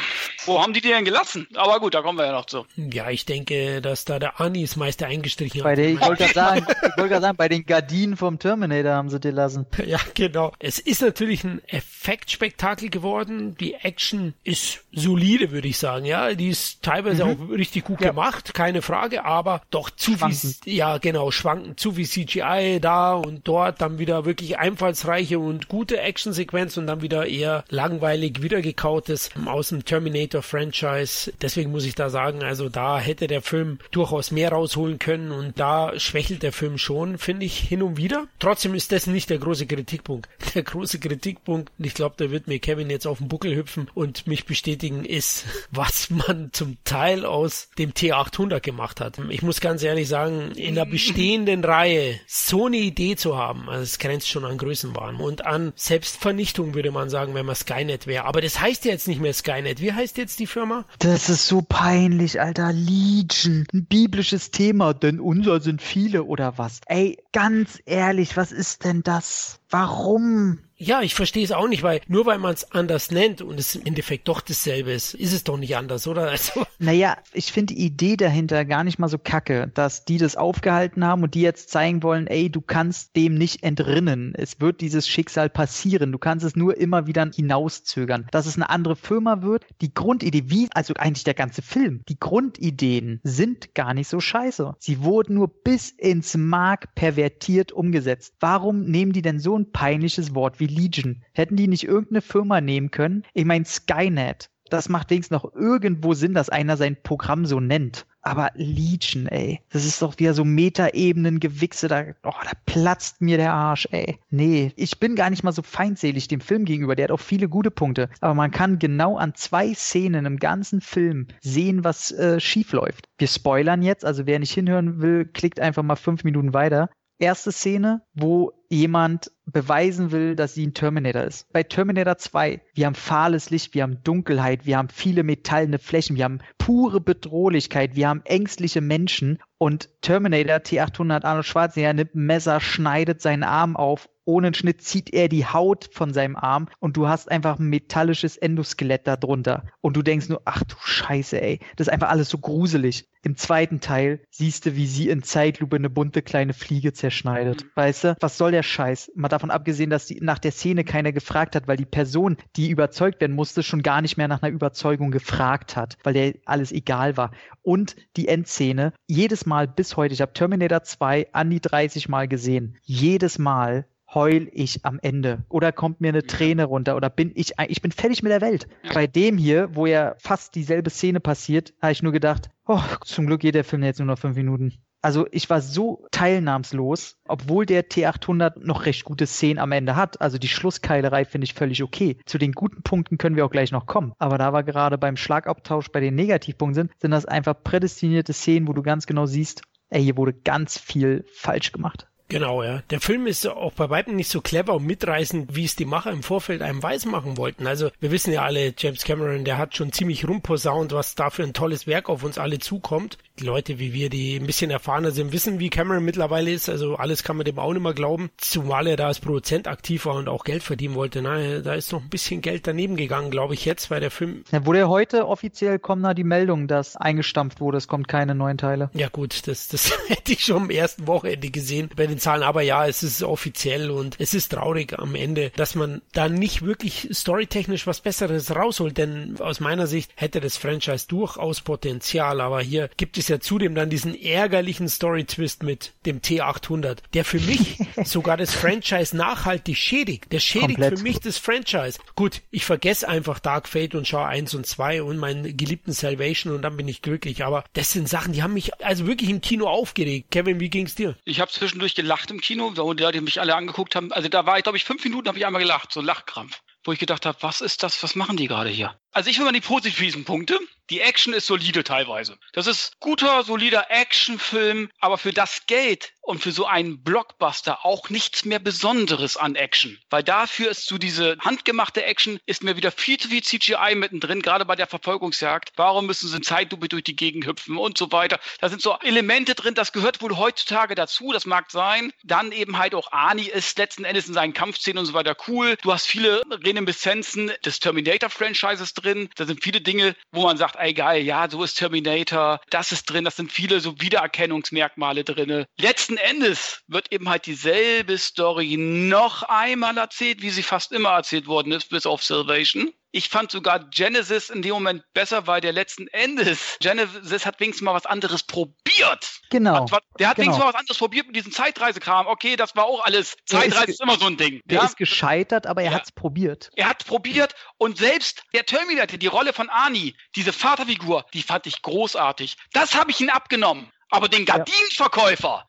Wo haben die die denn gelassen? Aber gut, da kommen wir ja noch zu. Ja, ich denke, dass da der Anis Meister eingestrichen bei hat. Den, ich wollte gerade sagen, wollt sagen, bei den Gardinen vom Terminator haben sie die lassen. Ja, genau. Es ist natürlich ein Effektspektakel geworden. Die Action ist solide, würde ich sagen. Ja, die ist teilweise mhm. auch richtig gut ja. gemacht, keine Frage, aber doch zu schwanken. wie, ja, genau, schwanken, zu wie CGI da und dort dann wieder wirklich einfallsreiche und gute Actionsequenz und dann wieder eher langweilig wiedergekautes aus dem Terminator-Franchise. Deswegen muss ich da sagen, also da hätte der Film durchaus mehr rausholen können und da schwächelt der Film schon, finde ich, hin und wieder. Trotzdem ist das nicht der große Kritikpunkt. Der große Kritikpunkt, ich glaube, da wird mir Kevin jetzt auf den Buckel hüpfen und mich bestätigen, ist, was man zum Teil aus dem T800 gemacht hat. Ich muss ganz ehrlich sagen, in der bestehenden Reihe so eine Idee zu haben, also es grenzt schon an Größenwahn und an Selbstvernichtung, würde man sagen, wenn man Skynet wäre. Aber das heißt ja jetzt nicht mehr Skynet. Wie heißt jetzt die Firma? Das ist so peinlich, Alter. Legion. Ein biblisches Thema, denn unser sind viele oder was? Ey, ganz ehrlich, was ist denn das? Warum? Ja, ich verstehe es auch nicht, weil nur weil man es anders nennt und es im Endeffekt doch dasselbe ist, ist es doch nicht anders, oder? Also. Naja, ich finde die Idee dahinter gar nicht mal so kacke, dass die das aufgehalten haben und die jetzt zeigen wollen, ey, du kannst dem nicht entrinnen. Es wird dieses Schicksal passieren. Du kannst es nur immer wieder hinauszögern. Dass es eine andere Firma wird, die Grundidee, wie, also eigentlich der ganze Film, die Grundideen sind gar nicht so scheiße. Sie wurden nur bis ins Mark pervertiert umgesetzt. Warum nehmen die denn so ein peinliches Wort wie wie Legion. Hätten die nicht irgendeine Firma nehmen können? Ich meine, Skynet. Das macht wenigstens noch irgendwo Sinn, dass einer sein Programm so nennt. Aber Legion, ey, das ist doch wieder so Metaebenen-Gewichse, da, oh, da platzt mir der Arsch, ey. Nee, ich bin gar nicht mal so feindselig dem Film gegenüber, der hat auch viele gute Punkte. Aber man kann genau an zwei Szenen im ganzen Film sehen, was äh, schief läuft. Wir spoilern jetzt, also wer nicht hinhören will, klickt einfach mal fünf Minuten weiter. Erste Szene, wo jemand beweisen will, dass sie ein Terminator ist. Bei Terminator 2, wir haben fahles Licht, wir haben Dunkelheit, wir haben viele metallene Flächen, wir haben pure Bedrohlichkeit, wir haben ängstliche Menschen und Terminator T800 Arnold Schwarzenegger nimmt ein Messer, schneidet seinen Arm auf ohne einen Schnitt zieht er die Haut von seinem Arm und du hast einfach ein metallisches Endoskelett darunter. Und du denkst nur, ach du Scheiße, ey. Das ist einfach alles so gruselig. Im zweiten Teil siehst du, wie sie in Zeitlupe eine bunte kleine Fliege zerschneidet. Mhm. Weißt du, was soll der Scheiß? Mal davon abgesehen, dass die, nach der Szene keiner gefragt hat, weil die Person, die überzeugt werden musste, schon gar nicht mehr nach einer Überzeugung gefragt hat, weil der alles egal war. Und die Endszene, jedes Mal bis heute, ich habe Terminator 2 an die 30 Mal gesehen. Jedes Mal heul ich am Ende oder kommt mir eine Träne runter oder bin ich, ich bin fertig mit der Welt. Ja. Bei dem hier, wo ja fast dieselbe Szene passiert, habe ich nur gedacht, oh, zum Glück geht der Film jetzt nur noch fünf Minuten. Also ich war so teilnahmslos, obwohl der T800 noch recht gute Szenen am Ende hat. Also die Schlusskeilerei finde ich völlig okay. Zu den guten Punkten können wir auch gleich noch kommen. Aber da wir gerade beim Schlagabtausch bei den Negativpunkten sind, sind das einfach prädestinierte Szenen, wo du ganz genau siehst, ey, hier wurde ganz viel falsch gemacht. Genau, ja. Der Film ist auch bei weitem nicht so clever und mitreißend, wie es die Macher im Vorfeld einem weismachen wollten. Also wir wissen ja alle, James Cameron, der hat schon ziemlich rumposaunt, was da für ein tolles Werk auf uns alle zukommt. Die Leute wie wir, die ein bisschen erfahrener sind, wissen, wie Cameron mittlerweile ist. Also alles kann man dem auch nicht mehr glauben. Zumal er da als Produzent aktiv war und auch Geld verdienen wollte. Na, da ist noch ein bisschen Geld daneben gegangen, glaube ich jetzt, weil der Film... Ja, wurde heute offiziell kommen da die Meldung, dass eingestampft wurde, es kommt keine neuen Teile. Ja gut, das, das hätte ich schon am ersten Wochenende gesehen. Bei den Zahlen. Aber ja, es ist offiziell und es ist traurig am Ende, dass man da nicht wirklich storytechnisch was Besseres rausholt, denn aus meiner Sicht hätte das Franchise durchaus Potenzial, aber hier gibt es es ja zudem dann diesen ärgerlichen Story-Twist mit dem T800, der für mich sogar das Franchise nachhaltig schädigt. Der schädigt Komplett. für mich das Franchise. Gut, ich vergesse einfach Dark Fate und schaue eins und zwei und meinen geliebten Salvation und dann bin ich glücklich. Aber das sind Sachen, die haben mich also wirklich im Kino aufgeregt. Kevin, wie ging's dir? Ich habe zwischendurch gelacht im Kino, wo die Leute mich alle angeguckt haben. Also da war ich, glaube ich, fünf Minuten habe ich einmal gelacht, so Lachkrampf wo ich gedacht habe, was ist das, was machen die gerade hier? Also ich will mal die positiven Punkte. Die Action ist solide teilweise. Das ist guter, solider Actionfilm, aber für das Geld und für so einen Blockbuster auch nichts mehr Besonderes an Action. Weil dafür ist so diese handgemachte Action, ist mir wieder viel zu viel CGI mittendrin, gerade bei der Verfolgungsjagd. Warum müssen sie in Zeitlupe durch die Gegend hüpfen und so weiter? Da sind so Elemente drin, das gehört wohl heutzutage dazu, das mag sein. Dann eben halt auch Ani ist letzten Endes in seinen Kampfszenen und so weiter cool. Du hast viele Reminiszenzen des Terminator-Franchises drin. Da sind viele Dinge, wo man sagt, ey geil, ja, so ist Terminator, das ist drin, das sind viele so Wiedererkennungsmerkmale drin. Letzten Endes wird eben halt dieselbe Story noch einmal erzählt, wie sie fast immer erzählt worden ist, bis auf Salvation. Ich fand sogar Genesis in dem Moment besser, weil der letzten Endes, Genesis hat wenigstens mal was anderes probiert. Genau. Hat, der hat genau. wenigstens mal was anderes probiert mit diesem Zeitreisekram. Okay, das war auch alles. Zeitreise ist, ist, immer so ein Ding. Der ja? ist gescheitert, aber er ja. hat es probiert. Er hat probiert und selbst der Terminator, die Rolle von Arnie, diese Vaterfigur, die fand ich großartig. Das habe ich ihn abgenommen. Aber den Gardinenverkäufer,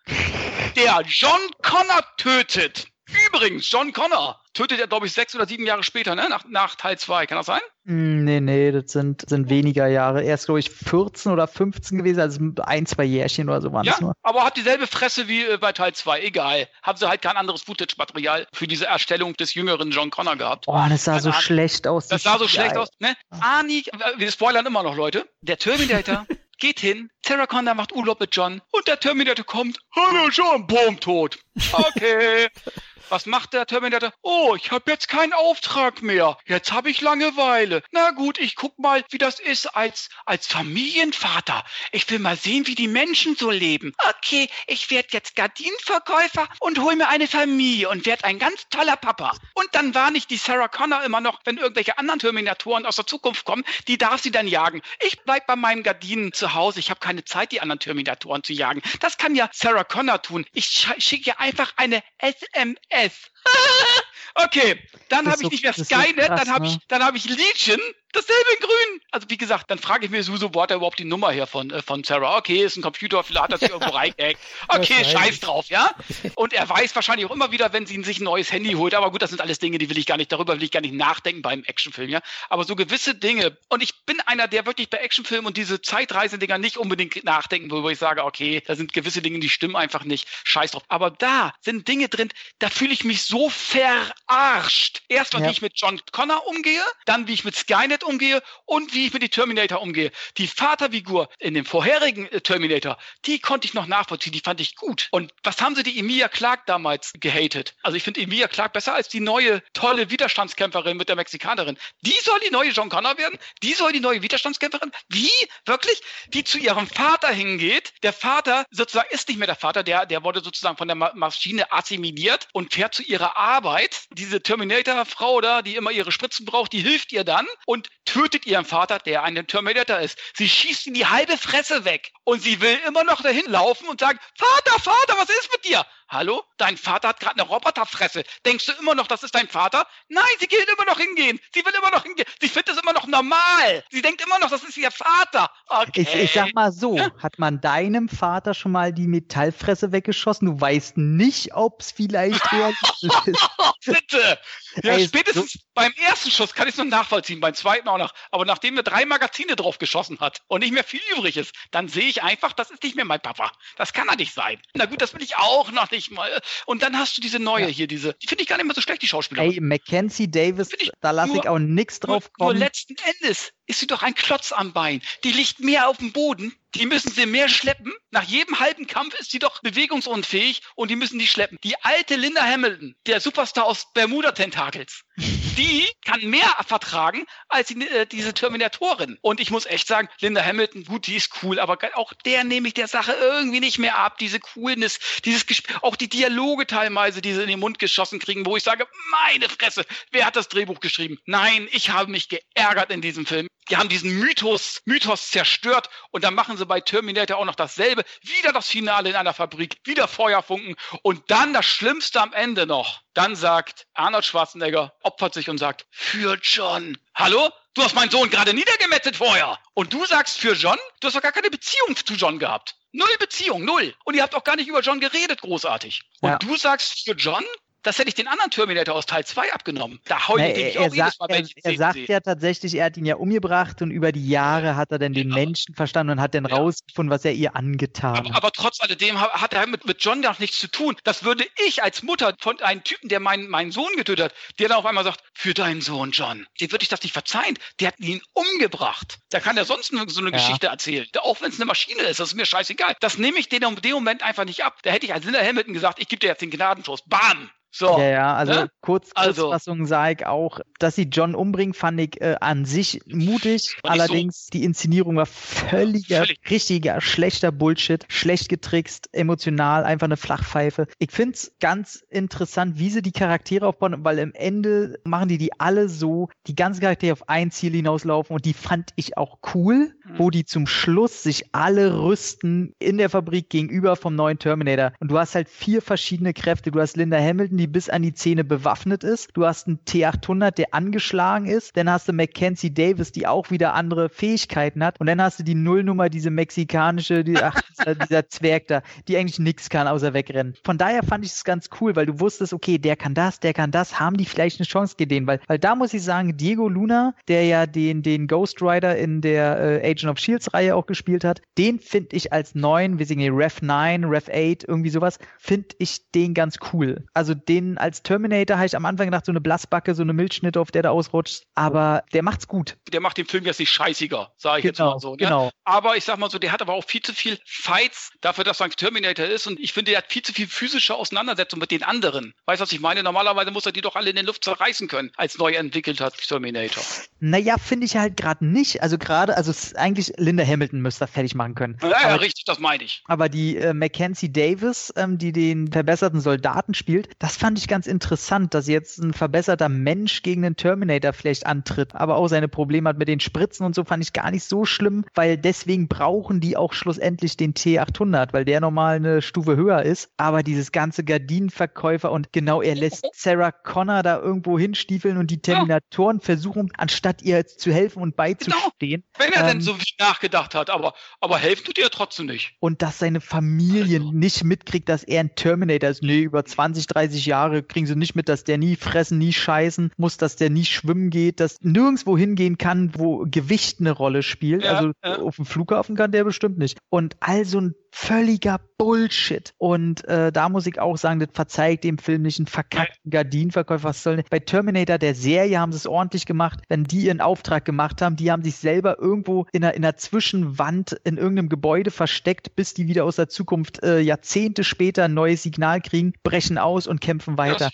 der John Connor tötet, Übrigens, John Connor tötet er, glaube ich, sechs oder sieben Jahre später, ne? nach, nach Teil 2. Kann das sein? Hm, nee, nee, das sind, sind weniger Jahre. Er ist, glaube ich, 14 oder 15 gewesen, also ein, zwei Jährchen oder so waren ja, nur. aber hat dieselbe Fresse wie äh, bei Teil 2. Egal. Haben sie halt kein anderes Footage-Material für diese Erstellung des jüngeren John Connor gehabt. Oh, das sah Keine so Ahnung. schlecht aus. Das sah so schlecht aus. Ne? Arnie, äh, wir spoilern immer noch, Leute. Der Terminator geht hin, Sarah Connor macht Urlaub mit John und der Terminator kommt. Hallo John, boom, tot. Okay. Was macht der Terminator? Oh, ich habe jetzt keinen Auftrag mehr. Jetzt habe ich Langeweile. Na gut, ich guck mal, wie das ist als, als Familienvater. Ich will mal sehen, wie die Menschen so leben. Okay, ich werde jetzt Gardinenverkäufer und hol mir eine Familie und werde ein ganz toller Papa. Und dann warne ich die Sarah Connor immer noch, wenn irgendwelche anderen Terminatoren aus der Zukunft kommen, die darf sie dann jagen. Ich bleib bei meinen Gardinen zu Hause. Ich habe keine Zeit, die anderen Terminatoren zu jagen. Das kann ja Sarah Connor tun. Ich schicke einfach eine SMS Yes. okay, dann habe ich nicht mehr Skynet, so dann habe ne? ich, dann habe ich Legion dasselbe in grün. Also wie gesagt, dann frage ich mir Suso, wo hat er überhaupt die Nummer her von, äh, von Sarah? Okay, ist ein Computer, vielleicht hat er sich irgendwo reingehackt. Okay, scheiß drauf, ja? Und er weiß wahrscheinlich auch immer wieder, wenn sie sich ein neues Handy holt. Aber gut, das sind alles Dinge, die will ich gar nicht, darüber will ich gar nicht nachdenken beim Actionfilm, ja? Aber so gewisse Dinge. Und ich bin einer, der wirklich bei Actionfilmen und diese Zeitreisedinger nicht unbedingt nachdenken will, wo ich sage, okay, da sind gewisse Dinge, die stimmen einfach nicht. Scheiß drauf. Aber da sind Dinge drin, da fühle ich mich so verarscht. Erstmal, ja. wie ich mit John Connor umgehe, dann wie ich mit Skynet umgehe und wie ich mit die Terminator umgehe. Die Vaterfigur in dem vorherigen äh, Terminator, die konnte ich noch nachvollziehen, die fand ich gut. Und was haben sie die Emilia Clark damals gehatet? Also ich finde Emilia Clark besser als die neue tolle Widerstandskämpferin mit der Mexikanerin. Die soll die neue John Connor werden? Die soll die neue Widerstandskämpferin? Wie? Wirklich? Die zu ihrem Vater hingeht. Der Vater sozusagen ist nicht mehr der Vater, der, der wurde sozusagen von der Maschine assimiliert und fährt zu ihrer Arbeit. Diese Terminator-Frau da, die immer ihre Spritzen braucht, die hilft ihr dann und tötet ihren Vater, der ein Terminator ist. Sie schießt ihm die halbe Fresse weg und sie will immer noch dahin laufen und sagen, Vater, Vater, was ist mit dir? Hallo? Dein Vater hat gerade eine Roboterfresse. Denkst du immer noch, das ist dein Vater? Nein, sie will immer noch hingehen. Sie will immer noch hingehen. Sie findet es immer noch normal. Sie denkt immer noch, das ist ihr Vater. Okay. Ich, ich sag mal so, hat man deinem Vater schon mal die Metallfresse weggeschossen? Du weißt nicht, ob es vielleicht realistisch ist. Bitte! Ja, Ey, spätestens so beim ersten Schuss kann ich es noch nachvollziehen, beim zweiten auch noch. Aber nachdem er drei Magazine drauf geschossen hat und nicht mehr viel übrig ist, dann sehe ich einfach, das ist nicht mehr mein Papa. Das kann er nicht sein. Na gut, das will ich auch noch nicht mal. Und dann hast du diese neue ja. hier, diese, die finde ich gar nicht mehr so schlecht, die Schauspielerin. Ey, Mackenzie Davis, da lasse ich auch nichts drauf kommen. Nur letzten Endes ist sie doch ein Klotz am Bein. Die liegt mehr auf dem Boden, die müssen sie mehr schleppen. Nach jedem halben Kampf ist sie doch bewegungsunfähig und die müssen die schleppen. Die alte Linda Hamilton, der Superstar aus Bermuda Tentakels. Die kann mehr vertragen als die, äh, diese Terminatorin. Und ich muss echt sagen, Linda Hamilton, gut, die ist cool, aber auch der nehme ich der Sache irgendwie nicht mehr ab. Diese Coolness, dieses Gesp auch die Dialoge teilweise, die sie in den Mund geschossen kriegen, wo ich sage, meine Fresse, wer hat das Drehbuch geschrieben? Nein, ich habe mich geärgert in diesem Film. Die haben diesen Mythos, Mythos zerstört und dann machen sie bei Terminator auch noch dasselbe. Wieder das Finale in einer Fabrik, wieder Feuerfunken und dann das Schlimmste am Ende noch. Dann sagt Arnold Schwarzenegger, opfert sich und sagt, für John. Hallo? Du hast meinen Sohn gerade niedergemetzelt vorher. Und du sagst für John? Du hast doch gar keine Beziehung zu John gehabt. Null Beziehung, null. Und ihr habt auch gar nicht über John geredet, großartig. Und ja. du sagst für John? Das hätte ich den anderen Terminator aus Teil 2 abgenommen. Da heule ich nee, auch jedes Mal, wenn ich Er, er sagt sehe. ja tatsächlich, er hat ihn ja umgebracht und über die Jahre hat er dann den ja. Menschen verstanden und hat dann ja. rausgefunden, was er ihr angetan hat. Aber, trotz alledem hat er mit, mit John noch nichts zu tun. Das würde ich als Mutter von einem Typen, der meinen, meinen Sohn getötet hat, der dann auf einmal sagt, für deinen Sohn, John, dem würde ich das nicht verzeihen. Der hat ihn umgebracht. Da kann er sonst so eine ja. Geschichte erzählen. Auch wenn es eine Maschine ist, das ist mir scheißegal. Das nehme ich denen in dem Moment einfach nicht ab. Da hätte ich als Linda Hamilton gesagt, ich gebe dir jetzt den Gnadenschuss. Bam! So. Ja, ja, also ne? kurz, also. Kurzfassung sage ich auch, dass sie John umbringen, fand ich äh, an sich mutig. Allerdings so. die Inszenierung war völliger, Völlig. richtiger, schlechter Bullshit, schlecht getrickst, emotional, einfach eine Flachpfeife. Ich finde es ganz interessant, wie sie die Charaktere aufbauen, weil im Ende machen die die alle so, die ganzen Charaktere auf ein Ziel hinauslaufen und die fand ich auch cool. Wo die zum Schluss sich alle rüsten in der Fabrik gegenüber vom neuen Terminator. Und du hast halt vier verschiedene Kräfte. Du hast Linda Hamilton, die bis an die Zähne bewaffnet ist. Du hast einen T800, der angeschlagen ist. Dann hast du Mackenzie Davis, die auch wieder andere Fähigkeiten hat. Und dann hast du die Nullnummer, diese mexikanische, die, ach, dieser, Zwerg da, die eigentlich nichts kann, außer wegrennen. Von daher fand ich es ganz cool, weil du wusstest, okay, der kann das, der kann das, haben die vielleicht eine Chance gesehen. Weil, weil da muss ich sagen, Diego Luna, der ja den, den Ghost Rider in der äh, Agent of Shields Reihe auch gespielt hat, den finde ich als neuen, wir sehen hier Rev 9, Rev 8, irgendwie sowas, finde ich den ganz cool. Also den als Terminator habe ich am Anfang gedacht, so eine Blassbacke, so eine Milchschnitte, auf der da ausrutscht. Aber der macht's gut. Der macht den Film jetzt nicht scheißiger, sage ich genau, jetzt mal so. Ne? Genau. Aber ich sag mal so, der hat aber auch viel zu viel Fights dafür, dass er ein Terminator ist. Und ich finde, der hat viel zu viel physische Auseinandersetzung mit den anderen. Weißt du, was ich meine? Normalerweise muss er die doch alle in der Luft zerreißen können, als neu entwickelter Terminator. Naja, finde ich halt gerade nicht. Also gerade, also eigentlich Linda Hamilton müsste er fertig machen können. Ja, ja, richtig, das meine ich. Aber die äh, Mackenzie Davis, ähm, die den verbesserten Soldaten spielt, das fand ich ganz interessant, dass jetzt ein verbesserter Mensch gegen den Terminator vielleicht antritt, aber auch seine Probleme hat mit den Spritzen und so, fand ich gar nicht so schlimm, weil deswegen brauchen die auch schlussendlich den T800, weil der nochmal eine Stufe höher ist. Aber dieses ganze Gardinenverkäufer und genau, er lässt Sarah Connor da irgendwo hinstiefeln und die Terminatoren ja. versuchen, anstatt ihr zu helfen und beizustehen. Genau. Wenn er ähm, denn so viel nachgedacht hat, aber, aber helfen tut ihr trotzdem nicht. Und dass seine Familie also. nicht mitkriegt, dass er ein Terminator ist. Nee, über 20, 30 Jahre kriegen sie nicht mit, dass der nie fressen, nie scheißen muss, dass der nie schwimmen geht, dass nirgendwo hingehen kann, wo Gewicht eine Rolle spielt. Ja, also ja. auf dem Flughafen kann der bestimmt nicht. Und all so ein völliger Bullshit. Und äh, da muss ich auch sagen, das verzeiht dem Film nicht einen verkackten Gardinenverkäufer. Was soll denn? Bei Terminator, der Serie, haben sie es ordentlich gemacht. Wenn die ihren Auftrag gemacht haben, die haben sich selber irgendwo in einer, in einer Zwischenwand in irgendeinem Gebäude versteckt, bis die wieder aus der Zukunft äh, Jahrzehnte später ein neues Signal kriegen, brechen aus und kämpfen weiter.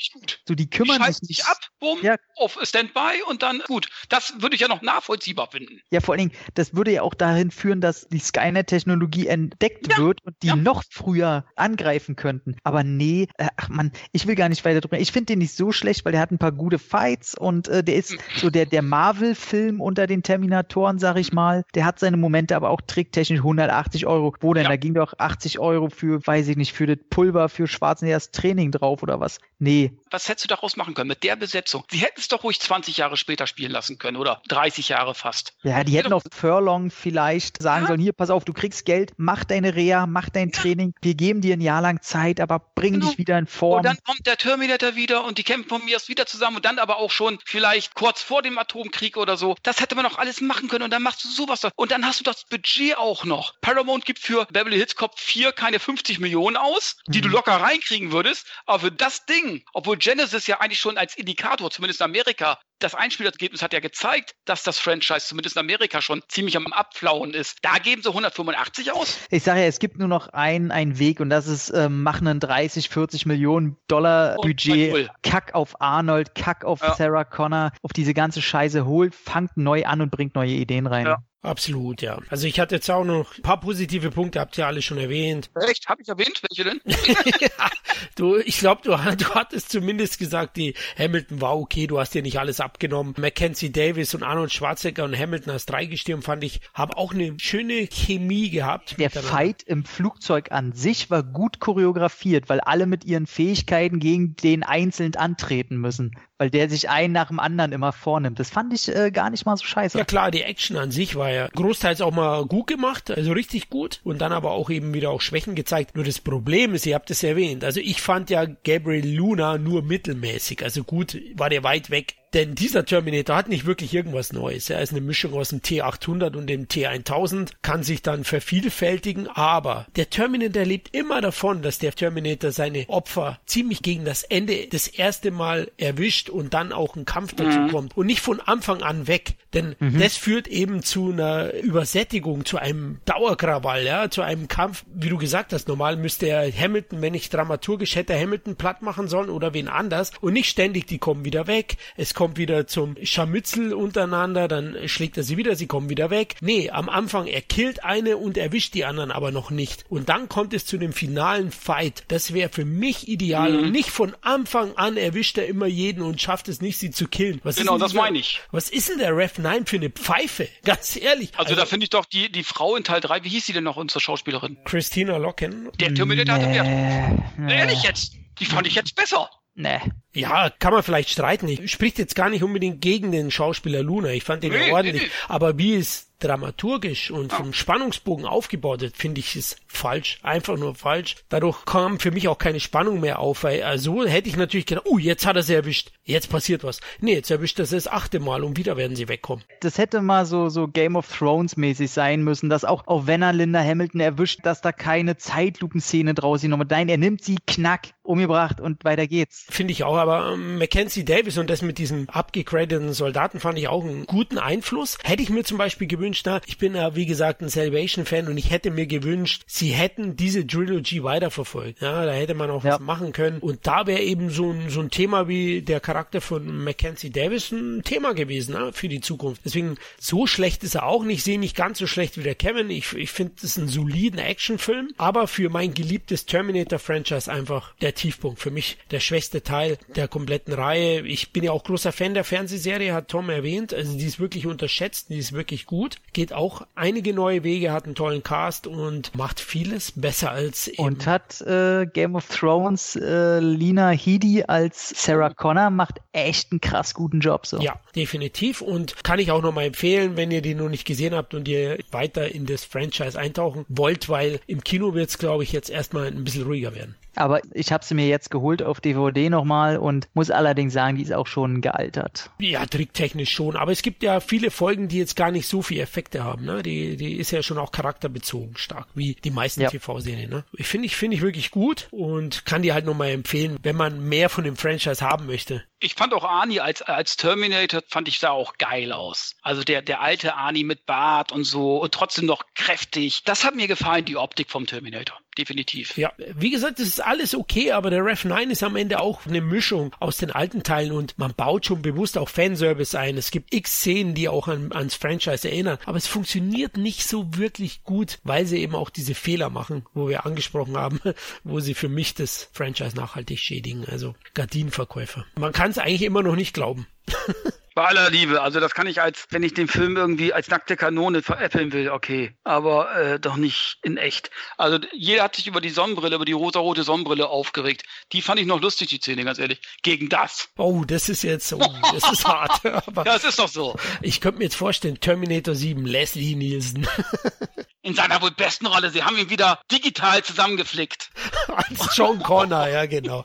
So, die kümmern die sich nicht. ab, bumm, ja. auf Standby und dann gut. Das würde ich ja noch nachvollziehbar finden. Ja, vor allen Dingen, das würde ja auch dahin führen, dass die Skynet-Technologie entdeckt ja. wird wird und die ja. noch früher angreifen könnten. Aber nee, äh, ach man, ich will gar nicht weiter drüber. Ich finde den nicht so schlecht, weil der hat ein paar gute Fights und äh, der ist hm. so der, der Marvel-Film unter den Terminatoren, sag ich hm. mal. Der hat seine Momente, aber auch tricktechnisch 180 Euro. Wo denn? Ja. Da ging doch 80 Euro für, weiß ich nicht, für das Pulver für Schwarzeneggers Training drauf oder was? Nee. Was hättest du daraus machen können mit der Besetzung? Sie hätten es doch ruhig 20 Jahre später spielen lassen können oder 30 Jahre fast. Ja, die hätten auf Furlong vielleicht sagen ja. sollen, hier, pass auf, du kriegst Geld, mach deine Reha, mach dein Training, wir geben dir ein Jahr lang Zeit, aber bring genau. dich wieder in Form. Und dann kommt der Terminator wieder und die kämpfen von mir aus wieder zusammen und dann aber auch schon vielleicht kurz vor dem Atomkrieg oder so. Das hätte man doch alles machen können und dann machst du sowas. Und dann hast du das Budget auch noch. Paramount gibt für Beverly Hills Cop 4 keine 50 Millionen aus, die mhm. du locker reinkriegen würdest, aber für das Ding, obwohl Genesis ja eigentlich schon als Indikator, zumindest in Amerika, das Einspielergebnis hat ja gezeigt, dass das Franchise zumindest in Amerika schon ziemlich am Abflauen ist. Da geben sie 185 aus. Ich sage ja, es gibt nur noch einen, einen Weg und das ist, äh, machen einen 30, 40 Millionen Dollar Budget. Kack auf Arnold, Kack auf ja. Sarah Connor, auf diese ganze Scheiße holt, fangt neu an und bringt neue Ideen rein. Ja. Absolut, ja. Also ich hatte jetzt auch noch ein paar positive Punkte, habt ihr alle schon erwähnt. Echt? Hab ich erwähnt? Welche denn? du, ich glaube, du, du hattest zumindest gesagt, die Hamilton war okay, du hast dir nicht alles abgenommen. Mackenzie Davis und Arnold Schwarzenegger und Hamilton als Dreigestirn fand ich, haben auch eine schöne Chemie gehabt. Der Fight im Flugzeug an sich war gut choreografiert, weil alle mit ihren Fähigkeiten gegen den einzeln antreten müssen weil der sich einen nach dem anderen immer vornimmt. Das fand ich äh, gar nicht mal so scheiße. Ja klar, die Action an sich war ja großteils auch mal gut gemacht, also richtig gut und dann aber auch eben wieder auch Schwächen gezeigt. Nur das Problem ist, ihr habt es erwähnt, also ich fand ja Gabriel Luna nur mittelmäßig, also gut war der weit weg denn dieser Terminator hat nicht wirklich irgendwas Neues. Er ist eine Mischung aus dem T800 und dem T1000, kann sich dann vervielfältigen, aber der Terminator lebt immer davon, dass der Terminator seine Opfer ziemlich gegen das Ende das erste Mal erwischt und dann auch ein Kampf dazu mhm. kommt und nicht von Anfang an weg. Denn mhm. das führt eben zu einer Übersättigung, zu einem Dauerkrawall, ja, zu einem Kampf, wie du gesagt hast. Normal müsste er Hamilton, wenn ich dramaturgisch hätte Hamilton platt machen sollen oder wen anders und nicht ständig, die kommen wieder weg. Es kommt wieder zum Scharmützel untereinander, dann schlägt er sie wieder, sie kommen wieder weg. Nee, am Anfang er killt eine und erwischt die anderen aber noch nicht. Und dann kommt es zu dem finalen Fight. Das wäre für mich ideal. Mhm. Und nicht von Anfang an erwischt er immer jeden und schafft es nicht, sie zu killen. Was genau, das meine ich. Was ist denn der Ref 9 für eine Pfeife? Ganz ehrlich. Also, also da finde ich doch die, die Frau in Teil 3, wie hieß sie denn noch, unsere Schauspielerin? Christina Locken. Der Terminator nee. hatte Wert. Ehrlich jetzt? Die fand ich jetzt besser. Nee. Ja, kann man vielleicht streiten. Ich spricht jetzt gar nicht unbedingt gegen den Schauspieler Luna. Ich fand den nee, ja ordentlich. Nee, nee. Aber wie es dramaturgisch und vom Spannungsbogen aufgebaut wird, finde ich es falsch. Einfach nur falsch. Dadurch kam für mich auch keine Spannung mehr auf, weil also hätte ich natürlich gedacht, oh, jetzt hat er sie erwischt. Jetzt passiert was. Nee, jetzt erwischt er sie das achte Mal und wieder werden sie wegkommen. Das hätte mal so, so Game of Thrones mäßig sein müssen, dass auch, auch wenn er Linda Hamilton erwischt, dass da keine Zeitlupenszene draus ist. Nein, er nimmt sie knack umgebracht und weiter geht's. Finde ich auch, aber ähm, Mackenzie Davis und das mit diesem abgegradeten Soldaten fand ich auch einen guten Einfluss. Hätte ich mir zum Beispiel gewünscht, na, ich bin ja wie gesagt ein Salvation-Fan und ich hätte mir gewünscht, sie hätten diese Trilogy weiterverfolgt. Ja, da hätte man auch ja. was machen können. Und da wäre eben so ein, so ein Thema wie der Charakter von Mackenzie Davis ein Thema gewesen na, für die Zukunft. Deswegen, so schlecht ist er auch nicht. Ich sehe nicht ganz so schlecht wie der Kevin. Ich, ich finde, es ist ein soliden Actionfilm, aber für mein geliebtes Terminator-Franchise einfach der Tiefpunkt. Für mich der schwächste Teil der kompletten Reihe. Ich bin ja auch großer Fan der Fernsehserie, hat Tom erwähnt. Also die ist wirklich unterschätzt, die ist wirklich gut. Geht auch einige neue Wege, hat einen tollen Cast und macht vieles besser als eben. Und hat äh, Game of Thrones äh, Lina Headey als Sarah Connor macht echt einen krass guten Job so. Ja, definitiv und kann ich auch nochmal empfehlen, wenn ihr die noch nicht gesehen habt und ihr weiter in das Franchise eintauchen wollt, weil im Kino wird es glaube ich jetzt erstmal ein bisschen ruhiger werden. Aber ich habe sie mir jetzt geholt auf DVD nochmal und muss allerdings sagen, die ist auch schon gealtert. Ja, tricktechnisch schon. Aber es gibt ja viele Folgen, die jetzt gar nicht so viele Effekte haben. Ne? Die, die ist ja schon auch charakterbezogen stark, wie die meisten ja. TV-Serien. Ne? Ich finde ich, finde ich wirklich gut und kann die halt nochmal empfehlen, wenn man mehr von dem Franchise haben möchte. Ich fand auch Arnie als, als Terminator, fand ich sah auch geil aus. Also der, der alte Arnie mit Bart und so und trotzdem noch kräftig. Das hat mir gefallen, die Optik vom Terminator definitiv. Ja, wie gesagt, das ist alles okay, aber der Rev 9 ist am Ende auch eine Mischung aus den alten Teilen und man baut schon bewusst auch Fanservice ein. Es gibt x Szenen, die auch an, ans Franchise erinnern, aber es funktioniert nicht so wirklich gut, weil sie eben auch diese Fehler machen, wo wir angesprochen haben, wo sie für mich das Franchise nachhaltig schädigen, also Gardinenverkäufer. Man kann es eigentlich immer noch nicht glauben. Bei aller Liebe, also das kann ich als, wenn ich den Film irgendwie als nackte Kanone veräppeln will, okay, aber äh, doch nicht in echt. Also jeder hat sich über die Sonnenbrille, über die rosa-rote Sonnenbrille aufgeregt. Die fand ich noch lustig, die Szene, ganz ehrlich. Gegen das. Oh, das ist jetzt, oh, das ist hart. Aber ja, es ist doch so. Ich könnte mir jetzt vorstellen, Terminator 7, Leslie Nielsen. In seiner wohl besten Rolle. Sie haben ihn wieder digital zusammengeflickt. Als John Connor, ja, genau.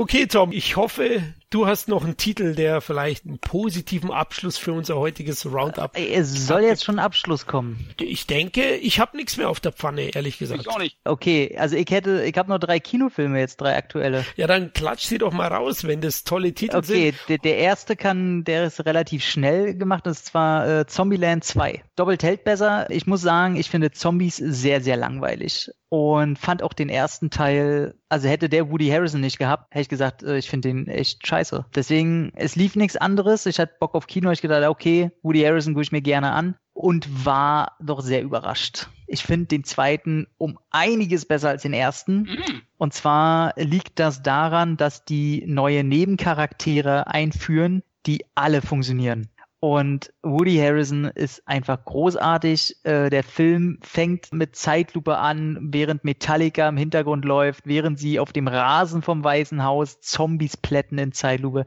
Okay, Tom, ich hoffe, du hast noch einen Titel, der vielleicht einen positiven Abschluss für unser heutiges Roundup. Es soll jetzt schon Abschluss kommen. Ich denke, ich habe nichts mehr auf der Pfanne, ehrlich gesagt. Ich auch nicht. Okay, also ich hätte, ich habe nur drei Kinofilme jetzt, drei aktuelle. Ja, dann klatsch sie doch mal raus, wenn das tolle Titel okay, sind. Okay, der, der erste kann, der ist relativ schnell gemacht, das ist zwar äh, Zombieland 2. Doppelt hält besser. Ich muss sagen, ich finde Zombies sehr, sehr langweilig und fand auch den ersten Teil, also hätte der Woody Harrison nicht gehabt, hätte ich gesagt, äh, ich finde den echt scheiße. Deswegen, es lief nichts anderes. Ich hatte Bock auf Kino, ich gedacht, okay, Woody Harrison gucke ich mir gerne an und war doch sehr überrascht. Ich finde den zweiten um einiges besser als den ersten. Mhm. Und zwar liegt das daran, dass die neue Nebencharaktere einführen, die alle funktionieren. Und Woody Harrison ist einfach großartig. Äh, der Film fängt mit Zeitlupe an, während Metallica im Hintergrund läuft, während sie auf dem Rasen vom Weißen Haus Zombies plätten in Zeitlupe.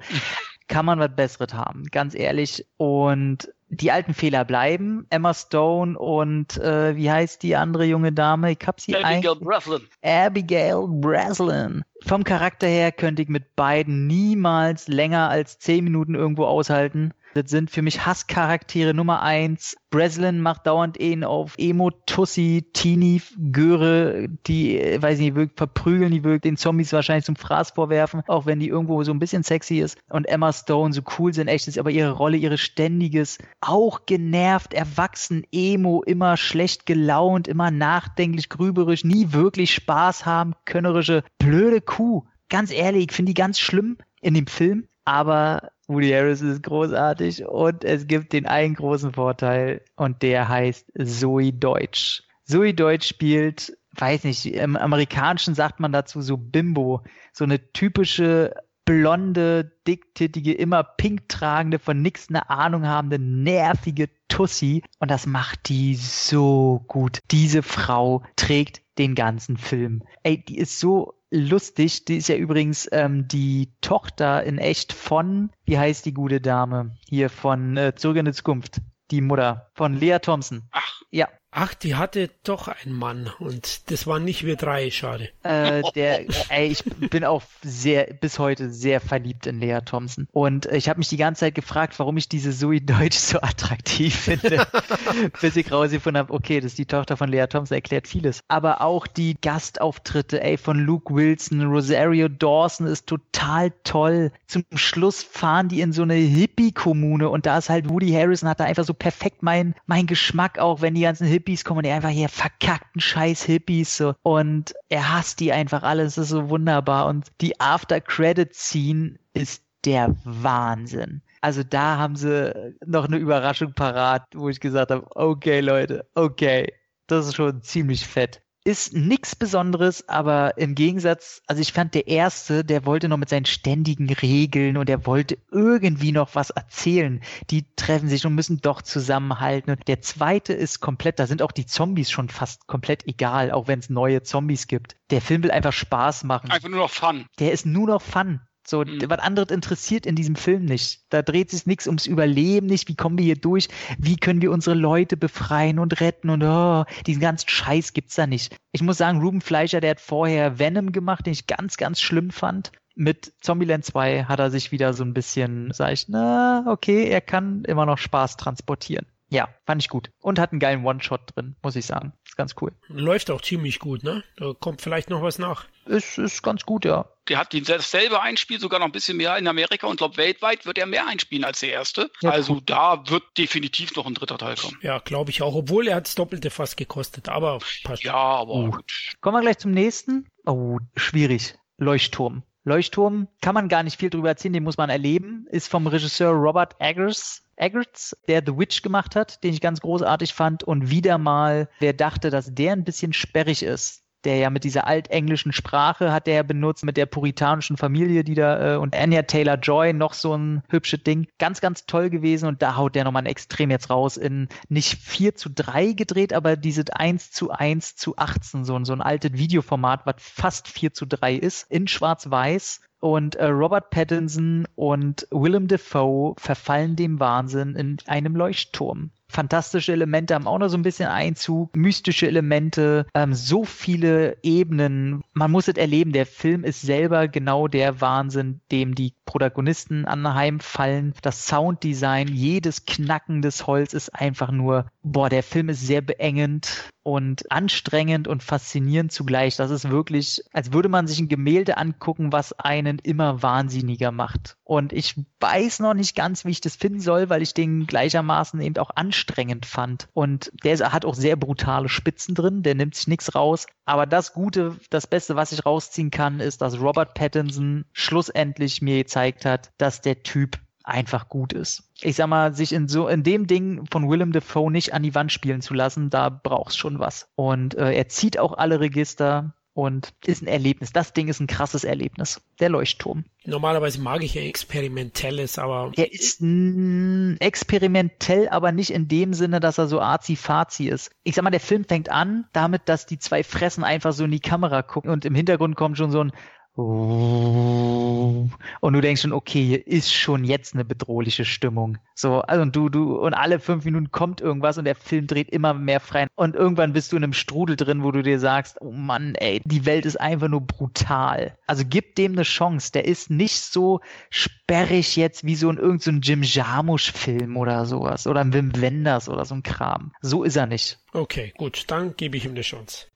Kann man was Besseres haben, ganz ehrlich. Und die alten Fehler bleiben. Emma Stone und äh, wie heißt die andere junge Dame? Ich hab sie Abigail. Breslin. Abigail Breslin. Vom Charakter her könnte ich mit beiden niemals länger als zehn Minuten irgendwo aushalten. Das sind für mich Hasscharaktere Nummer eins. Breslin macht dauernd ihn auf Emo, Tussi, Teenie, Göre, die, äh, weiß nicht, wirklich verprügeln, die wirklich den Zombies wahrscheinlich zum Fraß vorwerfen, auch wenn die irgendwo so ein bisschen sexy ist. Und Emma Stone so cool sind, echt ist aber ihre Rolle, ihre ständiges, auch genervt, erwachsen, Emo, immer schlecht gelaunt, immer nachdenklich, grüberisch, nie wirklich Spaß haben, könnerische, blöde Kuh. Ganz ehrlich, ich finde die ganz schlimm in dem Film, aber Woody Harris ist großartig und es gibt den einen großen Vorteil und der heißt Zoe Deutsch. Zoe Deutsch spielt, weiß nicht, im Amerikanischen sagt man dazu so Bimbo, so eine typische blonde, dicktittige, immer pink tragende, von nix eine Ahnung habende, nervige Tussi. Und das macht die so gut. Diese Frau trägt den ganzen Film. Ey, die ist so lustig. Die ist ja übrigens ähm, die Tochter in echt von, wie heißt die gute Dame? Hier von äh, Zurück in die Zukunft. Die Mutter von Lea Thompson. Ach. Ja, Ach, die hatte doch einen Mann und das waren nicht wir drei, schade. Äh, der, ey, ich bin auch sehr, bis heute sehr verliebt in Lea Thompson. Und äh, ich habe mich die ganze Zeit gefragt, warum ich diese Zoe Deutsch so attraktiv finde. bis ich rausgefunden habe, okay, das ist die Tochter von Lea Thompson, erklärt vieles. Aber auch die Gastauftritte, ey, von Luke Wilson, Rosario Dawson ist total toll. Zum Schluss fahren die in so eine Hippie-Kommune und da ist halt Woody Harrison hat da einfach so perfekt mein, mein Geschmack auch, wenn die ganzen Hippies kommen und er einfach hier verkackten scheiß Hippies so. Und er hasst die einfach alle. Es ist so wunderbar. Und die After-Credit-Scene ist der Wahnsinn. Also da haben sie noch eine Überraschung parat, wo ich gesagt habe, okay Leute, okay, das ist schon ziemlich fett. Ist nichts Besonderes, aber im Gegensatz, also ich fand der erste, der wollte noch mit seinen ständigen Regeln und er wollte irgendwie noch was erzählen. Die treffen sich und müssen doch zusammenhalten. Und der zweite ist komplett, da sind auch die Zombies schon fast komplett egal, auch wenn es neue Zombies gibt. Der Film will einfach Spaß machen. Einfach nur noch Fun. Der ist nur noch Fun. So, Mhm. was anderes interessiert in diesem Film nicht. Da dreht sich nichts ums Überleben nicht. Wie kommen wir hier durch? Wie können wir unsere Leute befreien und retten? Und oh, diesen ganzen Scheiß gibt's da nicht. Ich muss sagen, Ruben Fleischer, der hat vorher Venom gemacht, den ich ganz, ganz schlimm fand. Mit Zombieland 2 hat er sich wieder so ein bisschen, sag ich, na, okay, er kann immer noch Spaß transportieren. Ja, fand ich gut. Und hat einen geilen One-Shot drin, muss ich sagen. Ist ganz cool. Läuft auch ziemlich gut, ne? Da kommt vielleicht noch was nach. Ist, ist ganz gut, ja. Der hat den dasselbe einspielt, sogar noch ein bisschen mehr in Amerika und glaube weltweit wird er mehr einspielen als der erste. Ja, also da wird definitiv noch ein dritter Teil kommen. Ja, glaube ich auch, obwohl er hat's doppelte fast gekostet, aber passt. Ja, aber Uh. gut. Kommen wir gleich zum nächsten. Oh, schwierig. Leuchtturm. Leuchtturm kann man gar nicht viel drüber erzählen, den muss man erleben. Ist vom Regisseur Robert Eggers, Eggers, der The Witch gemacht hat, den ich ganz großartig fand. Und wieder mal, wer dachte, dass der ein bisschen sperrig ist, der ja mit dieser altenglischen Sprache hat der ja benutzt, mit der puritanischen Familie, die da, äh, und Anya Taylor-Joy, noch so ein hübsches Ding. Ganz, ganz toll gewesen und da haut der nochmal ein Extrem jetzt raus in nicht 4 zu 3 gedreht, aber diese 1 zu 1 zu 18, so, ein- so ein altes Videoformat, was fast 4 zu 3 ist, in schwarz-weiß. Und äh, Robert Pattinson und Willem Dafoe verfallen dem Wahnsinn in einem Leuchtturm. Fantastische Elemente haben auch noch so ein bisschen Einzug, mystische Elemente, ähm, so viele Ebenen. Man muss es erleben, der Film ist selber genau der Wahnsinn, dem die Protagonisten anheimfallen. Das Sounddesign, jedes Knacken des Holz ist einfach nur, boah, der Film ist sehr beengend und anstrengend und faszinierend zugleich. Das ist wirklich, als würde man sich ein Gemälde angucken, was einen immer wahnsinniger macht. Und ich weiß noch nicht ganz, wie ich das finden soll, weil ich den gleichermaßen eben auch anstrengend fand. Und der hat auch sehr brutale Spitzen drin, der nimmt sich nichts raus. Aber das Gute, das Beste, was ich rausziehen kann, ist, dass Robert Pattinson schlussendlich mir gezeigt hat, dass der Typ einfach gut ist. Ich sag mal, sich in so in dem Ding von Willem Dafoe nicht an die Wand spielen zu lassen, da brauchst schon was. Und äh, er zieht auch alle Register und ist ein Erlebnis. Das Ding ist ein krasses Erlebnis. Der Leuchtturm. Normalerweise mag ich ja Experimentelles, aber. Er ist experimentell, aber nicht in dem Sinne, dass er so arzi-fazi ist. Ich sag mal, der Film fängt an damit, dass die zwei Fressen einfach so in die Kamera gucken und im Hintergrund kommt schon so ein und du denkst schon, okay, hier ist schon jetzt eine bedrohliche Stimmung. So, also und du, du, und alle fünf Minuten kommt irgendwas und der Film dreht immer mehr frei. Und irgendwann bist du in einem Strudel drin, wo du dir sagst, oh Mann, ey, die Welt ist einfach nur brutal. Also gib dem eine Chance. Der ist nicht so sperrig jetzt wie so ein irgendein so Jim Jarmusch-Film oder sowas. Oder ein Wim Wenders oder so ein Kram. So ist er nicht. Okay, gut, dann gebe ich ihm eine Chance.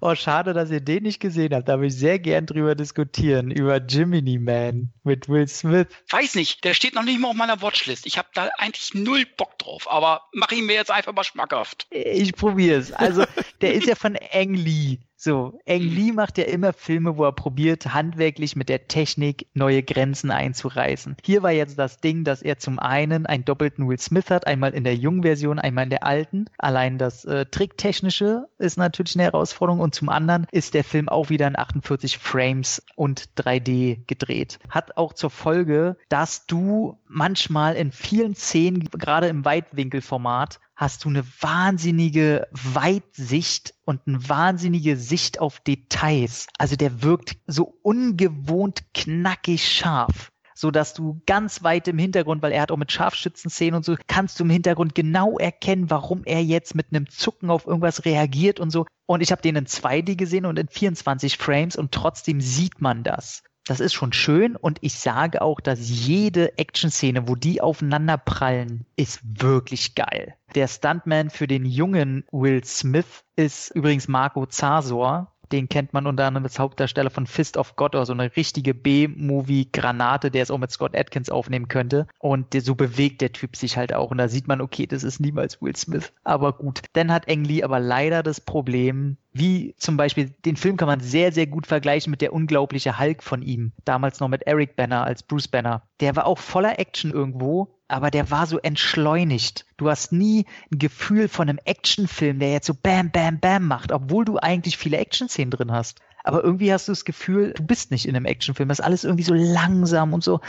Oh, schade, dass ihr den nicht gesehen habt. Da würde ich sehr gern drüber diskutieren. Über Jiminy Man mit Will Smith. Weiß nicht, der steht noch nicht mal auf meiner Watchlist. Ich habe da eigentlich null Bock drauf, aber mach ihn mir jetzt einfach mal schmackhaft. Ich probiere es. Also, der ist ja von Ang Lee. So, Ang Lee macht ja immer Filme, wo er probiert, handwerklich mit der Technik neue Grenzen einzureißen. Hier war jetzt das Ding, dass er zum einen einen doppelten Will Smith hat, einmal in der jungen Version, einmal in der alten. Allein das äh, Tricktechnische ist natürlich eine Herausforderung und zum anderen ist der Film auch wieder in 48 Frames und 3D gedreht. Hat auch zur Folge, dass du manchmal in vielen Szenen, gerade im Weitwinkelformat, hast du eine wahnsinnige Weitsicht und eine wahnsinnige Sicht auf Details. Also der wirkt so ungewohnt knackig scharf so dass du ganz weit im Hintergrund, weil er hat auch mit Scharfschützen-Szenen und so, kannst du im Hintergrund genau erkennen, warum er jetzt mit einem Zucken auf irgendwas reagiert und so. Und ich habe den in 2D gesehen und in 24 Frames und trotzdem sieht man das. Das ist schon schön und ich sage auch, dass jede Action-Szene, wo die aufeinander prallen, ist wirklich geil. Der Stuntman für den jungen Will Smith ist übrigens Marco Zasor. Den kennt man unter anderem als Hauptdarsteller von Fist of God, also eine richtige B-Movie-Granate, der es auch mit Scott Atkins aufnehmen könnte. Und so bewegt der Typ sich halt auch. Und da sieht man, okay, das ist niemals Will Smith. Aber gut. Dann hat Ang Lee aber leider das Problem, wie zum Beispiel, den Film kann man sehr, sehr gut vergleichen mit der unglaubliche Hulk von ihm. Damals noch mit Eric Banner als Bruce Banner. Der war auch voller Action irgendwo, aber der war so entschleunigt. Du hast nie ein Gefühl von einem Actionfilm, der jetzt so Bam, Bam, Bam macht, obwohl du eigentlich viele Action-Szenen drin hast aber irgendwie hast du das Gefühl, du bist nicht in einem Actionfilm. Das ist alles irgendwie so langsam und so,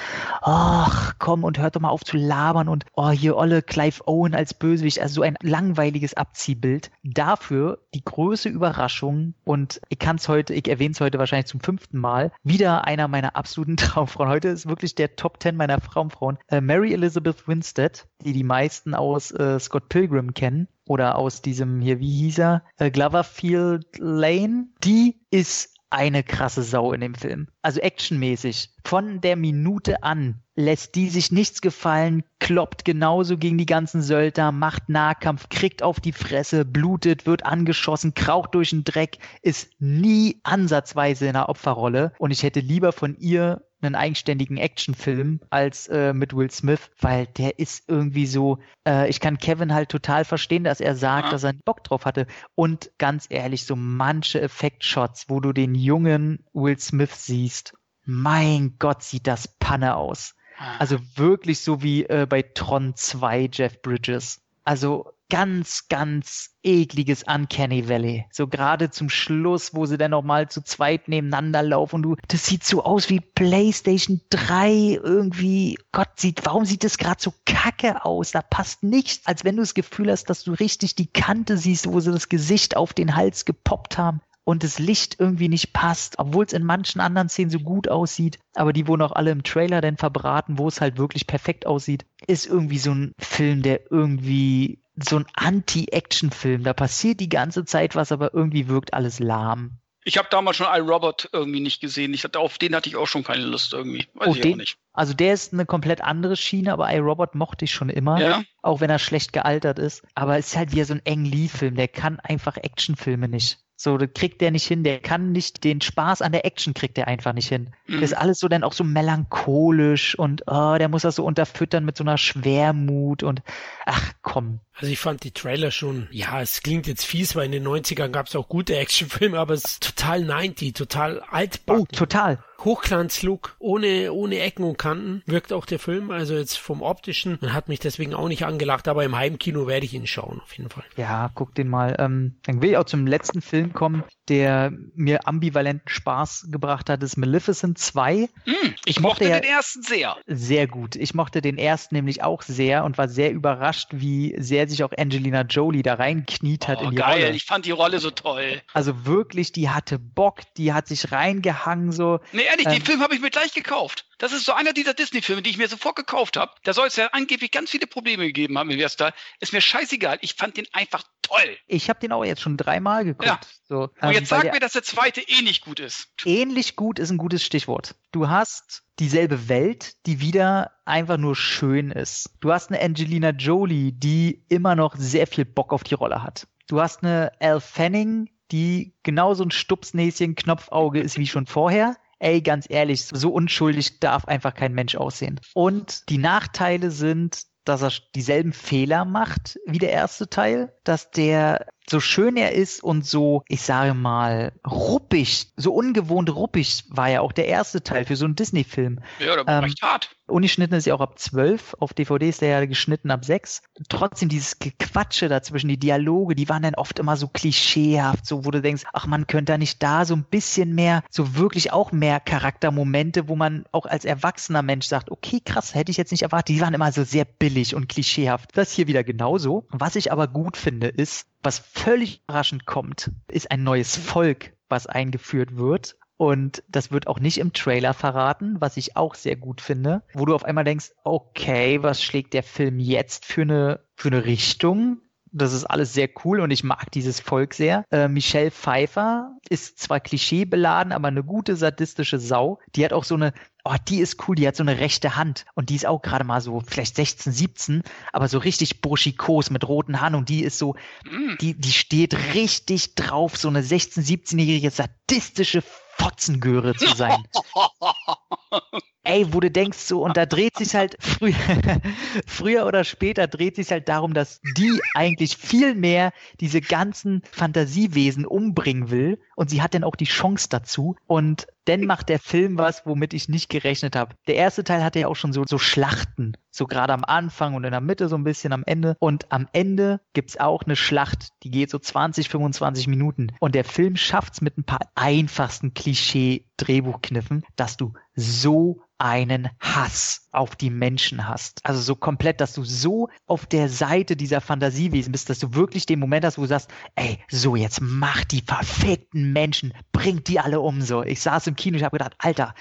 ach komm und hört doch mal auf zu labern und oh, hier Olle Clive Owen als Bösewicht, also so ein langweiliges Abziehbild. Dafür die größte Überraschung und ich kann es heute, ich erwähne es heute wahrscheinlich zum fünften Mal, wieder einer meiner absoluten Traumfrauen. Heute ist wirklich der Top Ten meiner Traumfrauen. Äh, Mary Elizabeth Winstead, die die meisten aus äh, Scott Pilgrim kennen oder aus diesem hier, wie hieß er, äh, Gloverfield Lane, die ist eine krasse Sau in dem Film. Also actionmäßig. Von der Minute an lässt die sich nichts gefallen, kloppt genauso gegen die ganzen Söldner, macht Nahkampf, kriegt auf die Fresse, blutet, wird angeschossen, kraucht durch den Dreck, ist nie ansatzweise in einer Opferrolle. Und ich hätte lieber von ihr einen eigenständigen Actionfilm als äh, mit Will Smith, weil der ist irgendwie so, äh, ich kann Kevin halt total verstehen, dass er sagt, ja. dass er Bock drauf hatte. Und ganz ehrlich, so manche Effektshots, wo du den jungen Will Smith siehst, mein Gott, sieht das Panne aus. Also wirklich so wie äh, bei Tron 2 Jeff Bridges. Also ganz, ganz ekliges Uncanny Valley. So gerade zum Schluss, wo sie dann nochmal zu zweit nebeneinander laufen und du, das sieht so aus wie PlayStation 3 irgendwie. Gott, sieht, warum sieht das gerade so kacke aus? Da passt nichts, als wenn du das Gefühl hast, dass du richtig die Kante siehst, wo sie das Gesicht auf den Hals gepoppt haben und das Licht irgendwie nicht passt, obwohl es in manchen anderen Szenen so gut aussieht, aber die wurden auch alle im Trailer dann verbraten, wo es halt wirklich perfekt aussieht, ist irgendwie so ein Film, der irgendwie so ein Anti-Action-Film. Da passiert die ganze Zeit was, aber irgendwie wirkt alles lahm. Ich habe damals schon iRobot irgendwie nicht gesehen. Ich hatte, auf den hatte ich auch schon keine Lust irgendwie. Weiß Oh, ich den- auch nicht. Also der ist eine komplett andere Schiene, aber iRobot mochte ich schon immer, Ja. auch wenn er schlecht gealtert ist. Aber es ist halt wieder so ein Eng Lee-Film, der kann einfach Actionfilme nicht. So, das kriegt der nicht hin, der kann nicht, den Spaß an der Action kriegt der einfach nicht hin. Mhm. Das ist alles so dann auch so melancholisch und oh, der muss das so unterfüttern mit so einer Schwermut und ach komm. Also ich fand die Trailer schon, ja, es klingt jetzt fies, weil in den 90ern gab es auch gute Actionfilme, aber es ist total 90, total Oh, altbacken. total. Hochglanzlook, ohne, ohne Ecken und Kanten wirkt auch der Film, also jetzt vom optischen, und hat mich deswegen auch nicht angelacht, aber im Heimkino werde ich ihn schauen, auf jeden Fall. Ja, guck den mal. Ähm, dann will ich auch zum letzten Film kommen, der mir ambivalenten Spaß gebracht hat, ist Maleficent 2. Hm, ich Ich mochte mochte ja- den ersten sehr. Sehr gut. Ich mochte den ersten nämlich auch sehr und war sehr überrascht, wie sehr sich auch Angelina Jolie da reinkniet hat Oh, in die geil, Rolle. ich fand die Rolle so toll. Also wirklich, die hatte Bock, die hat sich reingehangen so. Nee, ehrlich, den Ähm. Film habe ich mir gleich gekauft. Das ist so einer dieser Disney-Filme, die ich mir sofort gekauft habe. Da soll es ja angeblich ganz viele Probleme gegeben haben im Erster. Ist mir scheißegal. Ich fand den einfach toll. Ich habe den auch jetzt schon dreimal geguckt. Ja. So, Und ähm, jetzt sag mir, dass der zweite eh nicht gut ist. ähnlich gut ist ein gutes Stichwort. Du hast dieselbe Welt, die wieder einfach nur schön ist. Du hast eine Angelina Jolie, die immer noch sehr viel Bock auf die Rolle hat. Du hast eine Elle Fanning, die genauso ein Stupsnäschen, Knopfauge ist wie schon vorher. Ey, ganz ehrlich, so unschuldig darf einfach kein Mensch aussehen. Und die Nachteile sind, dass er dieselben Fehler macht wie der erste Teil, dass der so schön er ist und so, ich sage mal, ruppig, so ungewohnt ruppig war ja auch der erste Teil für so einen Disney-Film. Ja, da war Ähm, recht hart. Ungeschnitten ist ja auch ab 12, auf DVD ist der ja geschnitten ab 6. Trotzdem dieses Gequatsche dazwischen, die Dialoge, die waren dann oft immer so klischeehaft, so wo du denkst, ach man könnte da nicht da so ein bisschen mehr, so wirklich auch mehr Charaktermomente, wo man auch als erwachsener Mensch sagt, okay, krass, hätte ich jetzt nicht erwartet. Die waren immer so sehr billig und klischeehaft. Das hier wieder genauso. Was ich aber gut finde, ist, was völlig überraschend kommt, ist ein neues Volk, was eingeführt wird. Und das wird auch nicht im Trailer verraten, was ich auch sehr gut finde, wo du auf einmal denkst, okay, was schlägt der Film jetzt für eine, für eine Richtung? Das ist alles sehr cool und ich mag dieses Volk sehr. Äh, Michelle Pfeiffer ist zwar klischeebeladen, aber eine gute sadistische Sau. Die hat auch so eine, oh, die ist cool, die hat so eine rechte Hand und die ist auch gerade mal so vielleicht 16, 17, aber so richtig burschikos mit roten Haaren und die ist so, Hm. die, die steht richtig drauf, so eine 16-, 17-jährige sadistische Fotzengöre zu sein. Ey, wo du denkst so, und da dreht sich halt früher, früher oder später dreht sich halt darum, dass die eigentlich viel mehr diese ganzen Fantasiewesen umbringen will und sie hat dann auch die Chance dazu. Und dann macht der Film was, womit ich nicht gerechnet habe. Der erste Teil hatte ja auch schon so, so Schlachten, so gerade am Anfang und in der Mitte so ein bisschen am Ende. Und am Ende gibt's auch eine Schlacht, die geht so 20, 25 Minuten. Und der Film schafft's mit ein paar einfachsten Klischee-Drehbuchkniffen, dass du so einen Hass auf die Menschen hast. Also so komplett, dass du so auf der Seite dieser Fantasiewesen bist, dass du wirklich den Moment hast, wo du sagst, ey, so jetzt mach die verfickten Menschen, bringt die alle um so. Ich saß im Kino, ich habe gedacht, Alter,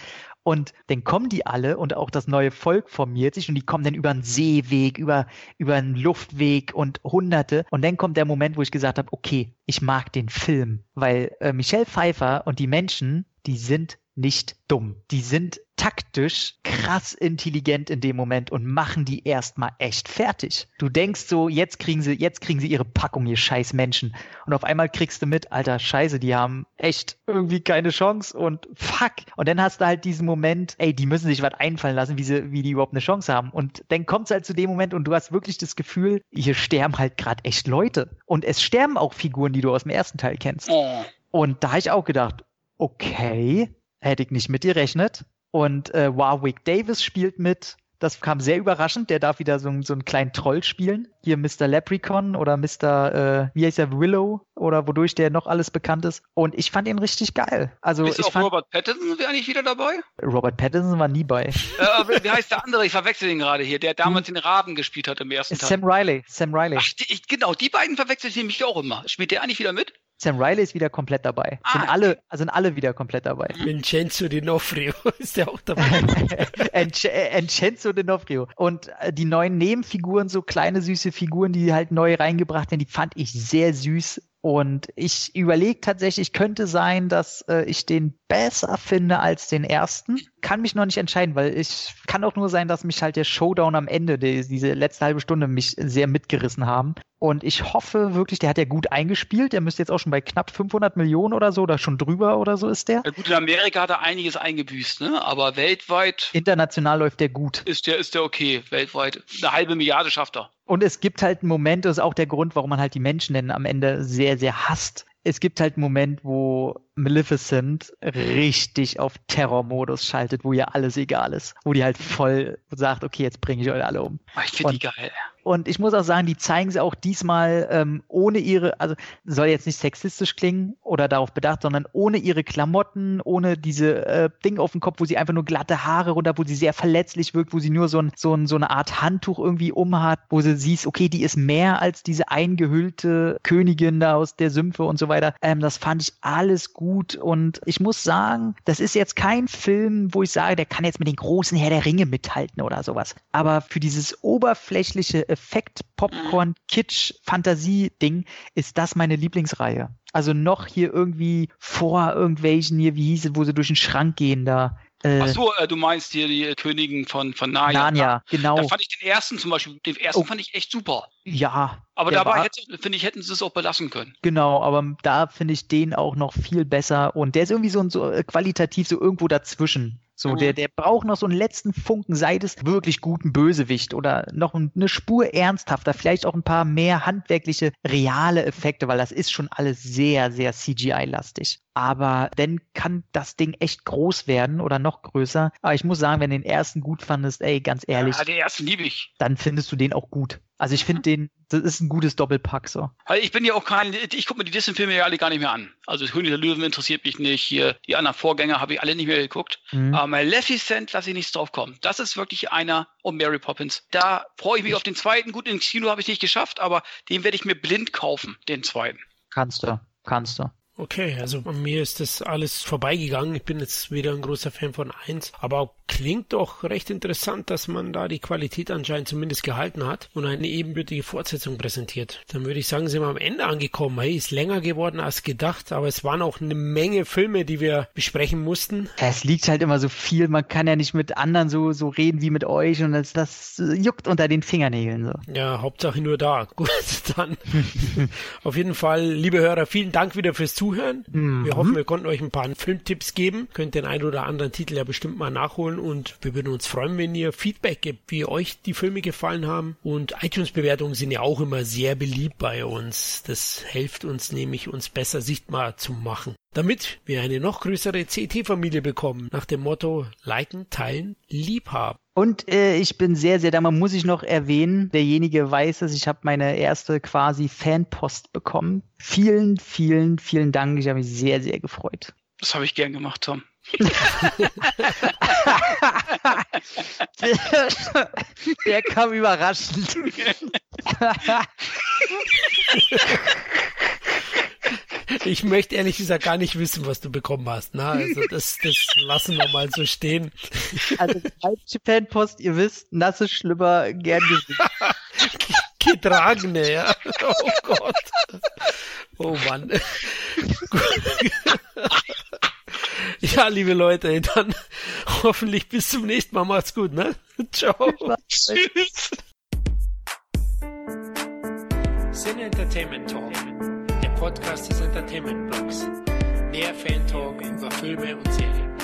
und dann kommen die alle und auch das neue Volk formiert sich und die kommen dann über einen Seeweg, über, über einen Luftweg und Hunderte. Und dann kommt der Moment, wo ich gesagt habe, okay, ich mag den Film, weil äh, Michelle Pfeiffer und die Menschen, die sind nicht dumm. Die sind taktisch krass intelligent in dem Moment und machen die erstmal echt fertig. Du denkst so, jetzt kriegen sie, jetzt kriegen sie ihre Packung, ihr scheiß Menschen. Und auf einmal kriegst du mit, alter Scheiße, die haben echt irgendwie keine Chance und fuck. Und dann hast du halt diesen Moment, ey, die müssen sich was einfallen lassen, wie sie, wie die überhaupt eine Chance haben. Und dann kommt es halt zu dem Moment und du hast wirklich das Gefühl, hier sterben halt gerade echt Leute. Und es sterben auch Figuren, die du aus dem ersten Teil kennst. Oh. Und da habe ich auch gedacht, okay, hätte ich nicht mit gerechnet. Und äh, Warwick Davis spielt mit. Das kam sehr überraschend. Der darf wieder so, einen- so einen kleinen Troll spielen. Hier Mr. Leprechaun oder Mr. Äh, wie heißt er, Willow oder wodurch der noch alles bekannt ist. Und ich fand ihn richtig geil. Also Ist ich auch fand, Robert Pattinson wäre nicht wieder dabei? Robert Pattinson war nie bei. äh, wie heißt der andere? Ich verwechsel ihn gerade hier, der damals den Raben gespielt hat im ersten Teil. Sam Riley. Sam Riley. Ach, die, ich, genau, die beiden verwechsel ich nämlich auch immer. Spielt der eigentlich wieder mit? Sam Riley ist wieder komplett dabei. Ah. Sind alle, sind alle wieder komplett dabei. Vincenzo D'Onofrio ist der auch dabei. Enc Encenzo D'Onofrio. Und äh, die neuen Nebenfiguren, so kleine süße Figuren, die halt neu reingebracht werden, die fand ich sehr süß. Und ich überlege tatsächlich, könnte sein, dass äh, ich den besser finde als den ersten. Kann mich noch nicht entscheiden, weil ich kann auch nur sein, dass mich halt der Showdown am Ende, die, diese letzte halbe Stunde, mich sehr mitgerissen haben. Und ich hoffe wirklich, der hat ja gut eingespielt. Der müsste jetzt auch schon bei knapp 500 Millionen oder so oder schon drüber oder so ist der. Ja, gut, in Amerika hat er einiges eingebüßt, ne? aber weltweit International läuft der gut. ist der, ist der okay. Weltweit. Eine halbe Milliarde schafft er. Und es gibt halt einen Moment, das ist auch der Grund, warum man halt die Menschen dann am Ende sehr, sehr hasst. Es gibt halt einen Moment, wo Maleficent richtig auf Terrormodus schaltet, wo ihr alles egal ist. Wo die halt voll sagt, okay, jetzt bringe ich euch alle um. Oh, ich finde die geil. Und ich muss auch sagen, die zeigen sie auch diesmal ähm, ohne ihre, also soll jetzt nicht sexistisch klingen oder darauf bedacht, sondern ohne ihre Klamotten, ohne diese äh, Ding auf dem Kopf, wo sie einfach nur glatte Haare runter, wo sie sehr verletzlich wirkt, wo sie nur so, ein, so, ein, so eine Art Handtuch irgendwie umhat, wo sie siehst, okay, die ist mehr als diese eingehüllte Königin da aus der Sümpfe und so weiter. Ähm, das fand ich alles gut und ich muss sagen, das ist jetzt kein Film, wo ich sage, der kann jetzt mit den großen Herr der Ringe mithalten oder sowas. Aber für dieses oberflächliche Effekt, Popcorn, Kitsch, Fantasie-Ding ist das meine Lieblingsreihe. Also noch hier irgendwie vor irgendwelchen hier, wie hieß es, wo sie durch den Schrank gehen da. Äh, Ach so, äh, du meinst hier die Königin von, von Narnia. Narnia, genau. Da fand ich den ersten zum Beispiel, den ersten Oh. fand ich echt super. Ja. Aber dabei finde ich, hätten sie es auch belassen können. Genau, aber da finde ich den auch noch viel besser und der ist irgendwie so, ein- so äh, qualitativ so irgendwo dazwischen. So, der, der braucht noch so einen letzten Funken, sei es wirklich guten Bösewicht oder noch ein- eine Spur ernsthafter, vielleicht auch ein paar mehr handwerkliche, reale Effekte, weil das ist schon alles sehr, sehr CGI-lastig. Aber dann kann das Ding echt groß werden oder noch größer. Aber ich muss sagen, wenn du den ersten gut fandest, ey, ganz ehrlich, Ja, den ersten liebe ich. dann findest du den auch gut. Also ich finde den, das ist ein gutes Doppelpack so. Weil ich bin ja auch kein, ich gucke mir die Disney-Filme ja alle gar nicht mehr an. Also König der Löwen interessiert mich nicht. Hier, die anderen Vorgänger habe ich alle nicht mehr geguckt. Mhm. Aber Maleficent lasse ich nichts drauf kommen. Das ist wirklich einer um Mary Poppins. Da freue ich mich auf den zweiten. Gut, ins Kino habe ich nicht geschafft, aber den werde ich mir blind kaufen, den zweiten. Kannst du, kannst du. Okay, also bei mir ist das alles vorbeigegangen. Ich bin jetzt wieder ein großer Fan von 1, aber klingt doch recht interessant, dass man da die Qualität anscheinend zumindest gehalten hat und eine ebenbürtige Fortsetzung präsentiert. Dann würde ich sagen, sind wir am Ende angekommen. Hey, ist länger geworden als gedacht, aber es waren auch eine Menge Filme, die wir besprechen mussten. Es liegt halt immer so viel, man kann ja nicht mit anderen so, so reden wie mit euch und das, das juckt unter den Fingernägeln so. Ja, Hauptsache nur da. Gut, dann. Auf jeden Fall, liebe Hörer, vielen Dank wieder fürs Zuhören. Wir hoffen, wir konnten euch ein paar Filmtipps geben. Könnt den einen oder anderen Titel ja bestimmt mal nachholen und wir würden uns freuen, wenn ihr Feedback gebt, wie euch die Filme gefallen haben. Und iTunes-Bewertungen sind ja auch immer sehr beliebt bei uns. Das hilft uns nämlich, uns besser sichtbar zu machen. Damit wir eine noch größere CT-Familie bekommen, nach dem Motto liken, teilen, lieb haben. Und äh, ich bin sehr, sehr dankbar, muss ich noch erwähnen, derjenige weiß es, ich habe meine erste quasi Fanpost bekommen. Vielen, vielen, vielen Dank, ich habe mich sehr, sehr gefreut. Das habe ich gern gemacht, Tom. Der kam überraschend. Ich möchte ehrlich gesagt gar nicht wissen, was du bekommen hast. Na, also das, das lassen wir mal so stehen. Also falsche Fanpost, ihr wisst, nasse Schlüpper, gern gesehen. Getragene, ja. Oh Gott. Oh Mann. Ja, liebe Leute, dann hoffentlich bis zum nächsten Mal. Macht's gut, ne? Ciao. Tschüss. Sin Entertainment Talk, der Podcast des Entertainment Blogs. Der Fan Talk über Filme und Serien.